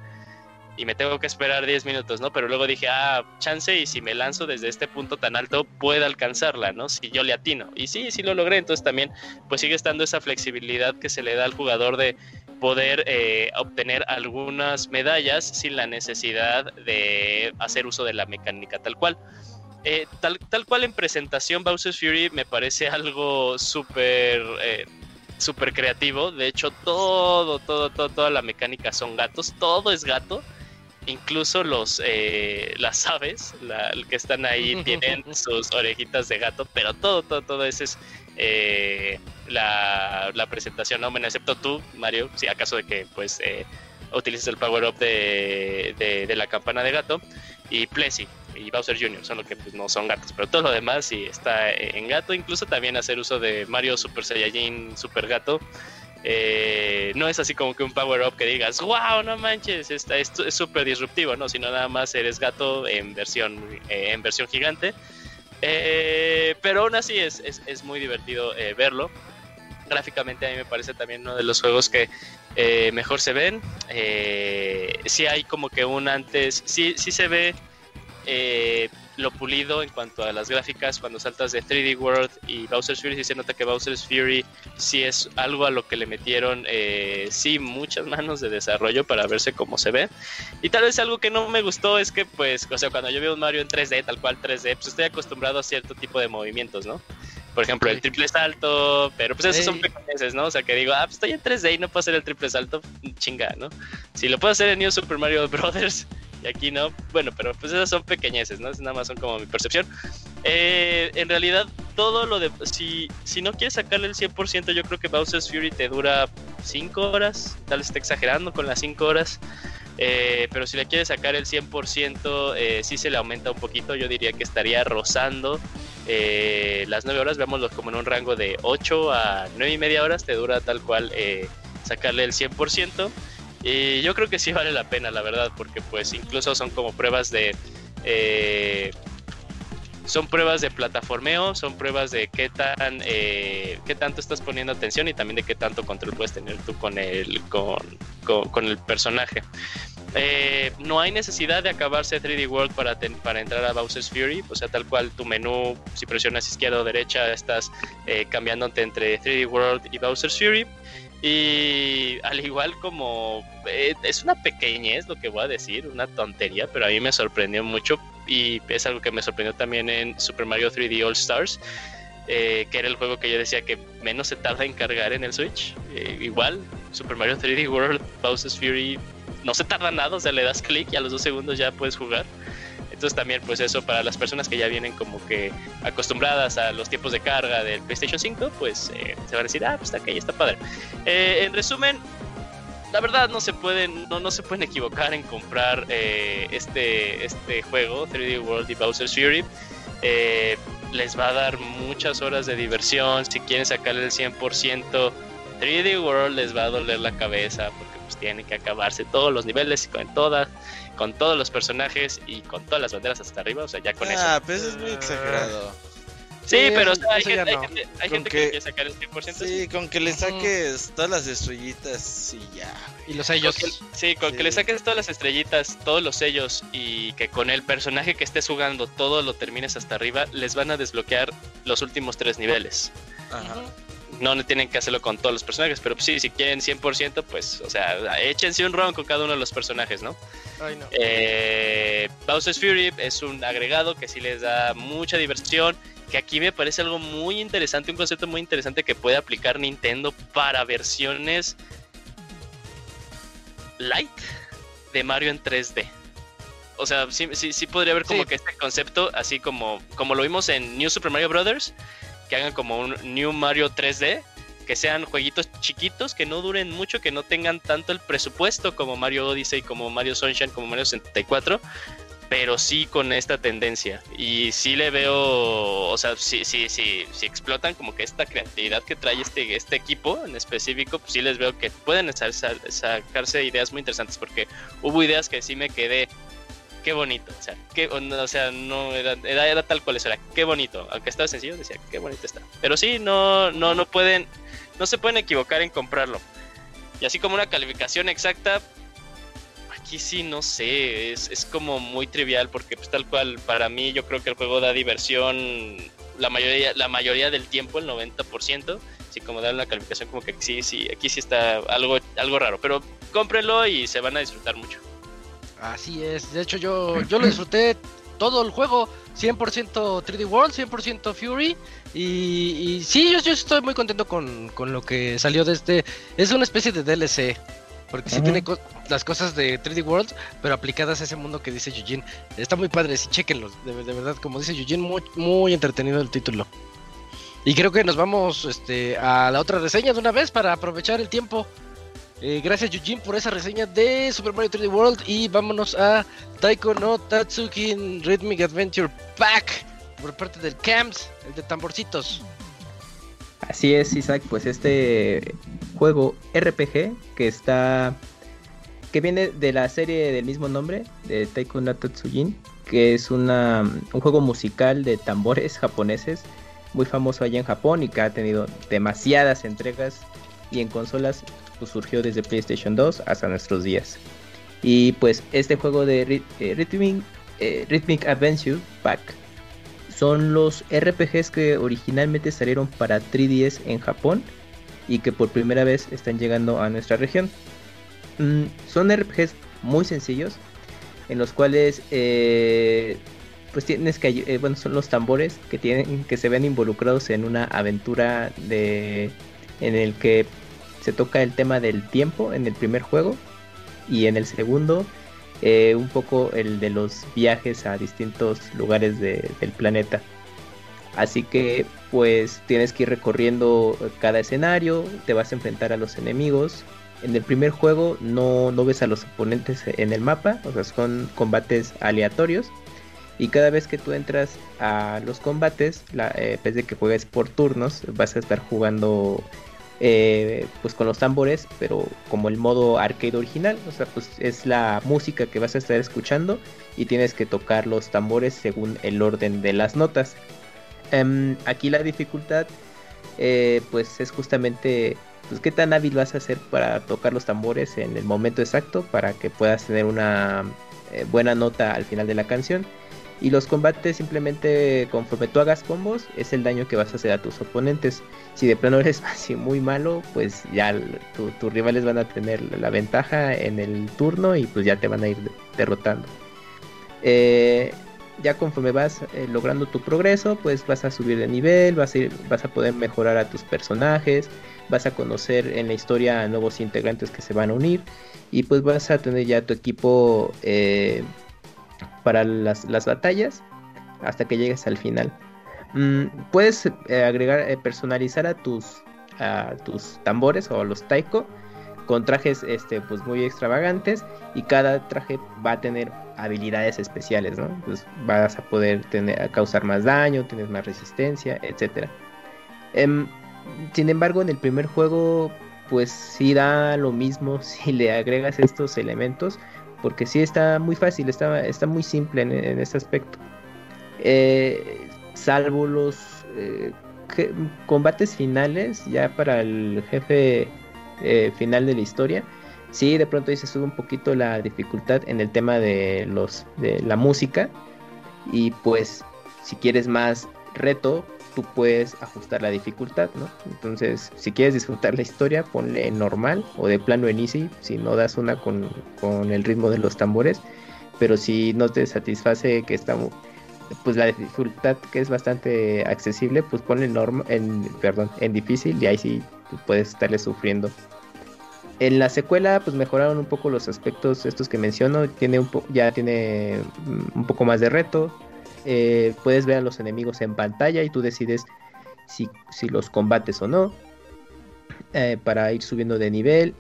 y me tengo que esperar 10 minutos, ¿no? Pero luego dije, ah, chance y si me lanzo desde este punto tan alto, puedo alcanzarla, ¿no? Si yo le atino. Y sí, sí lo logré, entonces también pues sigue estando esa flexibilidad que se le da al jugador de poder eh, obtener algunas medallas sin la necesidad de hacer uso de la mecánica tal cual. Eh, tal, tal cual en presentación Bowser's Fury me parece algo súper... Eh, creativo. De hecho, todo, todo, todo, toda la mecánica son gatos. Todo es gato incluso los eh, las aves que están ahí tienen sus orejitas de gato, pero todo, todo, todo eso es eh, la, presentación, ¿no? excepto tú, Mario, si acaso de que pues eh, utilices el power up de, de, la campana de gato, y Plessy y Bowser Jr. son los que pues, no son gatos, pero todo lo demás sí está en gato, incluso también hacer uso de Mario Super Saiyajin Super Gato eh, no es así como que un power up que digas, wow, no manches, es súper disruptivo, no, sino nada más eres gato en versión, eh, en versión gigante. Eh, pero aún así es, es, muy divertido verlo. Gráficamente a mí me parece también uno de los juegos que mejor se ven. sí hay como que un antes, sí, sí se ve lo pulido en cuanto a las gráficas cuando saltas de 3D World y Bowser's Fury, sí se nota que Bowser's Fury sí es algo a lo que le metieron, eh, sí, muchas manos de desarrollo para verse cómo se ve. Y tal vez algo que no me gustó es que, pues, o sea, cuando yo veo un Mario en 3D, tal cual 3D, pues estoy acostumbrado a cierto tipo de movimientos, ¿no? Por ejemplo, el triple salto, pero pues esos son pequeños, ¿no? O sea, que digo, ah, pues estoy en 3D y no puedo hacer el triple salto, chinga, ¿no? Si lo puedo hacer en New Super Mario Brothers, y aquí no. Bueno, pero pues esas son pequeñeces, ¿no? Nada más son como mi percepción. Eh, en realidad, todo lo de. Si, si no quieres sacarle el 100%, yo creo que Bowser's Fury te dura 5 horas. Tal vez esté exagerando con las 5 horas. Eh, pero si le quieres sacar el 100%, eh, sí se le aumenta un poquito. Yo diría que estaría rozando eh, las 9 horas. Veámoslo como en un rango de 8 a 9 y media horas. Te dura tal cual eh, sacarle el 100%. Y yo creo que sí vale la pena, la verdad, porque pues incluso son como pruebas de... eh, son pruebas de plataformeo, son pruebas de qué tan eh, qué tanto estás poniendo atención y también de qué tanto control puedes tener tú con el con, con- el personaje. Eh, no hay necesidad de acabarse 3D World para, para entrar a Bowser's Fury, o sea, tal cual tu menú, si presionas izquierda o derecha, estás eh, cambiándote entre 3D World y Bowser's Fury. Y al igual como eh, es una pequeñez lo que voy a decir, una tontería, pero a mí me sorprendió mucho y es algo que me sorprendió también en Super Mario 3D All Stars, eh, que era el juego que yo decía que menos se tarda en cargar en el Switch. Eh, igual, Super Mario 3D World, Bowser's Fury, no se tarda nada, o sea, le das clic y a los dos segundos ya puedes jugar. Entonces también pues eso para las personas que ya vienen como que acostumbradas a los tiempos de carga del PlayStation 5, pues eh, se van a decir, ah, pues está aquí, está padre. Eh, en resumen, la verdad no se pueden, no, no se pueden equivocar en comprar eh, este, este juego, 3D World y Bowser's Fury. Eh, les va a dar muchas horas de diversión. Si quieren sacarle el 100%, 3D World les va a doler la cabeza porque pues tienen que acabarse todos los niveles y con todas, con todos los personajes y con todas las banderas hasta arriba. O sea, ya con eso. Ah, pero eso es muy exagerado. Sí, Sí, pero o sea, hay gente, hay gente- hay Con gente que que- quiere sacar el 100%. Sí, con que le saques todas las estrellitas y ya. Y los Con sellos. que- sí, con que le saques todas las estrellitas, todos los sellos y que con el personaje que estés jugando todo lo termines hasta arriba, les van a desbloquear los últimos tres niveles. Ajá. No no tienen que hacerlo con todos los personajes, pero sí, si quieren 100%, pues, o sea, échense un round con cada uno de los personajes, ¿no? Ay, no. Eh, Bowser's Fury es un agregado que sí les da mucha diversión. Que aquí me parece algo muy interesante, un concepto muy interesante que puede aplicar Nintendo para versiones light de Mario en 3D. O sea, sí, sí, sí podría haber como Sí. que este concepto, así como, como lo vimos en New Super Mario Brothers, que hagan como un New Mario 3D, que sean jueguitos chiquitos, que no duren mucho, que no tengan tanto el presupuesto como Mario Odyssey, como Mario Sunshine, como Mario 64, pero sí con esta tendencia. Y sí le veo, o sea, sí, sí, sí, sí explotan como que esta creatividad que trae este, este equipo en específico, pues sí les veo que pueden sa- sa- sacarse ideas muy interesantes, porque hubo ideas que sí me quedé. Qué bonito, o sea, no era, era, era tal cual eso era, qué bonito, aunque estaba sencillo, decía, qué bonito está. Pero sí, no, no, no pueden, no se pueden equivocar en comprarlo. Y así como una calificación exacta, aquí sí no sé, es, es como muy trivial porque pues tal cual para mí yo creo que el juego da diversión la mayoría la mayoría del tiempo, el 90%, así como dar una calificación como que sí, sí, aquí sí está algo algo raro, pero cómprenlo y se van a disfrutar mucho. Así es. De hecho, yo, yo lo disfruté todo el juego. 100% 3D World, 100% Fury. Y, y sí, yo, yo estoy muy contento con, con lo que salió de este. Es una especie de DLC. Porque sí Ujú. tiene co- las cosas de 3D World, pero aplicadas a ese mundo que dice Eugene. Está muy padre, sí, chequenlos. De, de verdad, como dice Eugene, muy, muy entretenido el título. Y creo que nos vamos este, a la otra reseña de una vez para aprovechar el tiempo. Eh, gracias Eugene por esa reseña de Super Mario 3D World y vámonos a Taiko no Tatsukin Rhythmic Adventure Pack por parte del CAMS, el de tamborcitos. Así es, Isaac, pues este juego RPG que está que viene de la serie del mismo nombre de Taiko no Tatsujin, que es una, un juego musical de tambores japoneses muy famoso allá en Japón y que ha tenido demasiadas entregas y en consolas pues, surgió desde PlayStation 2 hasta nuestros días. Y pues este juego de eh, Rhythmic, eh, Rhythmic Adventure Pack son los RPGs que originalmente salieron para 3DS en Japón y que por primera vez están llegando a nuestra región. Mm, son RPGs muy sencillos en los cuales eh, pues tienes que bueno son los tambores que tienen que se ven involucrados en una aventura de en el que se toca el tema del tiempo en el primer juego y en el segundo eh, un poco el de los viajes a distintos lugares de- del planeta. Así que pues tienes que ir recorriendo cada escenario, te vas a enfrentar a los enemigos. En el primer juego no, no ves a los oponentes en el mapa, o sea, son combates aleatorios. Y cada vez que tú entras a los combates, la, eh, de que juegues por turnos, vas a estar jugando eh, pues con los tambores, pero como el modo arcade original, o sea, pues es la música que vas a estar escuchando y tienes que tocar los tambores según el orden de las notas. Em, aquí la dificultad, eh, pues es justamente, pues qué tan hábil vas a ser para tocar los tambores en el momento exacto para que puedas tener una eh, buena nota al final de la canción. Y los combates simplemente conforme tú hagas combos es el daño que vas a hacer a tus oponentes. Si de plano eres así muy malo, pues ya tus rivales van a tener la ventaja en el turno y pues ya te van a ir de- derrotando. Eh, ya conforme vas eh, logrando tu progreso, pues vas a subir de nivel, vas a, vas a poder mejorar a tus personajes, vas a conocer en la historia a nuevos integrantes que se van a unir y pues vas a tener ya tu equipo eh, para las, las batallas hasta que llegues al final. Mm, puedes eh, agregar, eh, personalizar a tus, a tus tambores o a los taiko con trajes este, pues muy extravagantes y cada traje va a tener habilidades especiales, ¿no? Pues vas a poder tener, causar más daño, tienes más resistencia, etcétera. Em, sin embargo, en el primer juego, pues sí da lo mismo si le agregas estos elementos, porque sí está muy fácil, está, está muy simple en, en este aspecto. Eh, salvo los eh, combates finales, ya para el jefe eh, final de la historia, sí de pronto ahí se sube un poquito la dificultad en el tema de los de la música y pues si quieres más reto tú puedes ajustar la dificultad no entonces si quieres disfrutar la historia ponle en normal o de plano en easy si no das una con, con el ritmo de los tambores pero si no te satisface que está pues la dificultad que es bastante accesible pues ponle en en perdón en difícil y ahí sí puedes estarle sufriendo en la secuela, pues mejoraron un poco los aspectos estos que menciono. Tiene ya tiene mm, un poco más de reto. Eh, puedes ver a los enemigos en pantalla y tú decides si, si los combates o no. eh, para ir subiendo de nivel.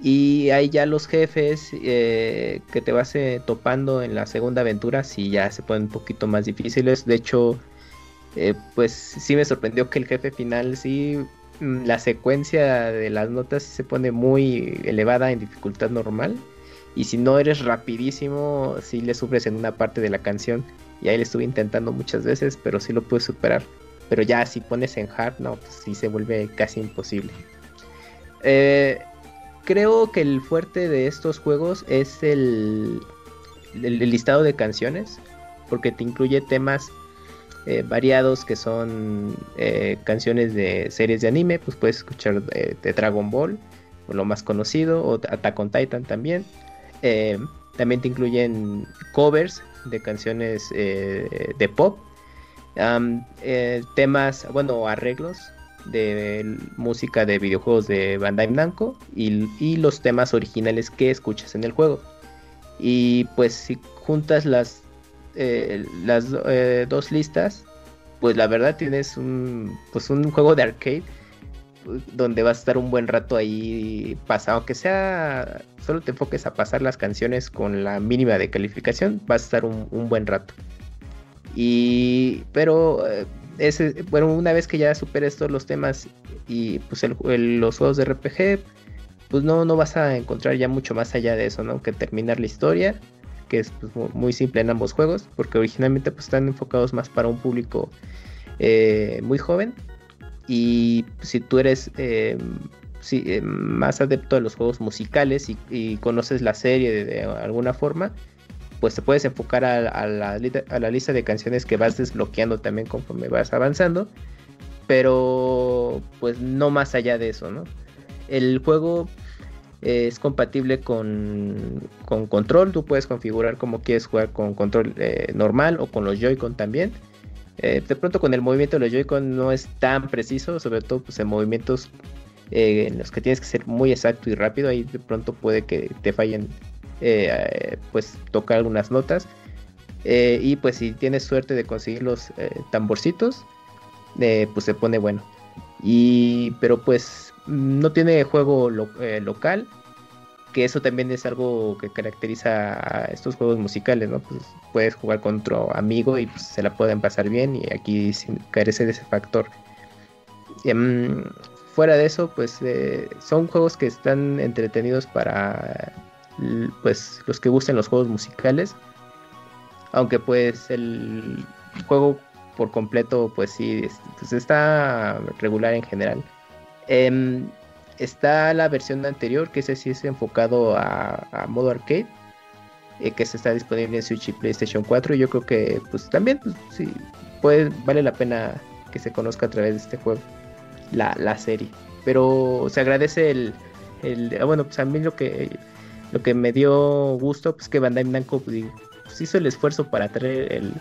Y hay ya los jefes eh, que te vas topando en la segunda aventura. Si ya se ponen un poquito más difíciles. De hecho, pues sí me sorprendió que el jefe final sí mm, la secuencia de las notas se pone muy elevada en dificultad normal. Y si no eres rapidísimo, sí le sufres en una parte de la canción. Y ahí le estuve intentando muchas veces, pero sí lo pude superar. Pero ya si pones en hard, no, pues sí se vuelve casi imposible. Eh, creo que el fuerte de estos juegos es el, el- listado de canciones. Porque te incluye temas eh, variados que son eh, canciones de series de anime, pues puedes escuchar de Dragon Ball, por lo más conocido, o Attack on Titan también. También te incluyen covers de canciones eh, de pop, eh, temas, bueno, arreglos de música de videojuegos de Bandai Namco y, y los temas originales que escuchas en el juego. Y pues si juntas las eh, las dos listas, pues la verdad tienes un, pues un juego de arcade donde vas a estar un buen rato ahí pasado, aunque sea solo te enfoques a pasar las canciones con la mínima de calificación, vas a estar un, un buen rato. Y pero eh, ese, bueno, una vez que ya superes todos los temas y pues el- los juegos de RPG, pues no, no vas a encontrar ya mucho más allá de eso, ¿no? Que terminar la historia que es pues, mu- muy simple en ambos juegos, porque originalmente pues, están enfocados más para un público eh, muy joven. Y si tú eres si, eh, más adepto a los juegos musicales y, conoces la serie de, alguna forma, pues te puedes enfocar a, la, lista de canciones que vas desbloqueando también conforme vas avanzando. Pero pues no más allá de eso, ¿no? El juego es compatible con, con control. Tú puedes configurar como quieres jugar con control eh, normal o con los Joy-Con también. Eh, de pronto con el movimiento de los Joy-Con no es tan preciso, sobre todo pues, en movimientos eh, en los que tienes que ser muy exacto y rápido. Ahí de pronto puede que te fallen eh, pues tocar algunas notas. Y pues si tienes suerte de conseguir los tamborcitos, pues se pone bueno. Y pero pues no tiene juego lo- local, que eso también es algo que caracteriza a estos juegos musicales, ¿no? Pues puedes jugar con otro amigo y pues, se la pueden pasar bien y aquí carece de ese factor. Em, fuera de eso, pues eh, son juegos que están entretenidos para pues los que gusten los juegos musicales. Aunque pues el juego por completo pues sí es- pues, está regular en general. Em, está la versión anterior que ese sí es enfocado a, modo arcade. eh, que se está disponible en Switch y PlayStation 4 y yo creo que pues también pues, sí vale la pena que se conozca a través de este juego la, la serie. Pero se agradece el, el- ah, bueno, pues a mí lo que lo que me dio gusto pues que Bandai Namco pues, pues, hizo el esfuerzo para traer el,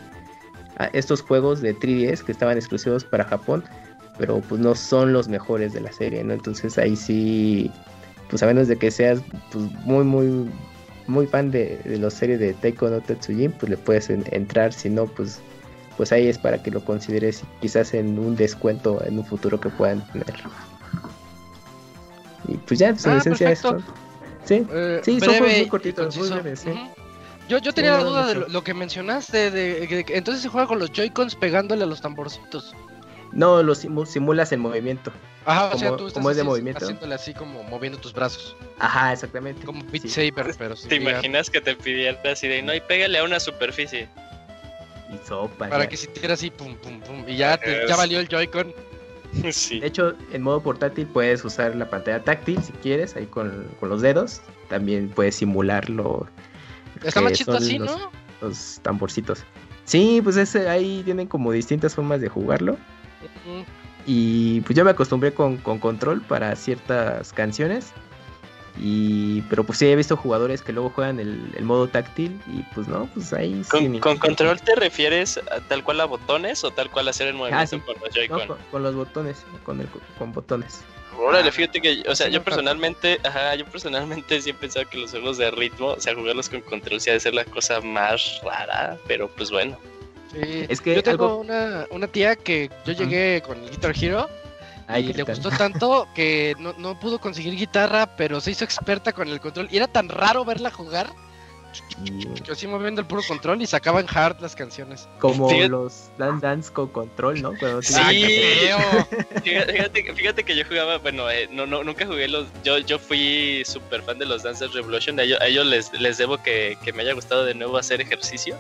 estos juegos de 3DS que estaban exclusivos para Japón, pero pues no son los mejores de la serie, ¿no? Entonces ahí sí, pues a menos de que seas pues muy muy muy fan de, de la serie de Taiko no Tetsujin, pues le puedes en- entrar, si no pues pues ahí es para que lo consideres quizás en un descuento en un futuro que puedan tener. Y pues ya, pues en Ah, esencia perfecto. esto. Sí, Eh, Sí, son breve juegos muy cortitos, muy conciso. breves, sí. Ujú. Yo, yo tenía Sí, la no, duda de lo, lo que mencionaste, de, que- que entonces se juega con los Joy-Cons pegándole a los tamborcitos. No lo simu- simulas el movimiento. Ajá, o sea, Como- tú estás como es de así, movimiento. haciéndole así como moviendo tus brazos, Ajá, exactamente. como Beat Sí, Saber, pero sí. ¿Te imaginas que te pidiera así de no y pégale a una superficie? Y sopa. Para ya. que sintiera así, pum, pum, pum, y ya, te- ya valió el Joy-Con. sí. De hecho, en modo portátil puedes usar la pantalla táctil si quieres, ahí con, con los dedos. También puedes simularlo. Está más chido así, los- ¿no? Los tamborcitos. Sí, pues ese, ahí tienen como distintas formas de jugarlo. Y pues yo me acostumbré con, con control para ciertas canciones. Y, pero pues sí he visto jugadores que luego juegan el, el modo táctil y pues no, pues ahí ¿Con, sin- con control te refieres a tal cual a botones o tal cual a hacer el movimiento Ah, sí. con los no, con, con los botones, con, el, con botones. Órale, fíjate que, o sea, Sí, yo personalmente, ajá, yo personalmente sí he pensado que los juegos de ritmo, o sea, jugarlos con control sí ha de ser la cosa más rara, pero pues bueno. Sí. Es que yo tengo algo- una, una tía que yo llegué con el Guitar Hero Ay, y le gustó tanto que no, no pudo conseguir guitarra, pero se hizo experta con el control. Y era tan raro verla jugar que así moviendo el puro control y sacaban hard las canciones. como los Dance Dance con control, ¿no? Cuando Sí. Fíjate, fíjate, fíjate que yo jugaba, bueno, eh, no, no, nunca jugué los, yo, yo fui súper fan de los Dancers Revolution, a ellos, a ellos les, les debo que, que me haya gustado de nuevo hacer ejercicio.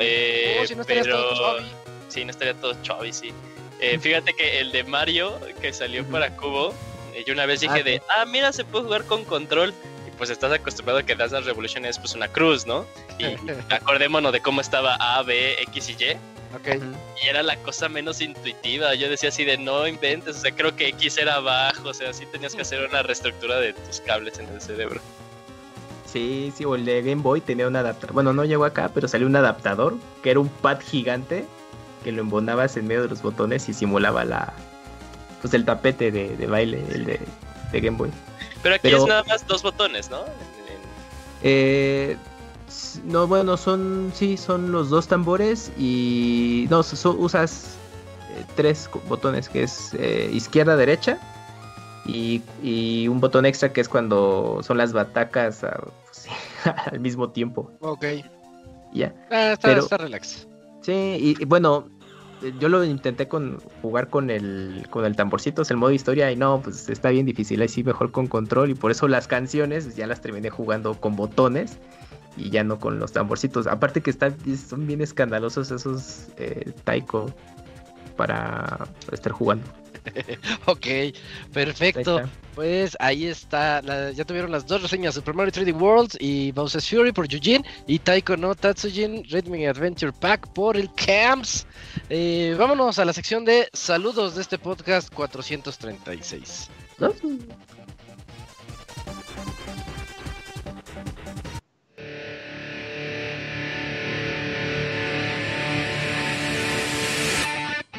Eh, Oh, si no pero... todo chubby. Sí, no estaría todo chubby, sí. Eh, fíjate que el de Mario que salió para Cubo, eh, yo una vez dije Ah, de, ah, mira, se puede jugar con control. Y pues estás acostumbrado a que Dance Revolution es pues una cruz, ¿no? Y acordémonos de cómo estaba A, B, X y Y. Ok. Y era la cosa menos intuitiva. Yo decía así de no inventes. O sea, creo que X era abajo. O sea, sí tenías que hacer una reestructura de tus cables en el cerebro. Sí, sí, o el de Game Boy tenía un adaptador. Bueno, no llegó acá, pero salió un adaptador que era un pad gigante que lo embonabas en medio de los botones y simulaba la. Pues el tapete de, de baile, el de, de Game Boy. Pero aquí Pero- es nada más dos botones, ¿no? Eh, no, bueno, son. Sí, son los dos tambores y. No, so- usas eh, tres botones, que es eh, izquierda, derecha. Y, y un botón extra que es cuando son las batacas al mismo tiempo. Ok. Ya. Ah, está, Pero- está relax. Sí, y, y bueno, eh, yo lo intenté con jugar con el con el tamborcito, es el modo historia y no, pues está bien difícil, así mejor con control y por eso las canciones ya las terminé jugando con botones y ya no con los tamborcitos. Aparte que están son bien escandalosos esos eh, taiko para estar jugando. Ok, perfecto. Pues ahí está. la- ya tuvieron las dos reseñas: Super Mario 3D World y Bowser's Fury por Yujin y Taiko no Tatsujin Rhythmic Adventure Pack por el Camps. Eh, vámonos a la sección de saludos de este podcast 436. ¿no?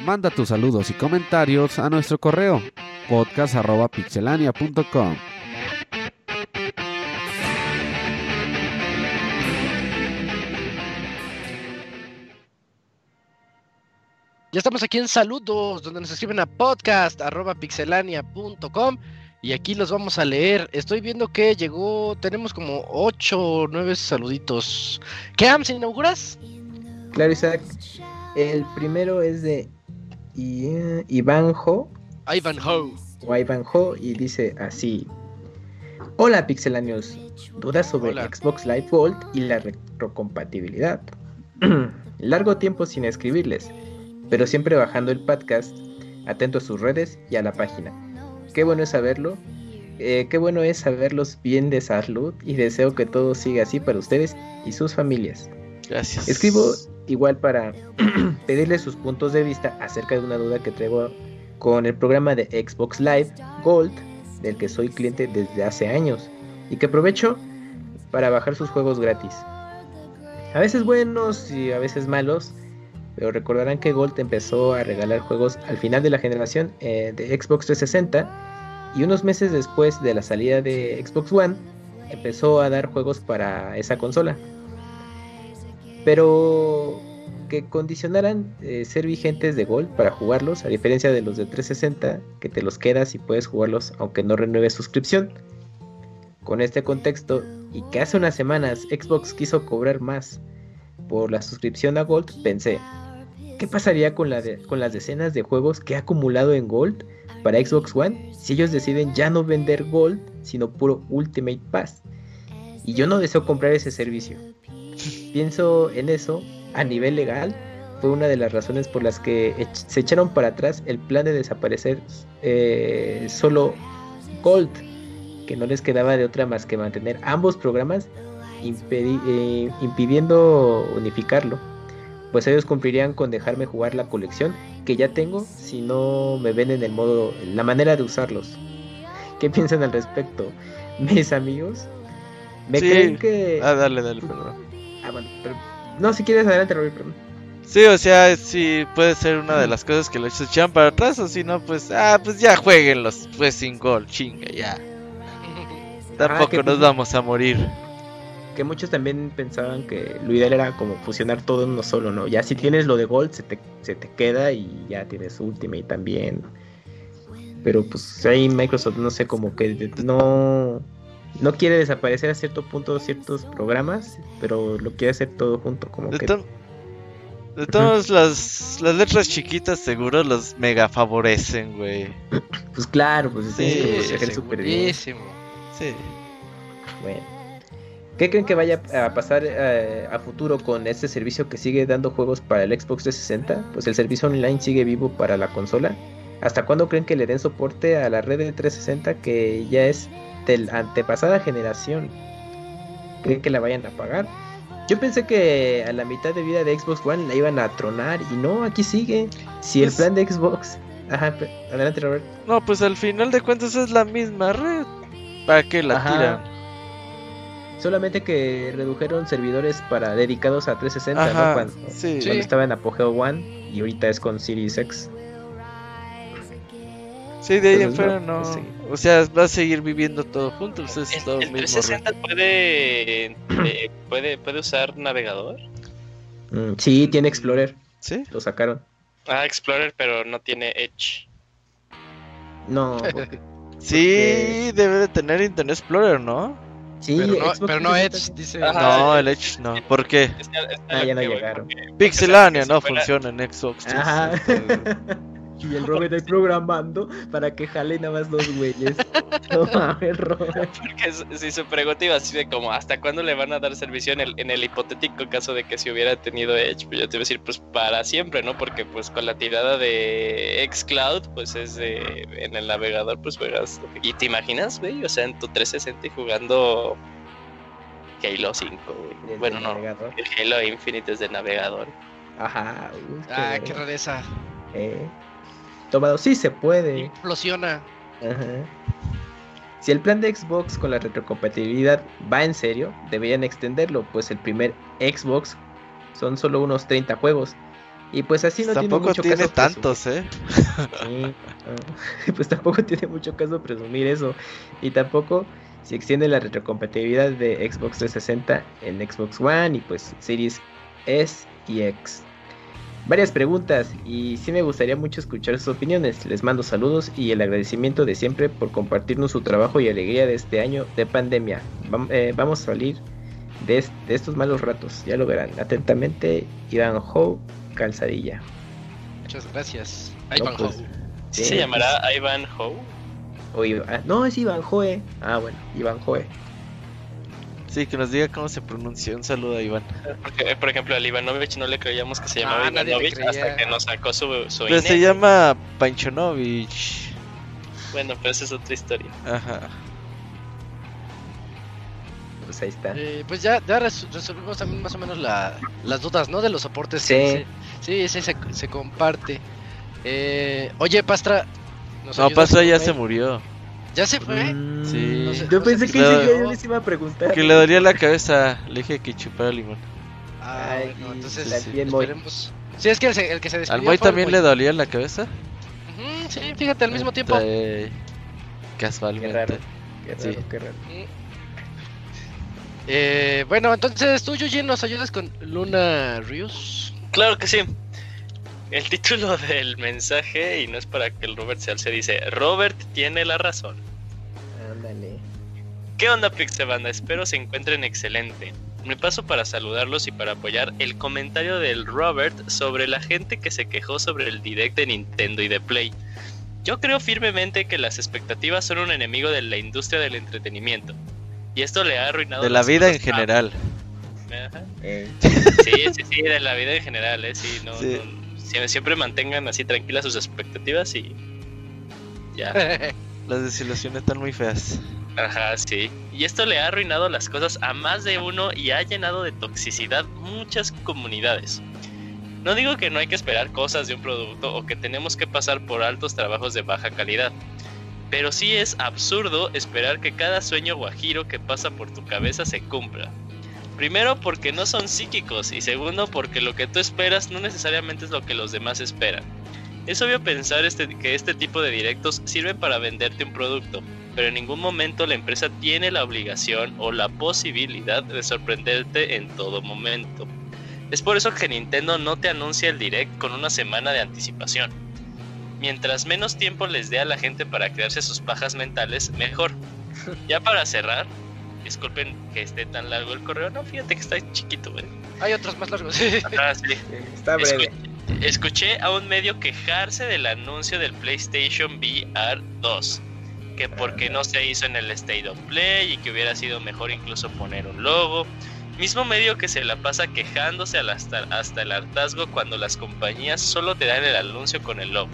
Manda tus saludos y comentarios a nuestro correo podcast.pixelania.com. Ya estamos aquí en saludos, donde nos escriben a podcast.pixelania.com y aquí los vamos a leer. Estoy viendo que llegó, tenemos como 8 o 9 saluditos. ¿Qué, Am, inauguras? Claro, El primero es de I- Ivanjo. Ivanhoe. o Ivanjo y dice así. Hola pixelanios, dudas sobre Hola. Xbox Live Gold y la retrocompatibilidad. Largo tiempo sin escribirles, pero siempre bajando el podcast, atento a sus redes y a la página. Qué bueno es saberlo, eh, qué bueno es saberlos bien de salud y deseo que todo siga así para ustedes y sus familias. Gracias. Escribo igual para pedirles sus puntos de vista acerca de una duda que traigo con el programa de Xbox Live Gold, del que soy cliente desde hace años y que aprovecho para bajar sus juegos gratis. A veces buenos y a veces malos, pero recordarán que Gold empezó a regalar juegos al final de la generación eh, de Xbox 360 y unos meses después de la salida de Xbox One empezó a dar juegos para esa consola pero que condicionaran eh, ser vigentes de Gold para jugarlos, a diferencia de los de 360, que te los quedas y puedes jugarlos aunque no renueves suscripción. Con este contexto, y que hace unas semanas Xbox quiso cobrar más por la suscripción a Gold, pensé, ¿qué pasaría con, con las decenas de juegos que ha acumulado en Gold para Xbox One si ellos deciden ya no vender Gold, sino puro Ultimate Pass? Y yo no deseo comprar ese servicio. Pienso en eso a nivel legal. Fue una de las razones por las que se echaron para atrás el plan de desaparecer eh, solo Gold, que no les quedaba de otra más que mantener ambos programas, eh, impidiendo unificarlo. Pues ellos cumplirían con dejarme jugar la colección que ya tengo si no me ven en el modo, la manera de usarlos. ¿Qué piensan al respecto, mis amigos? ¿Me Sí. creen que.? Ah, dale, dale, perdón. Ah, bueno, pero... No, si quieres, adelante, Robert, perdón. Sí, o sea, sí puede ser una de las cosas que los echan para atrás, o si no, pues, ah, pues ya jueguenlos, pues sin gol, chinga, ya. Tampoco que nos vamos a morir. Que muchos también pensaban que lo ideal era como fusionar todo en uno solo, ¿no? Ya si tienes lo de Gold, se te, se te queda y ya tienes Ultimate también. Pero pues ahí Microsoft, no sé, como que de- no, no quiere desaparecer a cierto punto ciertos programas, pero lo quiere hacer todo junto, como De, que... to- de todas las, las letras chiquitas seguro los mega favorecen, güey. Pues claro, pues Sí, que sí, proteger súper bien. Sí. Bueno. ¿Qué creen que vaya a pasar eh, a futuro con este servicio que sigue dando juegos para el Xbox 360? Pues el servicio online sigue vivo para la consola. ¿Hasta cuándo creen que le den soporte a la red de 360 que ya es de la antepasada generación? ¿Creen que la vayan a pagar? Yo pensé que a la mitad de vida de Xbox One la iban a tronar y no, aquí sigue. Si el Pues- plan de Xbox... Ajá, adelante Robert. No, pues al final de cuentas es la misma red. ¿Para qué la Ajá. tiran? Solamente que redujeron servidores para dedicados a 360, Ajá, ¿no? Cuando, sí. cuando estaba en Apogeo One y ahorita es con Series X. Sí, de ahí en fuera no. O sea, va a seguir viviendo todo junto, pues es ¿El, todo el mismo. red. 360 puede, eh, puede, puede usar navegador? Mm, sí, tiene Explorer, Sí. lo sacaron. Ah, Explorer, pero no tiene Edge. No, porque- Sí, debe de tener Internet Explorer, ¿no? sí, pero no, Xbox pero no 360 Edge, dice. Ajá. no, el Edge no. ¿Por qué? Es es Ah, ya no llegaron. Pixelania o sea, no funciona en Xbox. Ajá. 360. Y el Robert ahí programando para que jale nada más los güeyes. No mames, Robert. Porque si su pregunta iba así de como, ¿hasta cuándo le van a dar servicio en el, en el hipotético caso de que si hubiera tenido Edge? Pues yo te iba a decir, pues para siempre, ¿no? Porque pues con la tirada de Xcloud, pues es de, en el navegador, pues juegas. ¿Y te imaginas, güey? O sea, en tu 360 y jugando Halo 5, güey. Bueno, el no, navegador. el Halo Infinite es de navegador. Ajá. uy, Ah, qué rareza. Eh, Tomado, sí se puede. Implosiona. Ajá. Si el plan de Xbox con la retrocompatibilidad va en serio, deberían extenderlo, pues el primer Xbox son solo unos 30 juegos. Y pues así no tiene Tampoco mucho tiene caso tantos, ¿eh? presumir. Sí, ah, pues tampoco tiene mucho caso presumir eso. Y tampoco si extiende la retrocompatibilidad de Xbox 360 en Xbox One y pues Series S y X. varias preguntas y sí me gustaría mucho escuchar sus opiniones. Les mando saludos y el agradecimiento de siempre por compartirnos su trabajo y alegría de este año de pandemia. Vam- eh, vamos a salir de, est- de estos malos ratos, ya lo verán. Atentamente, Iván Ho, Calzadilla. Muchas gracias. No, Ivan pues, Ho. ¿Sí Sí, se llamará Ivan Ho? O Iva- ah, no, es Iván Joe. Ah, bueno, Iván Joe. Sí, que nos diga cómo se pronuncia. Un saludo a Iván. Porque, por ejemplo, al Ivanovich no le creíamos que se llamaba Ah, nadie le Ivanovich hasta que nos sacó su, su Pero INE. se llama Panchonovich. Bueno, pero esa es otra historia. Ajá. Pues ahí está. Eh, pues ya, ya res- resolvimos también más o menos la- las dudas, ¿no? De los soportes. Sí. Sí, sí, se, se comparte. Eh, oye, Pastra. ¿nos No, con ya se murió. ¿Ya se fue? Mm, Sí. No sé- Yo no sé pensé que ese día yo les iba a preguntar. Que le dolía la cabeza. Le dije que chupara limón. Ah, Ay, bueno, entonces sí, sí. Esperemos. Sí, es que el, se- el que se despidió ¿Al Moy también le dolía la cabeza? Sí, fíjate, al mismo tiempo. Eh, Qué Casualmente. raro. Qué raro, Sí. qué raro. Eh, bueno, entonces tú, Yuji, nos ayudas con Luna Rius. Claro que sí. El título del mensaje, y no es para que el Robert se alce, dice: Robert tiene la razón. Ándale. ¿Qué onda, Pixebanda? Espero se encuentren excelente. Me paso para saludarlos y para apoyar el comentario del Robert sobre la gente que se quejó sobre el direct de Nintendo y de Play. Yo creo firmemente que las expectativas son un enemigo de la industria del entretenimiento. Y esto le ha arruinado De la vida en general. Ajá. Eh, Sí, sí, sí, de la vida en general, ¿eh? Sí, no, Sí. no- sie- siempre mantengan así tranquilas sus expectativas y ya. Las desilusiones están muy feas. Ajá, sí. Y esto le ha arruinado las cosas a más de uno y ha llenado de toxicidad muchas comunidades. No digo que no hay que esperar cosas de un producto o que tenemos que pasar por altos trabajos de baja calidad, pero sí es absurdo esperar que cada sueño guajiro que pasa por tu cabeza se cumpla. Primero porque no son psíquicos y segundo porque lo que tú esperas no necesariamente es lo que los demás esperan. Es obvio pensar este, que este tipo de directos sirven para venderte un producto, pero en ningún momento la empresa tiene la obligación o la posibilidad de sorprenderte en todo momento. Es por eso que Nintendo no te anuncia el direct con una semana de anticipación. Mientras menos tiempo les dé a la gente para crearse sus pajas mentales, mejor. Ya para cerrar, disculpen que esté tan largo el correo, no, fíjate que está chiquito, güey. Hay otros más largos. Ajá, sí. está breve. Escu- escuché a un medio quejarse del anuncio del PlayStation VR 2. Que porque no se hizo en el State of Play y que hubiera sido mejor incluso poner un logo. Mismo medio que se la pasa quejándose hasta, hasta el hartazgo cuando las compañías solo te dan el anuncio con el logo.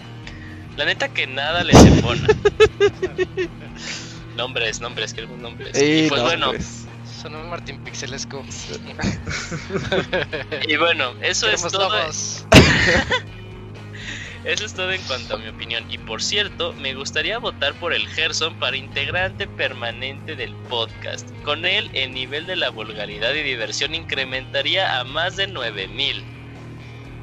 La neta que nada les embona. nombres, nombres, queremos nombres. Y pues no, bueno. Sonó Martín Pixelesco. y bueno, eso es todo. Eso es todo en cuanto a mi opinión. Y por cierto, me gustaría votar por el Gerson para integrante permanente del podcast. Con él, el nivel de la vulgaridad y diversión incrementaría a más de 9000.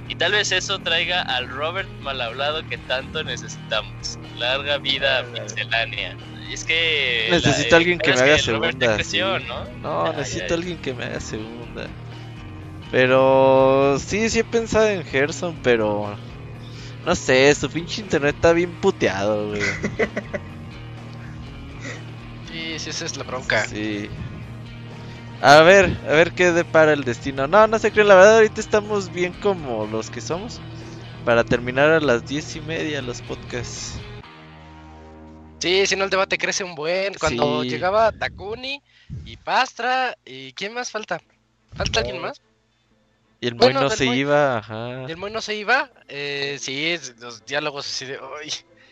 Y tal vez eso traiga al Robert mal hablado que tanto necesitamos. Larga vida pixelánea. Es que. Necesito la- alguien que me haga segunda, creció, sí. ¿no? Necesito ya. alguien que me haga segunda. Pero sí, sí he pensado en Gerson, pero no sé, su pinche internet está bien puteado, güey. Sí, sí, esa es la bronca. Sí. A ver, a ver qué depara el destino. No, no se cree, la verdad ahorita estamos bien como los que somos. Para terminar a las diez y media los podcasts. Sí, si no el debate crece un buen. Cuando Sí. llegaba Takuni y Pastra, ¿y quién más falta? ¿Falta alguien más? Y el Bueno, Moy no del se Moy. iba, ajá. ¿Y el Moy no se iba? Eh, sí, los diálogos así de... "Ay".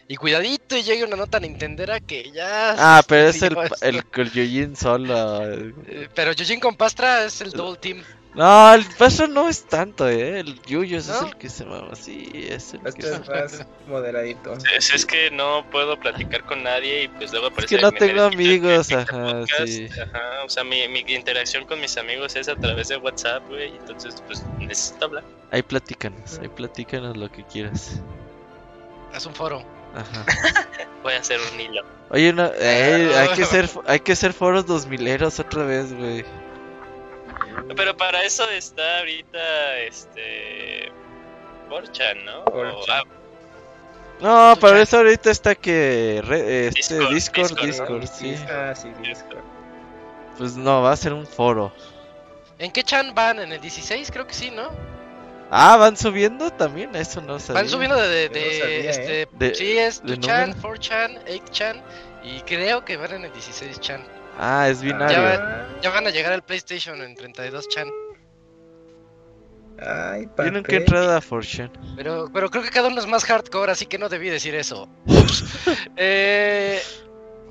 Y cuidadito y llegue una nota nintendera que ya... Ah, pero es el, el, el Yojin solo. Eh, Pero Yujin con Pastra es el double team. No, el paso no es tanto, eh. El Yuyos es el que se mama, sí, es el que Esto se es más moderadito. Es, es que no puedo platicar con nadie y pues luego Es aparece que no tengo amigos, ajá, podcast, sí. Ajá, o sea, mi, mi interacción con mis amigos es a través de WhatsApp, güey, entonces pues necesito hablar. Ahí platícanos, ahí platícanos lo que quieras. Es un foro. Ajá. Voy a hacer un hilo. Oye, no, ey, hay que ser, hay que ser foros dos mileros otra vez, güey. Pero para eso está ahorita, este... 4chan, ¿no? 4chan. O- ah, No, para eso ahorita está que re- este Discord, Discord, Discord, Discord, sí. Ah, sí, Discord. Pues no, va a ser un foro. ¿En qué chan van? ¿En el 16? Creo que sí, ¿no? Ah, van subiendo también, eso no sabía. Van subiendo de, de, Yo no de, sabía, este, ¿eh? De- sí, es de 2chan, número. 4chan, 8chan y creo que van en el 16 chan. Ah, es Ya binario. va- Ya van a llegar al PlayStation en 32 chan. Ay, Tienen que entrar a Fortune. Pero, pero creo que cada uno es más hardcore, así que no debí decir eso. Eh,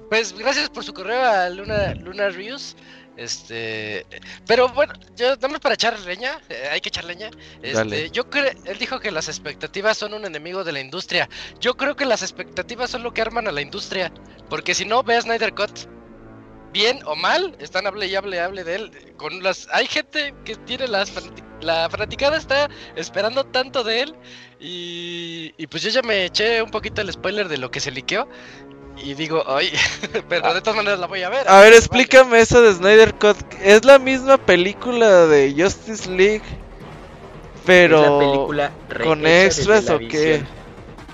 pues gracias por su correo a Luna, Luna Rius. Este, pero bueno, yo dame para echar leña, eh, hay que echar leña. Este, Dale. yo creo, él dijo que las expectativas son un enemigo de la industria. Yo creo que las expectativas son lo que arman a la industria, porque si no ve a Snyder Cut, bien o mal, están hable y hable y hable de él. Con las, hay gente que tiene las la fanaticada está esperando tanto de él y, y pues yo ya me eché un poquito el spoiler de lo que se liqueó y digo, ay, pero de todas maneras la voy a ver. A ver, explícame eso de Snyder Cut. Es la misma película de Justice League, pero Es la película con extras o qué?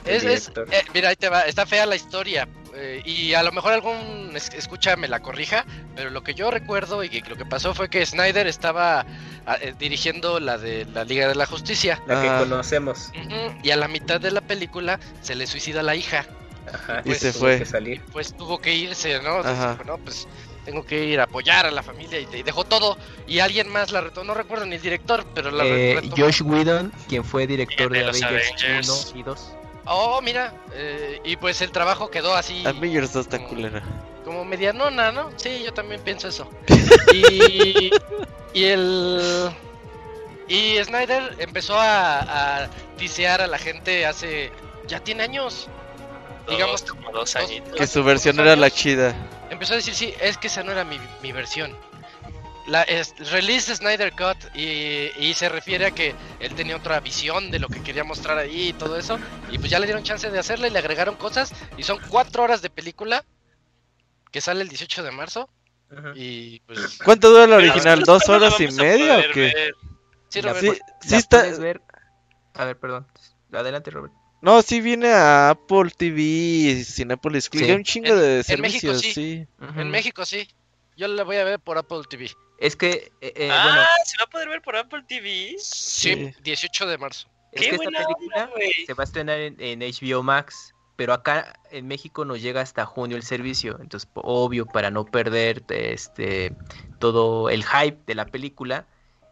Es, eh, mira, ahí te va, está fea la historia eh, y a lo mejor algún es- escucha me la corrija, pero lo que yo recuerdo y que lo que pasó fue que Snyder estaba ah, eh, dirigiendo la de la Liga de la Justicia. La que Ah. conocemos. Y a la mitad de la película se le suicida la hija. Ajá, Y se tuvo fue. que salir. Pues tuvo que irse, ¿no? Entonces Ajá. dijo, no, pues tengo que ir a apoyar a la familia y, y dejó todo. Y alguien más la retomó, no recuerdo ni el director, pero la Eh, retomó. Josh Whedon, quien fue director De de los Avengers Avengers. 1 y 2. Oh, mira, eh, y pues el trabajo quedó así Avengers 2 está culera. como medianona, ¿no? Sí, yo también pienso eso. Y, y el... Y Snyder empezó a, a tisear a la gente hace... Ya tiene años. dos, digamos, como dos añitos. Que su como versión era la años. chida. empezó a decir, sí, es que esa no era mi, mi versión. La es, release Snyder Cut y, y se refiere a que él tenía otra visión de lo que quería mostrar ahí y todo eso. Y pues ya le dieron chance de hacerla y le agregaron cosas. Y son cuatro horas de película que sale el 18 de marzo. Y pues... ¿Cuánto dura la original? ¿Dos horas y media o qué? ver. Sí, La Robert, Sí, sí está. puedes ver. A ver, perdón. Adelante, Robert. No, sí viene a Apple TV, Cinepolis Click, Sí. hay un chingo En- de en México servicios, sí. sí. En México sí. Yo la voy a ver por Apple TV. Es que, eh, eh, ah, bueno, ¿se va a poder ver por Apple TV? Sí, Sí. 18 de marzo. es ¡Qué que esta buena película onda, se va a estrenar en, en HBO Max, pero acá en México nos llega hasta junio el servicio, entonces obvio para no perder este todo el hype de la película,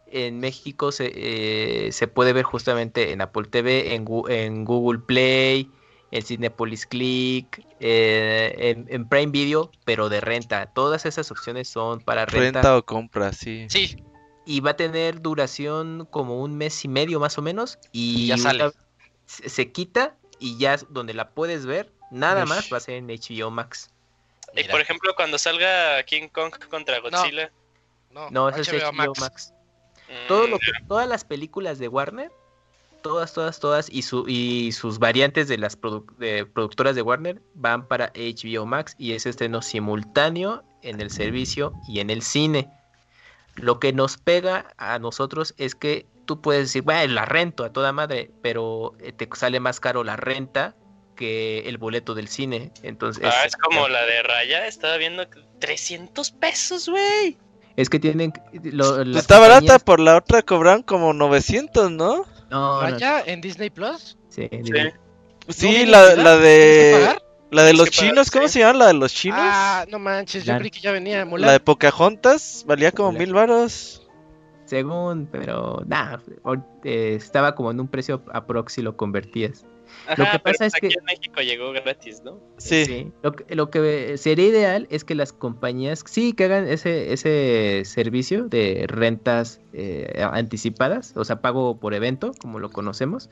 en México se, eh, se puede ver justamente en Apple TV, en, en Google Play, en Cinepolis Click, eh, en, en Prime Video, pero de renta. Todas esas opciones son para renta, Renta o compra, sí. Sí, y va a tener duración como un mes y medio más o menos y Y ya sale. una- se, se quita y ya donde la puedes ver, nada Ush. más va a ser en HBO Max. Y por ejemplo, cuando salga King Kong contra Godzilla. no, No, eso es HBO Max. Max. Todo mm, lo que, todas las películas de Warner, todas, todas, todas y, su, y sus variantes de las produ- de productoras de Warner van para HBO Max y es estreno simultáneo en el servicio y en el cine. Lo que nos pega a nosotros es que tú puedes decir, bueno, la rento a toda madre, pero eh, te sale más caro la renta que el boleto del cine. Entonces, Ah, es como la de Raya. Estaba viendo que 300 pesos, güey. es que tienen lo- Pues está barata, por la otra cobran como 900, ¿no? No, no, ¿Vaya en Disney Plus? sí, Sí. Sí, viene la, de... La de los pagar, chinos, ¿cómo sí. se llama la de los chinos? Ah, no manches, yo Mulan. creí que ya venía la de Mulan. Pocahontas valía como Mulan. mil varos. Según, pero nada, eh, estaba como en un precio aprox si lo convertías. Ajá, que pero pasa es aquí que- en México llegó gratis, ¿no? Sí. Lo, que- lo que sería ideal es que las compañías sí que hagan ese, ese servicio de rentas eh, anticipadas, o sea, pago por evento, como lo conocemos,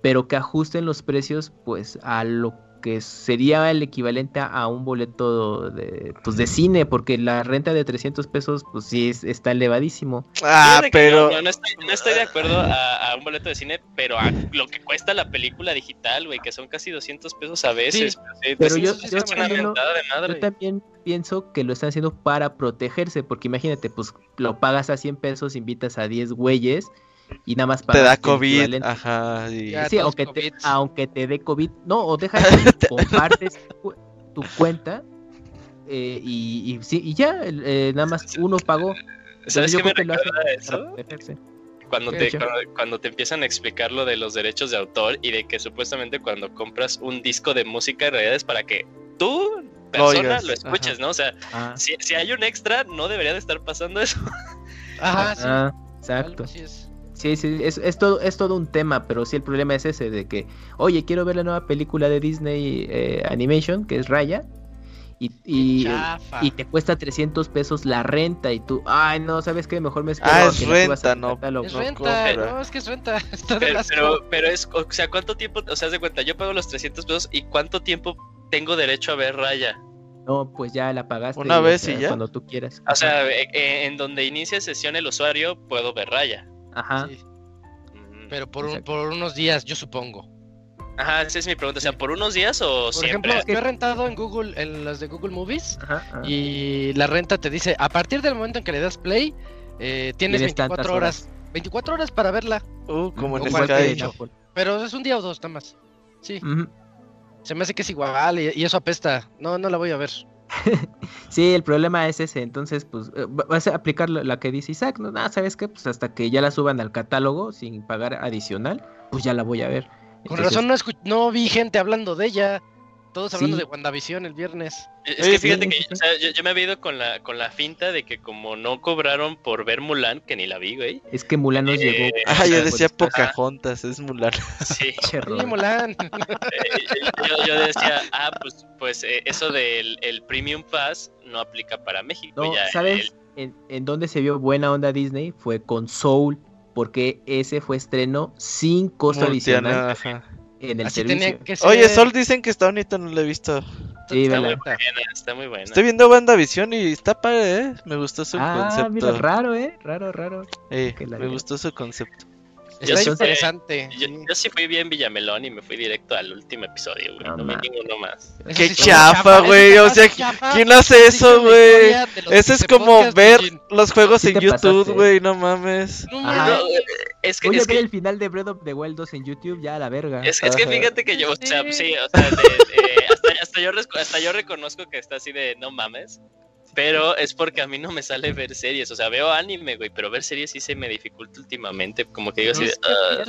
pero que ajusten los precios pues a lo que sería el equivalente a un boleto de, pues, de cine, porque la renta de 300 pesos pues sí es- está elevadísimo. Ah, que pero... No, estoy, no estoy de acuerdo a, a un boleto de cine, pero a lo que cuesta la película digital, güey, que son casi 200 pesos a veces. Sí, pero sí, yo- yo es una Yo madre. también pienso que lo están haciendo para protegerse, porque imagínate, pues lo pagas a 100 pesos, invitas a 10 güeyes y nada más Te pagas da COVID, equivalente. ajá. y-. Sí, aunque te, aunque te dé COVID. No, o deja que compartes tu, tu cuenta eh, y, y, sí, y ya, eh, nada más uno pagó. ¿Sabes qué me recuerda para eso? Cuando ¿Qué te, cuando, cuando te empiezan a explicar lo de los derechos de autor y de que supuestamente cuando compras un disco de música en realidad es para que tú, persona, lo escuches, ajá. ¿no? O sea, Ah, si, si hay un extra, no debería de estar pasando eso. Ajá, sí. ah, exacto. así es. Sí, sí, es, es, todo, es todo un tema, pero sí el problema es ese de que, oye, quiero ver la nueva película de Disney eh, Animation, que es Raya, y, y, y te cuesta 300 pesos la renta y tú, ay, no, ¿sabes qué? Mejor me espero Ah, es que renta, no- catálogo". Es no renta, compra. no, es que es renta. Está de Pero, asco. pero, pero es, o sea, ¿cuánto tiempo? O sea, de cuenta, yo pago los 300 pesos y ¿cuánto tiempo tengo derecho a ver Raya? No, pues ya la pagaste. Una o vez sea, y ya. Cuando tú quieras. O sea, eh, eh, en donde inicia sesión el usuario, puedo ver Raya. Ajá. Sí, Mm. pero por, un- por unos días, yo supongo. Ajá, esa es mi pregunta. O sea, ¿por unos días o Por siempre? ejemplo, yo he rentado en Google, en las de Google Movies, Ajá, ajá. y la renta te dice, a partir del momento en que le das play, eh, tienes Tienes 24 tantas horas. 24 horas para verla, Uh, como en O el hecho. pero es un día o dos, nada más. Sí, se me hace que es igual y, y eso apesta. No, no la voy a ver. Sí, el problema es ese. Entonces, pues, eh, va- vas a aplicar la, que dice Isaac. No, nada, ¿sabes qué? Pues hasta que ya la suban al catálogo sin pagar adicional, pues ya la voy a ver. Con Entonces, razón no, no vi gente hablando de ella. Todos hablando Sí. de WandaVision el viernes. Es que fíjate que o sea, yo, yo me había ido con la, con la finta de que como no cobraron por ver Mulan, que ni la vi, güey. Es que Mulan nos Eh, llegó. Ah, yo decía. Pocahontas, es Mulan. Sí. Sí. Mulan. Eh, yo, yo decía, ah, pues, pues eh, eso del el Premium Pass no aplica para México. No, ya, ¿sabes en, en dónde se vio buena onda Disney? Fue con Soul, porque ese fue estreno sin costo Multiana, adicional ajá. En el Así servicio. tenía que ser. Oye, Sol dicen que está bonito, no lo he visto. Sí, está muy buena, está muy buena. Estoy viendo WandaVision y está padre, ¿eh? Me gustó su Ah, concepto. mira, raro, ¿eh? Raro, raro. Eh, la me gustó su concepto. Está Yo sí- interesante. Yo, sí. yo sí fui bien Villamelón y me fui directo al último episodio, güey. No No, vi mames. ninguno más. Eso Qué sí chafa, güey, eso o sea, chafa. ¿Quién hace eso, güey? Ese es como Podcast, ver los juegos Sí en YouTube, güey, no mames. No, es que, Voy es a ver que, el final de Breath of the Wild 2 en YouTube, ya a la verga. es, es que fíjate que yo, o sea, Sí. o sea, de- de- hasta, hasta yo, hasta yo reconozco que está así de no mames. Pero es porque a mí no me sale ver series. O sea, veo anime, güey, pero ver series sí se me dificulta últimamente. Como que digo así. "Ah,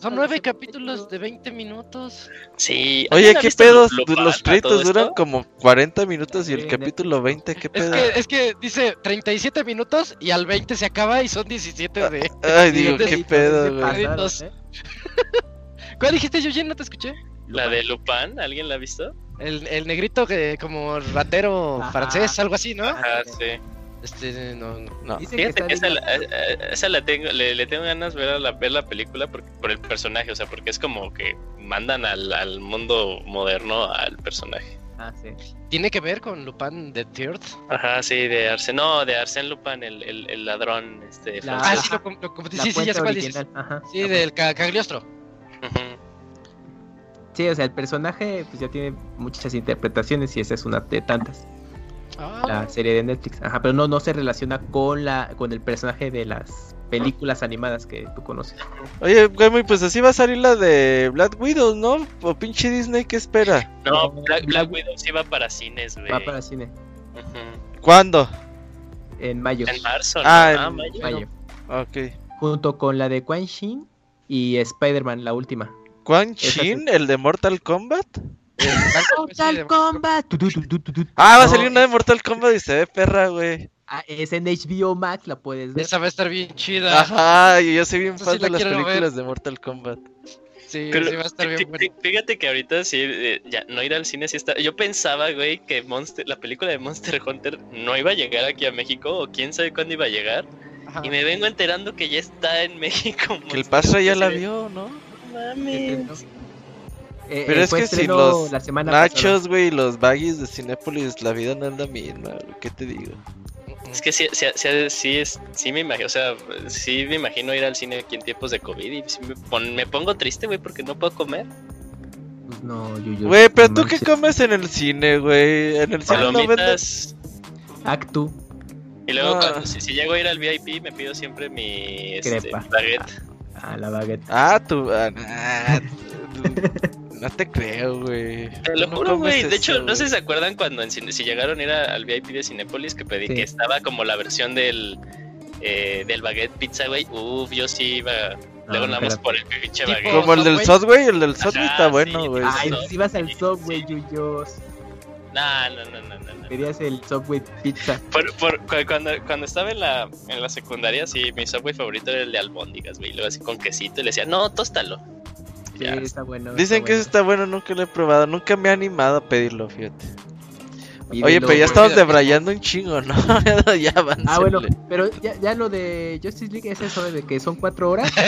Son nueve capítulos de 20 minutos. sí. Oye, ¿alguien ha ¿qué pedos? Los créditos duran esto? como 40 minutos y el Sí, capítulo 20, ¿qué Es pedo? que, es que dice 37 minutos y al 20 se acaba y son 17 de. Ay, digo, de- qué pedo, güey. ¿eh? ¿Cuál dijiste, Eugene? No te escuché. La de Lupin, ¿alguien la ha visto? El, el negrito que como ratero Ajá. francés, algo así, ¿no? Ajá, sí. sí. Este, no, no. Fíjate que esa, la, eh, eh, esa la tengo, le, le tengo ganas ver, a la, ver la película por, por el personaje, o sea, porque es como que mandan al, al mundo moderno al personaje. Ah, sí. ¿Tiene que ver con Lupin the Third? Ajá, sí, de Arsène, no, de Arsène Lupin, el, el, el ladrón este, La- Ah, francés. sí, lo, lo La sí, sí, ya sé cuál dices. ajá. Sí, del ca- Cagliostro. Ujú. Sí, o sea, el personaje pues ya tiene muchas interpretaciones y esa es una de tantas. Ah, La serie de Netflix. Ajá, pero no, no se relaciona con la con el personaje de las películas animadas que tú conoces. Oye, güey, pues así va a salir la de Black Widow, ¿no? O pinche Disney, ¿qué espera? No, Black, Widow sí va para cines, güey. Va para cine. ¿Cuándo? en mayo. En marzo, ¿no? Ah, Ah, en- mayo. mayo. Ok. Junto con la de Quan Shin y Spider-Man, la última. ¿Quan Shin, el de Mortal Kombat? Mortal Kombat. Ah, va a salir una de Mortal Kombat y se ve perra, güey. ah, es en HBO Max, la puedes ver. Esa va a estar bien chida. Ajá, y yo soy bien fan sí la de las ver. películas de Mortal Kombat. Sí, Pero sí va a estar bien fí- Fíjate que ahorita sí, eh, ya no ir al cine sí está. Yo pensaba, güey, que Monster, la película de Monster Hunter no iba a llegar aquí a México o quién sabe cuándo iba a llegar. Ajá. Y me vengo enterando que ya está en México. Que el Pastra ya la vio, ¿no? Mames. Eh, Pero eh, es que si los la semana Nachos, güey, y los baggies de Cinépolis, la vida no es la misma, ¿qué te digo? Es que sí, sí, sí, sí, es, sí me imagino, o sea, sí me imagino ir al cine aquí en tiempos de COVID y sí me, pon- me pongo triste, güey, porque no puedo comer. Pues no, yo, yo- Güey, pero no tú qué comes en el cine, güey. En el cine no venden. Palomitas. Actu. Y luego, Ah. cuando- si, si llego a ir al VIP, me pido siempre mi este, baguette. Ah, la baguette. Ah, tú. ah, ah, no te creo, güey. Te lo No juro, güey. De hecho, eso, no sé güey. si se acuerdan cuando en Cine- si llegaron a ir a- al VIP de Cinépolis que pedí Sí. que estaba como la versión del eh, del baguette pizza, güey. Uf, yo sí iba. Luego nada más por el pinche baguette. Como el del Subway. Subway, el del Subway está sí, bueno, güey. Ay, no. si ibas al Subway, sí. Yuyos. No, no, no, no, no. El Subway Pizza. Por, por- cu- cuando, cuando estaba en la, en la secundaria, sí, mi subway favorito era el de albóndigas, güey. y Luego así con quesito y le decía, no, tóstalo. Sí, Ya. está bueno. Dicen que eso está está bueno, nunca lo he probado. Nunca me he animado a pedirlo, fíjate. Oye, pero ya güey. estamos debrayando un chingo, ¿no? ya aváncenle. Ah, bueno, pero ya, ya lo de Justice League es eso de que son cuatro horas.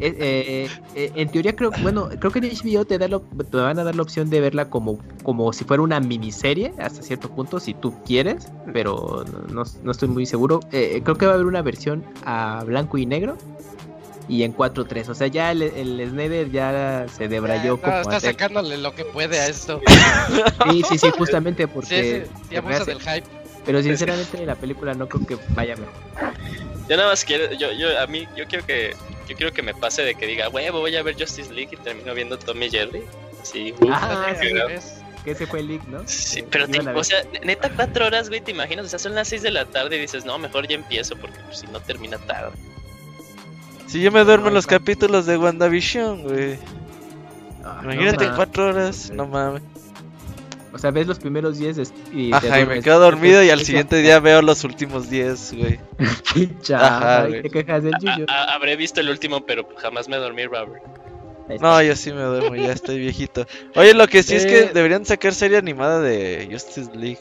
Eh, eh, eh, en teoría creo, bueno, creo que en HBO te, da la op- te van a dar la opción de verla como, como si fuera una miniserie hasta cierto punto, si tú quieres, pero no, no estoy muy seguro. Eh, creo que va a haber una versión a blanco y negro y en 4.3, o sea, ya el, el Snyder ya se debrayó Ya, como no, está hacer- sacándole lo que puede a esto. Sí, sí, sí, justamente Sí, porque... sí, sí, abusa del hype. Pero sinceramente la película no creo que vaya mejor. Yo nada más quiero, yo, yo, a mí, yo quiero que, yo quiero que me pase de que diga, huevo, voy a ver Justice League y termino viendo Tommy Jerry. Sí, uf, Ah, sí. ¿Ves? Que ese fue el leak, ¿no? Sí, pero te- o sea, neta cuatro horas, güey, te imaginas, o sea, son las seis de la tarde y dices, no, mejor ya empiezo porque pues, si no termina tarde. Si yo me duermo en los capítulos de WandaVision, güey. Ah, Imagínate no, cuatro horas, no mames. O sea, ves los primeros 10 des- y Ajá, y me quedo dormido y al siguiente día veo los últimos 10, güey. Ajá, güey. te quejas del yuyo. A- a- habré visto el último, pero jamás me dormí, Robert. No, yo sí me duermo, ya estoy viejito. Oye, lo que sí es que Eh. deberían sacar serie animada de Justice League.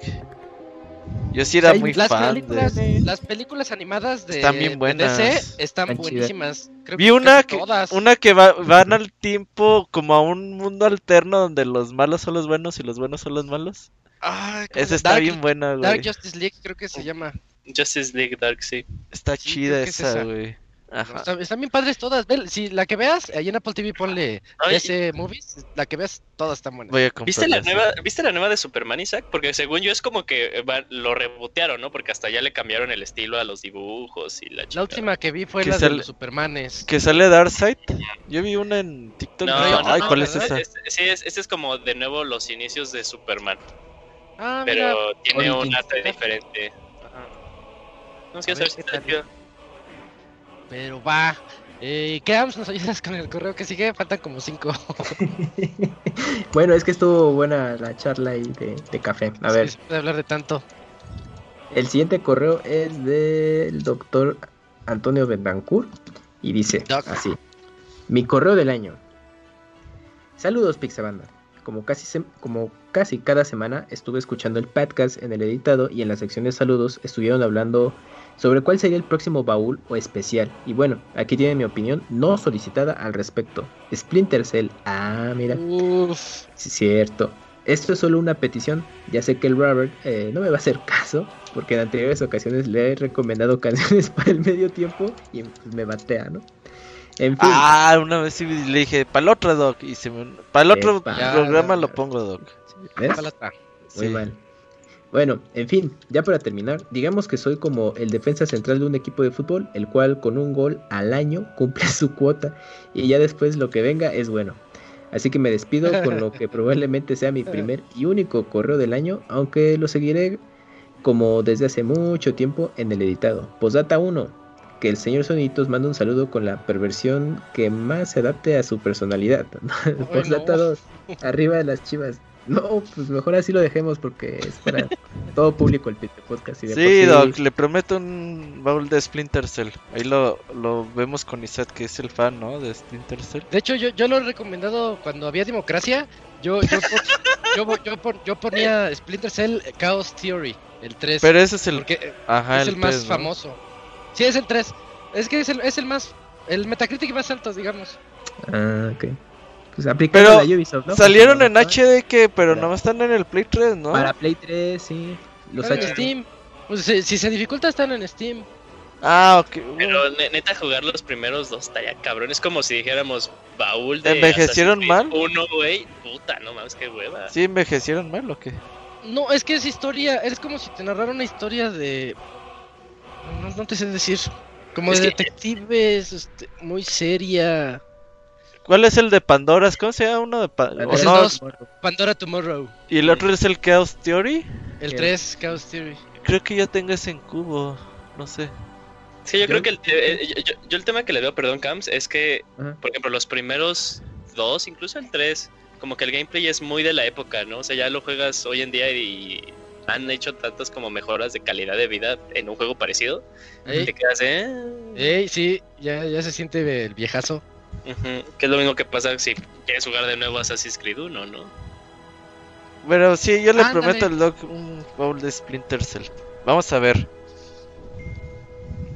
Yo sí era muy Las fan películas, de... las películas animadas de, Están bien de buenas. DC están buenísimas. Creo Vi que una que, todas. una que va, van al tiempo como a un mundo alterno donde los malos son los buenos y los buenos son los malos. Ay, ¿cómo Esa está Dark- bien buena, güey. Dark Justice League creo que se llama. Justice League Dark, sí. Está Sí, chida es esa. güey. Ajá. Están, están bien padres todas. Ve, si la que veas, ahí en Apple TV ponle Ay. DC Movies, la que veas, todas están buenas. Voy a comprar ¿Viste la, nueva, ¿Viste la nueva de Superman, Isaac? Porque según yo es como que eh, va- lo rebotearon, ¿no? Porque hasta ya le cambiaron el estilo a los dibujos y la La chingada. última que vi fue Que la de los Supermanes. Que sale Darkseid. Yo vi una en TikTok. No, Ay, no, ¿cuál es esa? Este, sí, es, este es como de nuevo los inicios de Superman, Ah, pero mira. tiene un arte diferente. Ajá. No, saber si está. Pero va. Eh, ¿Qué vamos? ¿Nos ayudas con el correo que sigue? Faltan como cinco. bueno, es que estuvo buena la charla ahí de, de café. A ver, se puede hablar de tanto. el siguiente correo es del doctor Antonio Betancourt y dice Doc. así: Mi correo del año. Saludos, Pixabanda. Como casi, como casi cada semana estuve escuchando el podcast en el editado y en la sección de saludos estuvieron hablando sobre cuál sería el próximo baúl o especial. Y bueno, aquí tiene mi opinión no solicitada al respecto. Splinter Cell. Ah, mira. Uf. Sí, cierto. Esto es solo una petición. Ya sé que el Robert eh, no me va a hacer caso, porque en anteriores ocasiones le he recomendado canciones para el medio tiempo y pues, me batea, ¿no? En fin. Ah, una vez sí le dije, para el otro, Doc. Y se me... Para el otro Epa. programa lo pongo, Doc. ¿ves? Muy Sí. mal. Bueno, en fin, ya para terminar, digamos que soy como el defensa central de un equipo de fútbol, el cual con un gol al año cumple su cuota y ya después lo que venga es bueno. Así que me despido con lo que probablemente sea mi primer y único correo del año, aunque lo seguiré como desde hace mucho tiempo en el editado. Posdata 1, que el señor Sonitos manda un saludo con la perversión que más se adapte a su personalidad. Posdata no. 2, arriba de las chivas. No, pues mejor así lo dejemos porque es para todo público el Podcast. y de Sí, Doc, le prometo un baúl de Splinter Cell. Ahí lo, lo vemos con Isaac, que es el fan, ¿no? De Splinter Cell. De hecho, yo, yo lo he recomendado cuando había democracia. Yo, yo, yo, yo, yo pon- yo ponía Splinter Cell Chaos Theory, el 3. Pero ese es el. porque Ajá, es el, más famoso. Sí, es el 3. Es que es el, es el más. El Metacritic más alto, digamos. Ah, ok. Pues aplicando Pero la Ubisoft, ¿no? Salieron en HD, que pero no están en el Play 3, ¿no? Para Play 3, sí. Los en HD. Steam. Pues, si, si se dificulta, están en Steam. Ah, ok. Pero ne- neta, jugar los primeros dos estaría cabrón. Es como si dijéramos baúl de. ¿Envejecieron mal? Uno, güey. Puta, no mames, qué hueva. ¿Sí envejecieron mal o qué? No, es que es historia. Es como si te narrara una historia de. No, no te sé decir. Como Es de que- detectives, este, muy seria. ¿Cuál es el de Pandoras? ¿Cómo se llama uno de dos. Pandora Tomorrow. Y el otro es el Chaos Theory. El Sí. 3, Chaos Theory. Creo que ya tengo ese en cubo. No sé. Sí, yo creo que el, eh, eh, yo, yo el tema que le veo, perdón, Camps, es que, por ejemplo, los primeros dos, incluso el 3, como que el gameplay es muy de la época, ¿no? O sea, ya lo juegas hoy en día y han hecho tantas como mejoras de calidad de vida en un juego parecido. Y Ey, te quedas, eh. ey, sí, ya, ya se siente el viejazo. Que es lo mismo que pasa si quieres jugar de nuevo Assassin's Creed 1, ¿no? Pero sí, yo le Ándale. prometo al Doc un bowl de Splinter Cell. Vamos a ver.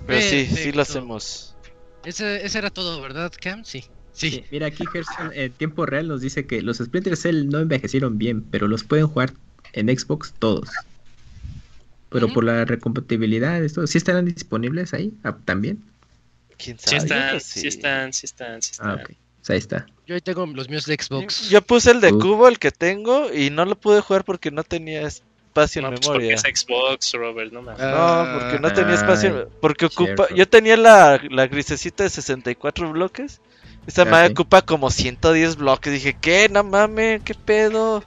Pero sí, sí lo hacemos. Ese, ese era todo, ¿verdad, Cam? Sí. Sí. Sí, mira, aquí Gerson en tiempo real nos dice que los Splinter Cell no envejecieron bien, pero los pueden jugar en Xbox todos. Pero por la recompatibilidad, esto, ¿sí estarán disponibles ahí ah, también? ¿Quién Sí sabe? Yo creo están, que sí están, sí están, sí están. Ah, ok. Pues ahí está. Yo ahí tengo los míos de Xbox. Yo puse el de Uh. cubo, el que tengo, y no lo pude jugar porque no tenía espacio No, en pues porque memoria. es Xbox, Robert, no. Ah, No, porque no tenía espacio. Ay, Porque ocupa. cierto. Yo tenía la, la grisecita de 64 bloques. Esta Ah, madre sí. ocupa como 110 bloques. Dije, ¿qué? No mames, ¿qué pedo?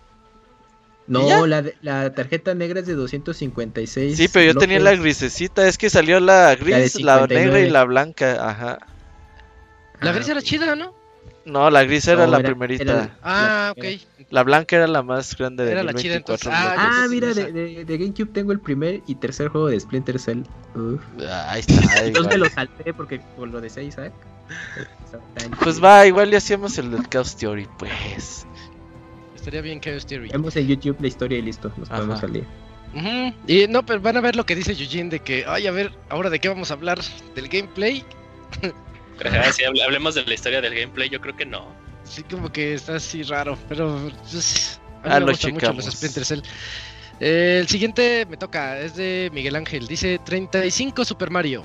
No, la, de- la tarjeta negra es de 256. Sí, pero yo tenía la grisecita. Es que salió la gris, la, 59. negra y la blanca. Ajá. La Ah, gris era ok. chida, ¿no? No, la gris era No, la era- primerita. era- Ah, La- ok. La blanca era la más grande de Era la chida, 1024 entonces. Ah. Ah, mira, de, de- de GameCube tengo el primer y tercer juego de Splinter Cell. Uf. Ahí está. Entonces me lo salté porque por lo de 6, ¿sabes? Pues va, igual ya hacíamos el del Chaos Theory, pues. Estaría bien Chaos Theory. Vemos en YouTube la historia y listo, nos podemos Ajá. salir. Ujú. Y no, pero van a ver lo que dice Eugene de que, ay, a ver, ahora de qué vamos a hablar, del gameplay. Ajá, si hable- hablemos de la historia del gameplay, yo creo que no. Sí, como que está así raro, pero pues, a mí Ah, me lo gustan mucho los. Splinter Cell. Eh, el siguiente me toca, es de Miguel Ángel, dice 35 Super Mario.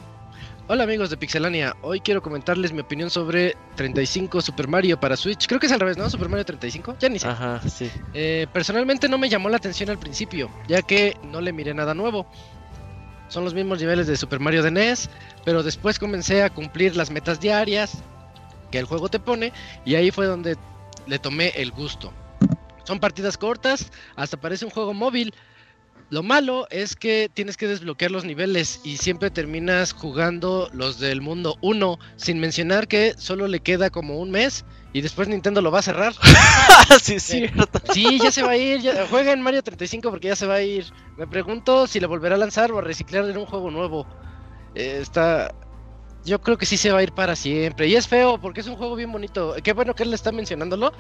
Hola amigos de Pixelania, hoy quiero comentarles mi opinión sobre 35 Super Mario para Switch. Creo que es al revés, ¿no? Super Mario 35, ya ni sé. Ajá, sí. Eh, personalmente no me llamó la atención al principio, ya que no le miré nada nuevo. Son los mismos niveles de Super Mario de NES, pero después comencé a cumplir las metas diarias que el juego te pone y ahí fue donde le tomé el gusto. Son partidas cortas, hasta parece un juego móvil. Lo malo es que tienes que desbloquear los niveles y siempre terminas jugando los del mundo 1, sin mencionar que solo le queda como un mes y después Nintendo lo va a cerrar. Sí, es cierto. Sí, ya se va a ir. ya- juega en Mario 35 porque ya se va a ir. Me pregunto si le volverá a lanzar o a reciclar en un juego nuevo. Eh, está. Yo creo que sí se va a ir para siempre. Y es feo porque es un juego bien bonito. Qué bueno que él está mencionándolo.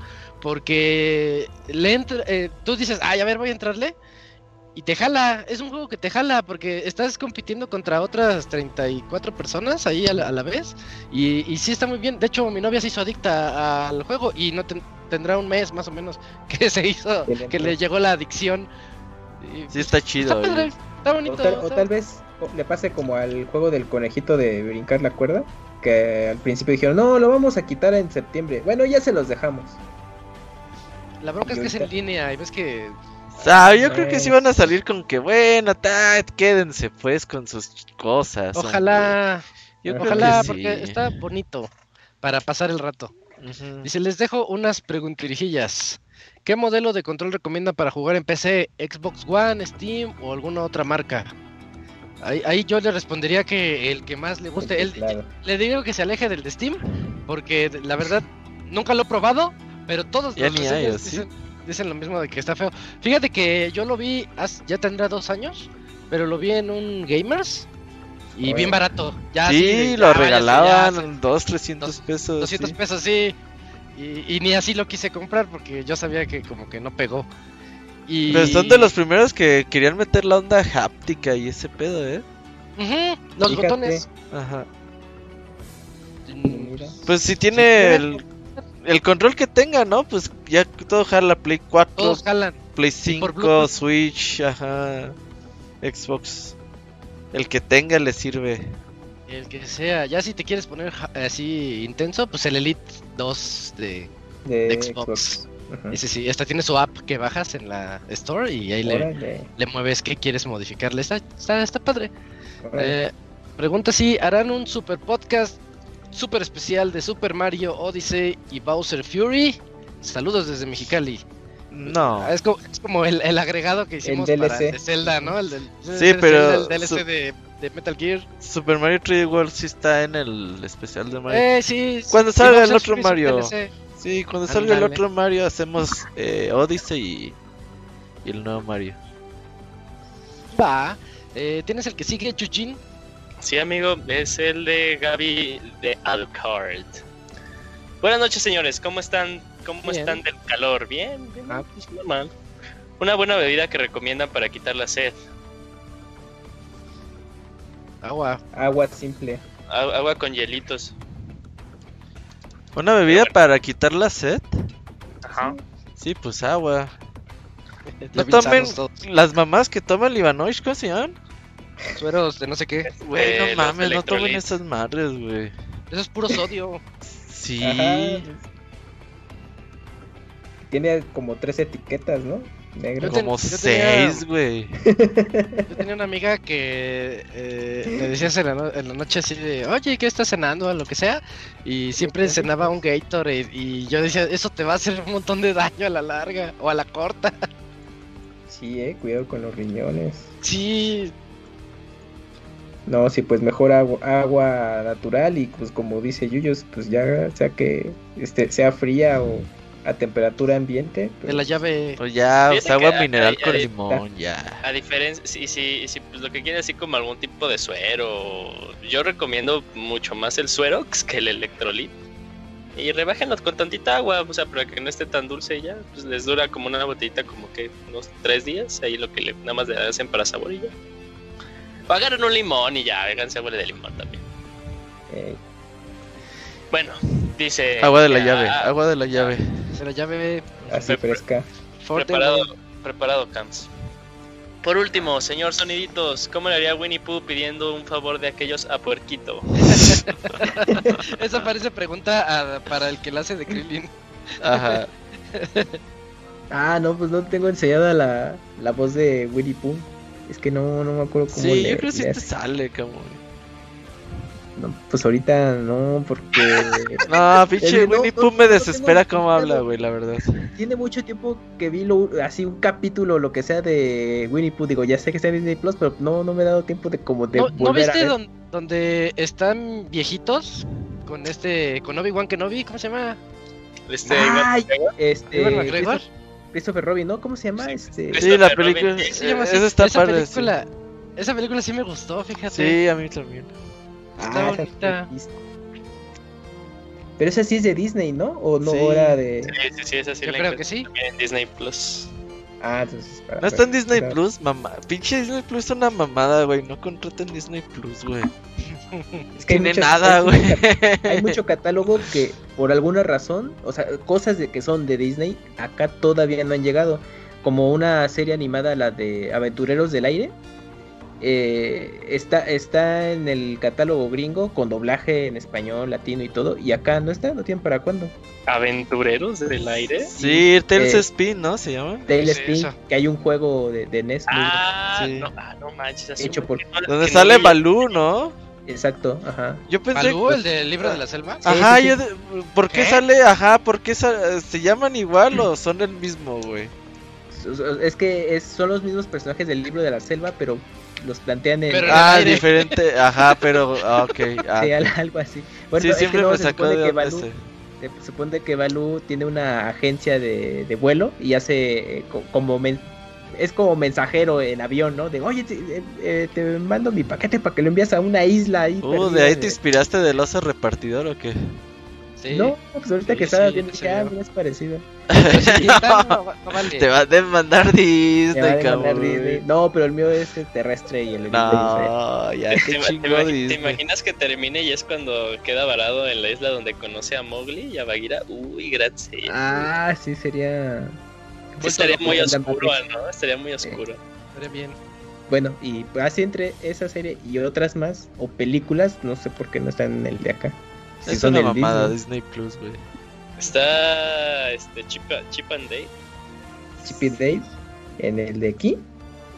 Porque le entra, eh, tú dices, ay, a ver, voy a entrarle. Y te jala. Es un juego que te jala porque estás compitiendo contra otras 34 personas ahí a la, a la vez. Y, y sí está muy bien. De hecho, mi novia se hizo adicta al juego y no ten- tendrá un mes más o menos que se hizo, Que le que entró. le llegó la adicción. Y, Sí, pues, está chido. Está, padre, está bonito. O tal, o está- tal vez le pase como al juego del conejito de brincar la cuerda, que al principio dijeron, no, lo vamos a quitar en septiembre. Bueno, ya se los dejamos. La bronca es que es en línea y ves que. Ah, yo creo que sí Pues- van a salir con que, bueno, ta, quédense pues con sus cosas. Ojalá, Yo creo ojalá, que porque sí. está bonito para pasar el rato. Ujú. Dice, les dejo unas preguntirijillas. ¿Qué modelo de control recomienda para jugar en PC? ¿Xbox One, Steam o alguna otra marca? Ahí, ahí yo le respondería que el que más le guste. Él, Claro. le digo que se aleje del de Steam, porque la verdad nunca lo he probado, pero todos Ya los ni hay, reseñas ¿o sí? Dicen, lo mismo de que está feo. Fíjate que yo lo vi, hace- ya tendrá dos años, pero lo vi en un Gamers y bien barato. Ya sí, lo ya, ya, regalaban, dos, trescientos pesos. 200 sí. pesos, sí. Y, y ni así lo quise comprar porque yo sabía que como que no pegó. Y... Pero son de los primeros que querían meter la onda háptica y ese pedo, ¿eh? Ujú, los Fíjate. botones. Ajá. Pues si sí, tiene mira, el, el control que tenga, ¿no? Pues ya todo jala Play 4, Todos jalan. Play y por 5, Bluetooth. Switch, ajá, Xbox. El que tenga le sirve. El que sea. Ya si te quieres poner así intenso, pues el Elite 2 de, De, de Xbox. Ajá. Ese sí, esta tiene su app que bajas en la Store y ahí le, le mueves qué quieres modificarle. Está, está, está padre. Eh, pregunta si harán un super podcast super especial de Super Mario Odyssey y Bowser Fury. Saludos desde Mexicali. No. Es como, es como el, el agregado que hicimos para DLC. el de Zelda, ¿no? El del, Sí, pero El DLC de, de Metal Gear. Super Mario 3D World sí está en el especial de Mario. Eh, sí. Cuando sí, salga el otro Mario. Sí, cuando salga el otro Mario hacemos eh, Odyssey y, y el nuevo Mario. Va. Eh, ¿Tienes el que sigue, Chujin? Sí, amigo, es el de Gaby de Alcard. Buenas noches, señores. ¿Cómo están? ¿Cómo Bien. están del calor? Bien, bien, Ah. pues, normal. Una buena bebida que recomiendan para quitar la sed. Agua. Agua simple. A- Agua con hielitos. ¿Una bebida bueno. para quitar la sed? Ajá. Sí, pues agua. No tomen las mamás que toman Libanoish, ¿cómo se llaman? Sueros de no sé qué. Güey, no los mames, no tomen esas madres, güey. Eso es puro sodio. Sí. Ajá. Tiene como tres etiquetas, ¿no? Ten- Como seis, güey. Yo tenía una amiga que eh, le decías en la, no- en la noche así de, oye, ¿qué estás cenando? O lo que sea. Y siempre cenaba un Gatorade. Y yo decía, eso te va a hacer un montón de daño a la larga o a la corta. Sí, eh, cuidado con los riñones. Sí, No, sí, pues mejor agua, agua natural y pues como dice Yuyos, pues ya sea que este sea fría o a temperatura ambiente. pues, de la llave. Pues ya, Fíjate o sea, agua que mineral con limón, ya. A diferencia, si, si, si pues, lo que quieren así como algún tipo de suero, yo recomiendo mucho más el suerox que el electrolit. Y rebájenlos con tantita agua, o sea, para que no esté tan dulce y ya, pues les dura como una botellita como que unos tres días, ahí lo que le, nada más le hacen para sabor y ya. O agarren un limón y ya, háganse agua de limón también. Bueno, dice... Agua de la ya, llave, agua de la llave. De la llave. así Pre- fresca. Forte, Preparado, preparado, Camps. Por último, señor Soniditos, ¿cómo le haría Winnie Pooh pidiendo un favor de aquellos a Puerquito? Esa parece pregunta a- para el que la hace de Krillin. Ajá. Ah, no, pues no tengo ensayada la, la voz de Winnie Pooh. Es que no, no me acuerdo cómo Sí, le- yo creo que sí te sale, cabrón. No, pues ahorita no, porque No, pinche no, Winnie no, Pooh me no desespera tengo cómo habla, güey, la verdad. tiene mucho tiempo que vi lo, así un capítulo, lo que sea de Winnie Pooh. Digo, ya sé que está en Disney Plus, pero no, no me he dado tiempo de como de ¿No, ¿no volver viste ver. don- donde están viejitos? Con este, con Obi-Wan Kenobi, ¿cómo se llama? Este, Ay, este, ¿Ewan McGregor? Christopher, Christopher Robin, ¿no? ¿Cómo se llama? Este, Christopher Sí, la película. sí, Se llama así. Esa está esa padre. sí. película, esa película sí me gustó, fíjate. Sí, a mí también. Está Ah, bonita. sí. Pero esa sí es de Disney, ¿no? O no Sí. era de. Sí, sí, sí, esa sí Yo la creo que sí. en Disney Plus. Ah, entonces. para- No está en Disney para- Plus, mamá. Pinche Disney Plus es una mamada, güey. No contraten Disney Plus, güey. Es que hay Tiene muchas- nada, hay güey. Hay mucho catálogo que, por alguna razón, o sea, cosas de que son de Disney, acá todavía no han llegado. Como una serie animada, la de Aventureros del Aire. eh, está, está en el catálogo gringo con doblaje en español, latino y todo. Y acá no está, no tienen para cuándo. ¿Aventureros del aire? Sí, Tales Eh, Spin, ¿no? Se llama. Sí, Spin, eso. que hay un juego de, de NES. Ah, Sí. no, ah, no manches. Hecho por- Donde sale. Balú, ¿no? Exacto, ajá. Yo pensé. ¿Balú, el del libro de la selva? Sí, Ajá, sí, sí. yo de- ¿por qué, ¿Qué? sale? Ajá, ¿por qué sa- se llaman igual o son el mismo, güey? Es que es, son los mismos personajes del libro de la selva, pero los plantean en. Pero Ah, aire. diferente, ajá, pero, ah, ok. ah. Sí, al- algo así. Bueno, sí, es que siempre me se sacó de que Balú, se supone que Balú tiene una agencia de, de vuelo y hace eh, co- como men- es como mensajero en avión, ¿no? De, oye, te, eh, eh, te mando mi paquete para que lo envías a una isla ahí. Uh, perdida ¿de ahí te inspiraste del oso repartidor o qué? Sí. No, pues ahorita Sí, que estaba sí, viendo dije, ah, mira, es parecido. No, no vale. Te va a demandar Me va a Disney, demandar cabrón. Disney. No, pero el mío es eh, terrestre y el No, ya ¿Te, te te Disney. imaginas que termine y es cuando queda varado en la isla donde conoce a Mowgli y a Bagheera? Uy, gracias. Ah, sí, sería. Sí, estaría muy oscuro. ¿no? Estaría muy oscuro. Estaría bien. Bueno, y así entre esa serie y otras más, o películas, no sé por qué no están en el de acá. Si Es una mamada Disney. Disney Plus, güey. Está este Chip, Chip and Dale. Chip and Dale, en el de aquí.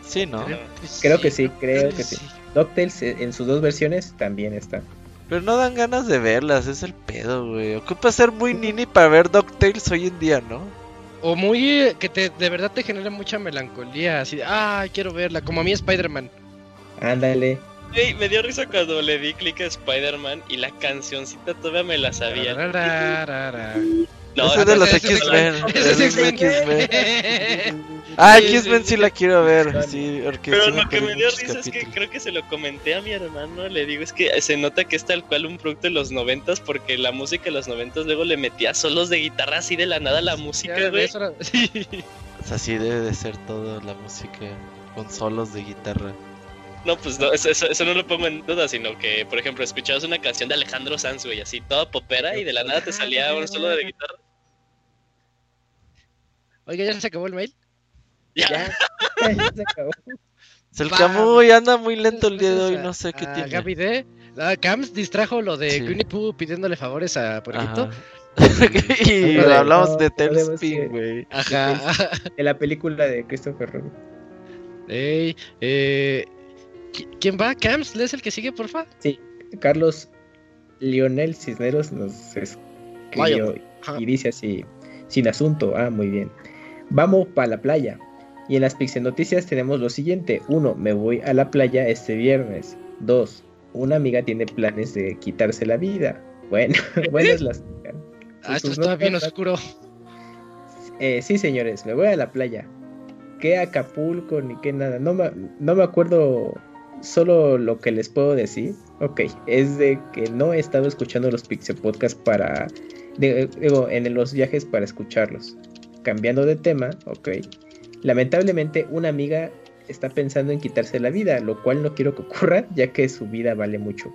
Sí, ¿no? Creo Creo que sí, creo que sí. DuckTales eh, en sus dos versiones también está. Pero no dan ganas de verlas, es el pedo, güey. Ocupa ser muy nini para ver DuckTales hoy en día, ¿no? O muy eh, que te, de verdad te genera mucha melancolía, así de, ah, quiero verla, como a mí Spider-Man. Ándale. Me dio risa cuando le di clic a Spider-Man y la cancioncita todavía me la sabía. No, Ese es de los X-Men. Ese es X-Men. Ah, X-Men sí la quiero ver. Sí, porque Pero sí lo que me dio risa es que creo que se lo comenté a mi hermano. Le digo, es que se nota que es tal cual un producto de los noventas, porque la música de los noventas luego le metía solos de guitarra así de la nada a la música, güey. eso era- sí. O sea, así debe de ser toda la música con solos de guitarra. No, pues no, eso, eso- eso no lo pongo en duda, sino que, por ejemplo, escuchabas una canción de Alejandro Sanz, güey, así toda popera y de la nada te salía un solo de guitarra. Oiga, ¿ya se acabó el mail? Ya. Ya, ya se acabó. Es el Camuy anda muy lento el día de hoy, Gracias a- no sé qué a tiene. Gaby D. Ah, Cams distrajo lo de Sí. Winnie Pooh pidiéndole favores a Puerquito. Y hablamos no, de Tailspin, que- güey. Ajá. De la película de Christopher Robin. Ey, eh, ¿qui- ¿Quién va? ¿Cams? ¿Es el que sigue, porfa? Carlos Lionel Cisneros nos escribió y dice así, sin asunto, ah, muy bien. Vamos para la playa. Y en las Pixel Noticias tenemos lo siguiente. Uno, me voy a la playa este viernes. Dos, una amiga tiene planes de quitarse la vida. Bueno, buenas las... Ah, esto está bien oscuro. Eh, sí, señores, me voy a la playa. ¿Qué Acapulco ni qué nada? No me, no me acuerdo solo lo que les puedo decir. Ok, es de que no he estado escuchando los Pixel Podcast para. Digo, en los viajes para escucharlos. Cambiando de tema, ok. Lamentablemente, una amiga está pensando en quitarse la vida, lo cual no quiero que ocurra, ya que su vida vale mucho.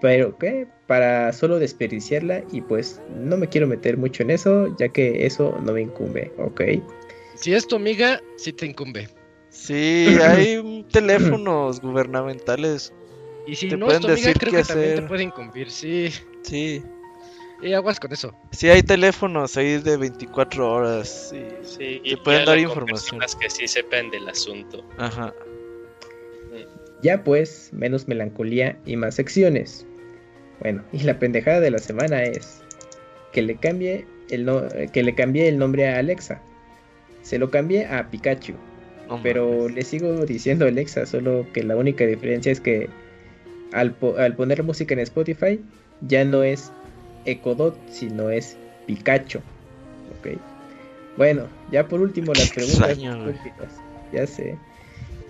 Pero, ¿qué? Para solo desperdiciarla y pues no me quiero meter mucho en eso, ya que eso no me incumbe, ¿ok? Si es tu amiga, sí te incumbe. Sí, hay teléfonos gubernamentales. Y si Te no es pueden tu amiga, decir creo que también te hacer. puede incumbir. Sí, Sí, y aguas con eso. sí hay teléfonos ahí de 24 horas. Sí. Sí, Te pueden dar información. personas que sí sepan del asunto. Ajá. Ya pues, menos melancolía y más secciones. Bueno, y la pendejada de la semana es que le cambie el, no- que le cambié el nombre a Alexa. Se lo cambié a Pikachu, No pero mames. le sigo diciendo Alexa, solo que la única diferencia es que al, po- al poner música en Spotify ya no es Ecodot, sino es Pikachu. Ok. Bueno, ya por último las preguntas. Ya sé.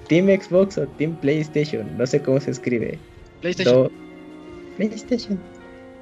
Team Xbox o Team PlayStation, no sé cómo se escribe. PlayStation. Do- PlayStation.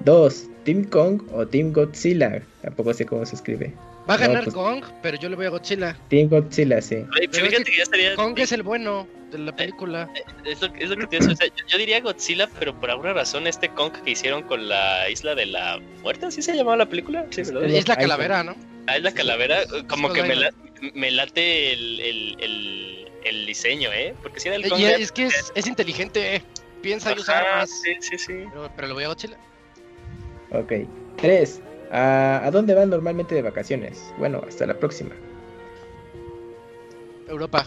2. Team Kong o Team Godzilla. Tampoco sé cómo se escribe. Va a No, ganar pues- Kong, pero yo le voy a Godzilla. Team Godzilla, sí. Oye, Pero es fíjate que que ya estaría. Kong es el bueno de la película. Es lo, es lo que te o sea, yo, yo diría Godzilla, pero por alguna razón este Kong que hicieron con la isla de la muerte, ¿así se llamaba la película? Sí. Es- Es la calavera, ¿no? Ah, es la calavera, eh, como que me, Island. la- me late el, el, el, el diseño, ¿eh? Porque si era el Kong... Y de- es que es, es inteligente. Piensa y usa Ajá, armas. sí, sí, sí. Pero, pero le voy a Godzilla. Ok. 3. ¿A, ¿A dónde van normalmente de vacaciones? Bueno, hasta la próxima. Europa.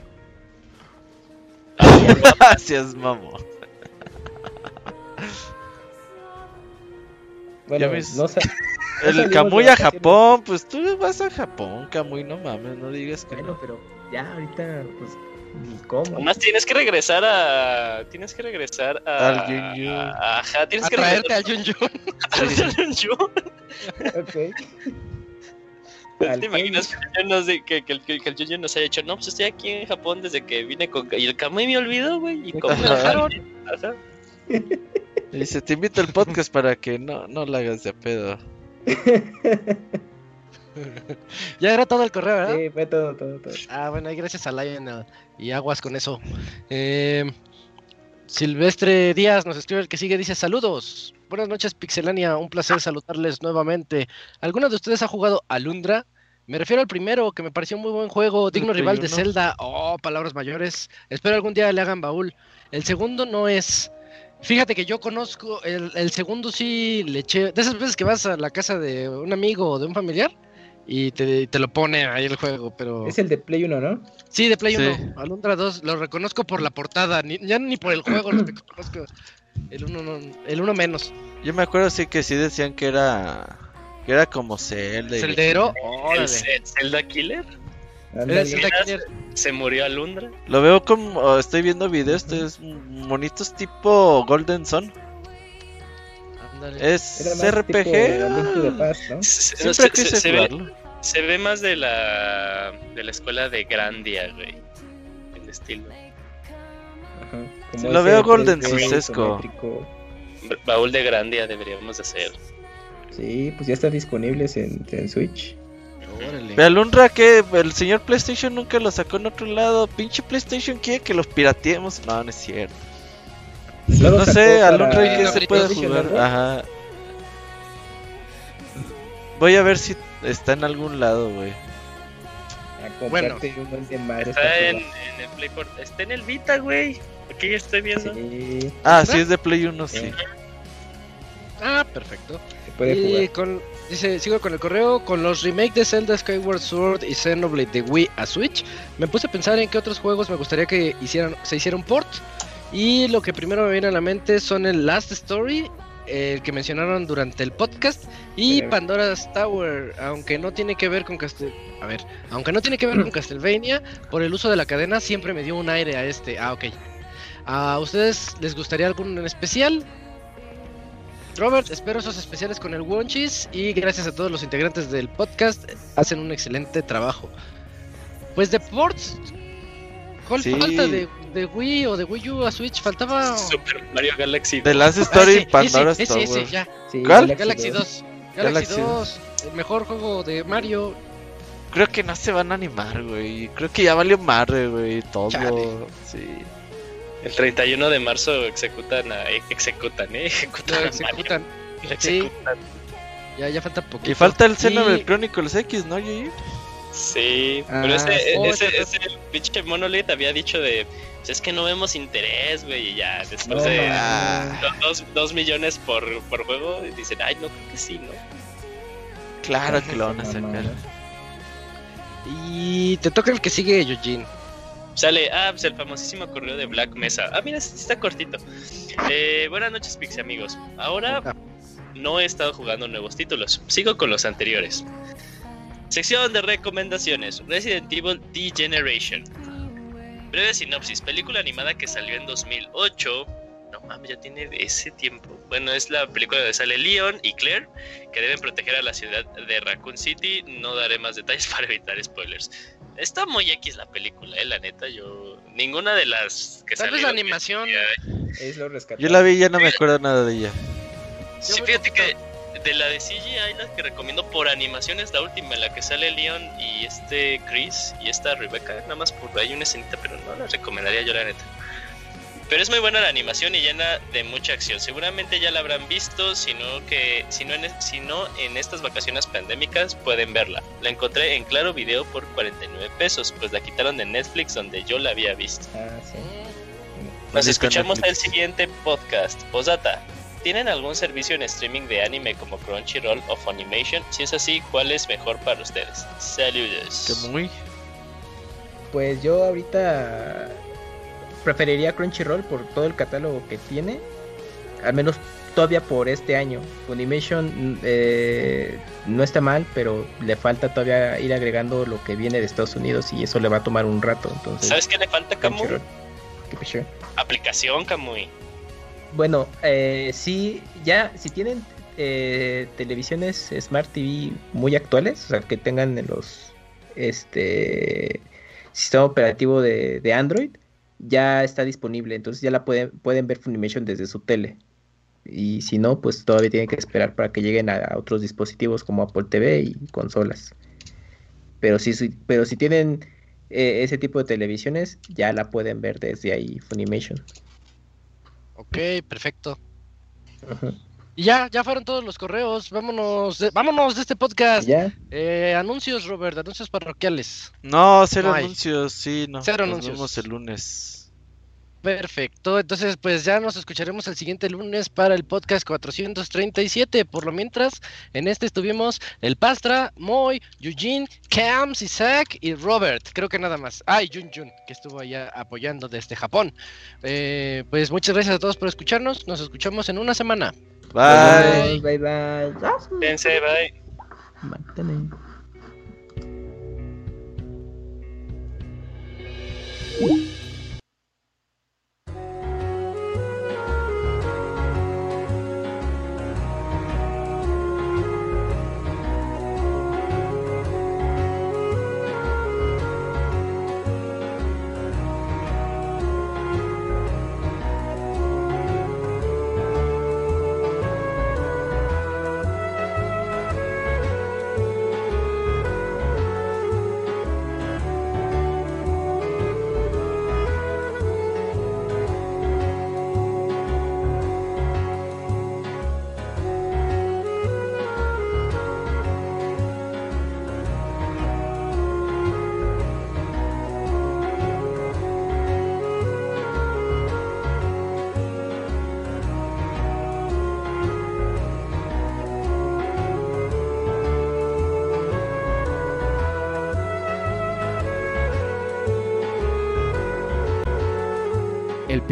Gracias, mamón. Bueno, Ya ves. no El Camuy a. Japón, pues tú vas a Japón, Camuy, no mames, no digas que Bueno, no. pero ya ahorita, pues, cómo. Además tienes que regresar a... Tienes que regresar a... Al Yun. a- Ajá, tienes A que traerte al Jun Jun. a traerte al Yun Yun. Ok. ¿Te Al imaginas que nos que, que el- que el Yun nos haya dicho, no, pues estoy aquí en Japón desde que vine con... Y el Kamui me olvidó, güey, y cómo me Ajá. dejaron. Ajá. Y dice, te invito al podcast para que no, no la hagas de pedo. Ya era todo el correo, ¿verdad? Sí, fue todo, todo, todo. Ah, bueno, y gracias a Lionel. Y aguas con eso. Eh, Silvestre Díaz nos escribe el que sigue, dice saludos. Buenas noches, Pixelania. Un placer saludarles nuevamente. ¿Alguno de ustedes ha jugado Alundra? Me refiero al primero, que me pareció un muy buen juego, digno rival de. Zelda. Oh, palabras mayores. Espero algún día le hagan baúl. El segundo no es. Fíjate que yo conozco, el, el segundo sí le eché. De esas veces que vas a la casa de un amigo o de un familiar y te, te lo pone ahí el juego, pero... Es el de Play 1, ¿no? Sí, de Play Sí. 1. Alundra 2 lo reconozco por la portada, ni- ya ni por el juego lo reconozco. El 1 no, el uno menos. Yo me acuerdo sí que sí decían que era que era como Zelda. y- Celdero, ¿El órale. Ce- Zelda Killer? Ándale. Es Zelda Killer. ¿Se murió Alundra? Lo veo como estoy viendo videos, estos monitos tipo Golden Sun. Ándale. Es tipo RPG. ¿no? Siempre se- quise se- se ve. Se ve más de la de la escuela de Grandia, güey. El estilo. Ajá, como lo veo Golden 3D Succesco. isométrico. Baúl de Grandia deberíamos hacer. Sí, pues ya están disponibles en, en Switch. Órale. Ve al Unra que el señor PlayStation nunca lo sacó en otro lado. Pinche PlayStation quiere que los pirateemos. No, no es cierto. Luego no sé, al para Unra que se puede jugar. Ajá. Voy a ver si está en algún lado, güey. A comprarte un buen de madres Está en, el Play Port- Está en el Vita, güey. Aquí ya estoy viendo. Sí, Ah, sí es de Play 1, sí. Ah, perfecto. se puede y jugar. con, dice, sigo con el correo, con los remakes de Zelda Skyward Sword y Xenoblade de Wii a Switch, me puse a pensar en qué otros juegos me gustaría que hicieran, se hiciera un port. Y lo que primero me viene a la mente son el Last Story, el que mencionaron durante el podcast, y Pandora's Tower, aunque no tiene que ver con Castel... A ver, aunque no tiene que ver con Castlevania, por el uso de la cadena siempre me dio un aire a este. Ah, ok. ¿A ustedes les gustaría algún en especial? Robert, espero esos especiales con el Wonchis y gracias a todos los integrantes del podcast, hacen un excelente trabajo. Pues de ports, ¿cuál Sí. falta de, de Wii o de Wii U a Switch? Faltaba... Super Mario Galaxy. The Last Ah, Story ese, Pandora's ese, ese, Tower. ese, ya. Sí, ¿Cuál? Galaxy 2. Galaxy, Galaxy 2, el mejor juego de Mario. Creo que no se van a animar, güey. Creo que ya valió madre, güey. Todo. Chale. Sí. El 31 de marzo ejecutan a, ejecutan, eh, ejecutan Lo a Mario. ejecutan. Sí. ejecutan. Ya, ya falta poquito. Y falta el Xenoblade Y- Chronicles X, ¿no, Yoyi? Sí, Ah, pero ese, sí. ese, Oh, ese pinche Monolith había dicho de, "Pues es que no vemos interés, güey, y ya, después No, de. Ah, dos, dos millones por, por juego, y dicen, ay, no, creo que sí, ¿no? claro que lo van a sacar. Y te toca el que sigue, Eugene. Sale, ah, pues el famosísimo correo de Black Mesa. Ah, mira, este está cortito. Eh, buenas noches, Pixie amigos. Ahora Ah. no he estado jugando nuevos títulos. Sigo con los anteriores. Sección de recomendaciones. Resident Evil Degeneration. Breve sinopsis. Película animada que salió en 2008. No mames, ya tiene ese tiempo. Bueno, es la película donde sale Leon y Claire, que deben proteger a la ciudad de Raccoon City. No daré más detalles para evitar spoilers. Está muy X la película, eh, la neta. Yo. Ninguna de las que Tal vez la animación. ya- Es lo rescatable. Yo la vi y ya no me acuerdo nada de ella. Sí, fíjate que de la de CGI, la que recomiendo por animación es la última, en la que sale Leon y este Chris y esta Rebecca. Nada más por ahí una escenita, pero no la recomendaría yo, la neta. Pero es muy buena la animación y llena de mucha acción. Seguramente ya la habrán visto, sino que si no, en, si no en estas vacaciones pandémicas pueden verla. La encontré en Claro Video por 49 pesos, pues la quitaron de Netflix donde yo la había visto. Ah, sí. Nos escuchamos en el siguiente podcast. Posdata. ¿Tienen algún servicio en streaming de anime como Crunchyroll o Funimation? Si es así, ¿cuál es mejor para ustedes? Saludos. Que muy. Pues yo ahorita preferiría Crunchyroll por todo el catálogo que tiene. Al menos todavía por este año. Funimation eh, no está mal, pero le falta todavía ir agregando lo que viene de Estados Unidos y eso le va a tomar un rato. Entonces, ¿Sabes qué le falta, Camuy? ¿Qué? Aplicación, Camuy. Bueno, eh, sí, ya, si tienen eh, televisiones Smart TV muy actuales, o sea, que tengan en los este sistema operativo de, Android, ya está disponible, entonces ya la pueden, pueden ver Funimation desde su tele. Y si no, pues todavía tienen que esperar para que lleguen a, otros dispositivos como Apple TV y consolas. Pero si, si- pero si tienen eh, ese tipo de televisiones, ya la pueden ver desde ahí Funimation. Ok, perfecto. Y ya, ya fueron todos los correos. Vámonos de, vámonos de este podcast. ¿Ya? Eh, anuncios, Robert, anuncios parroquiales. No, cero No anuncios, sí, no. Cero Nos anuncios. vemos el lunes. Perfecto, entonces pues ya nos escucharemos el siguiente lunes para el podcast 437. Por lo mientras, en este estuvimos el Pastra, Moy, Eugene, Cams, Isaac y Robert. Creo que nada más. Ah, y Jun Jun, que estuvo allá apoyando desde Japón. Eh, pues muchas gracias a todos por escucharnos. Nos escuchamos en una semana. Bye. Bye, bye. Pense, bye. Mátale.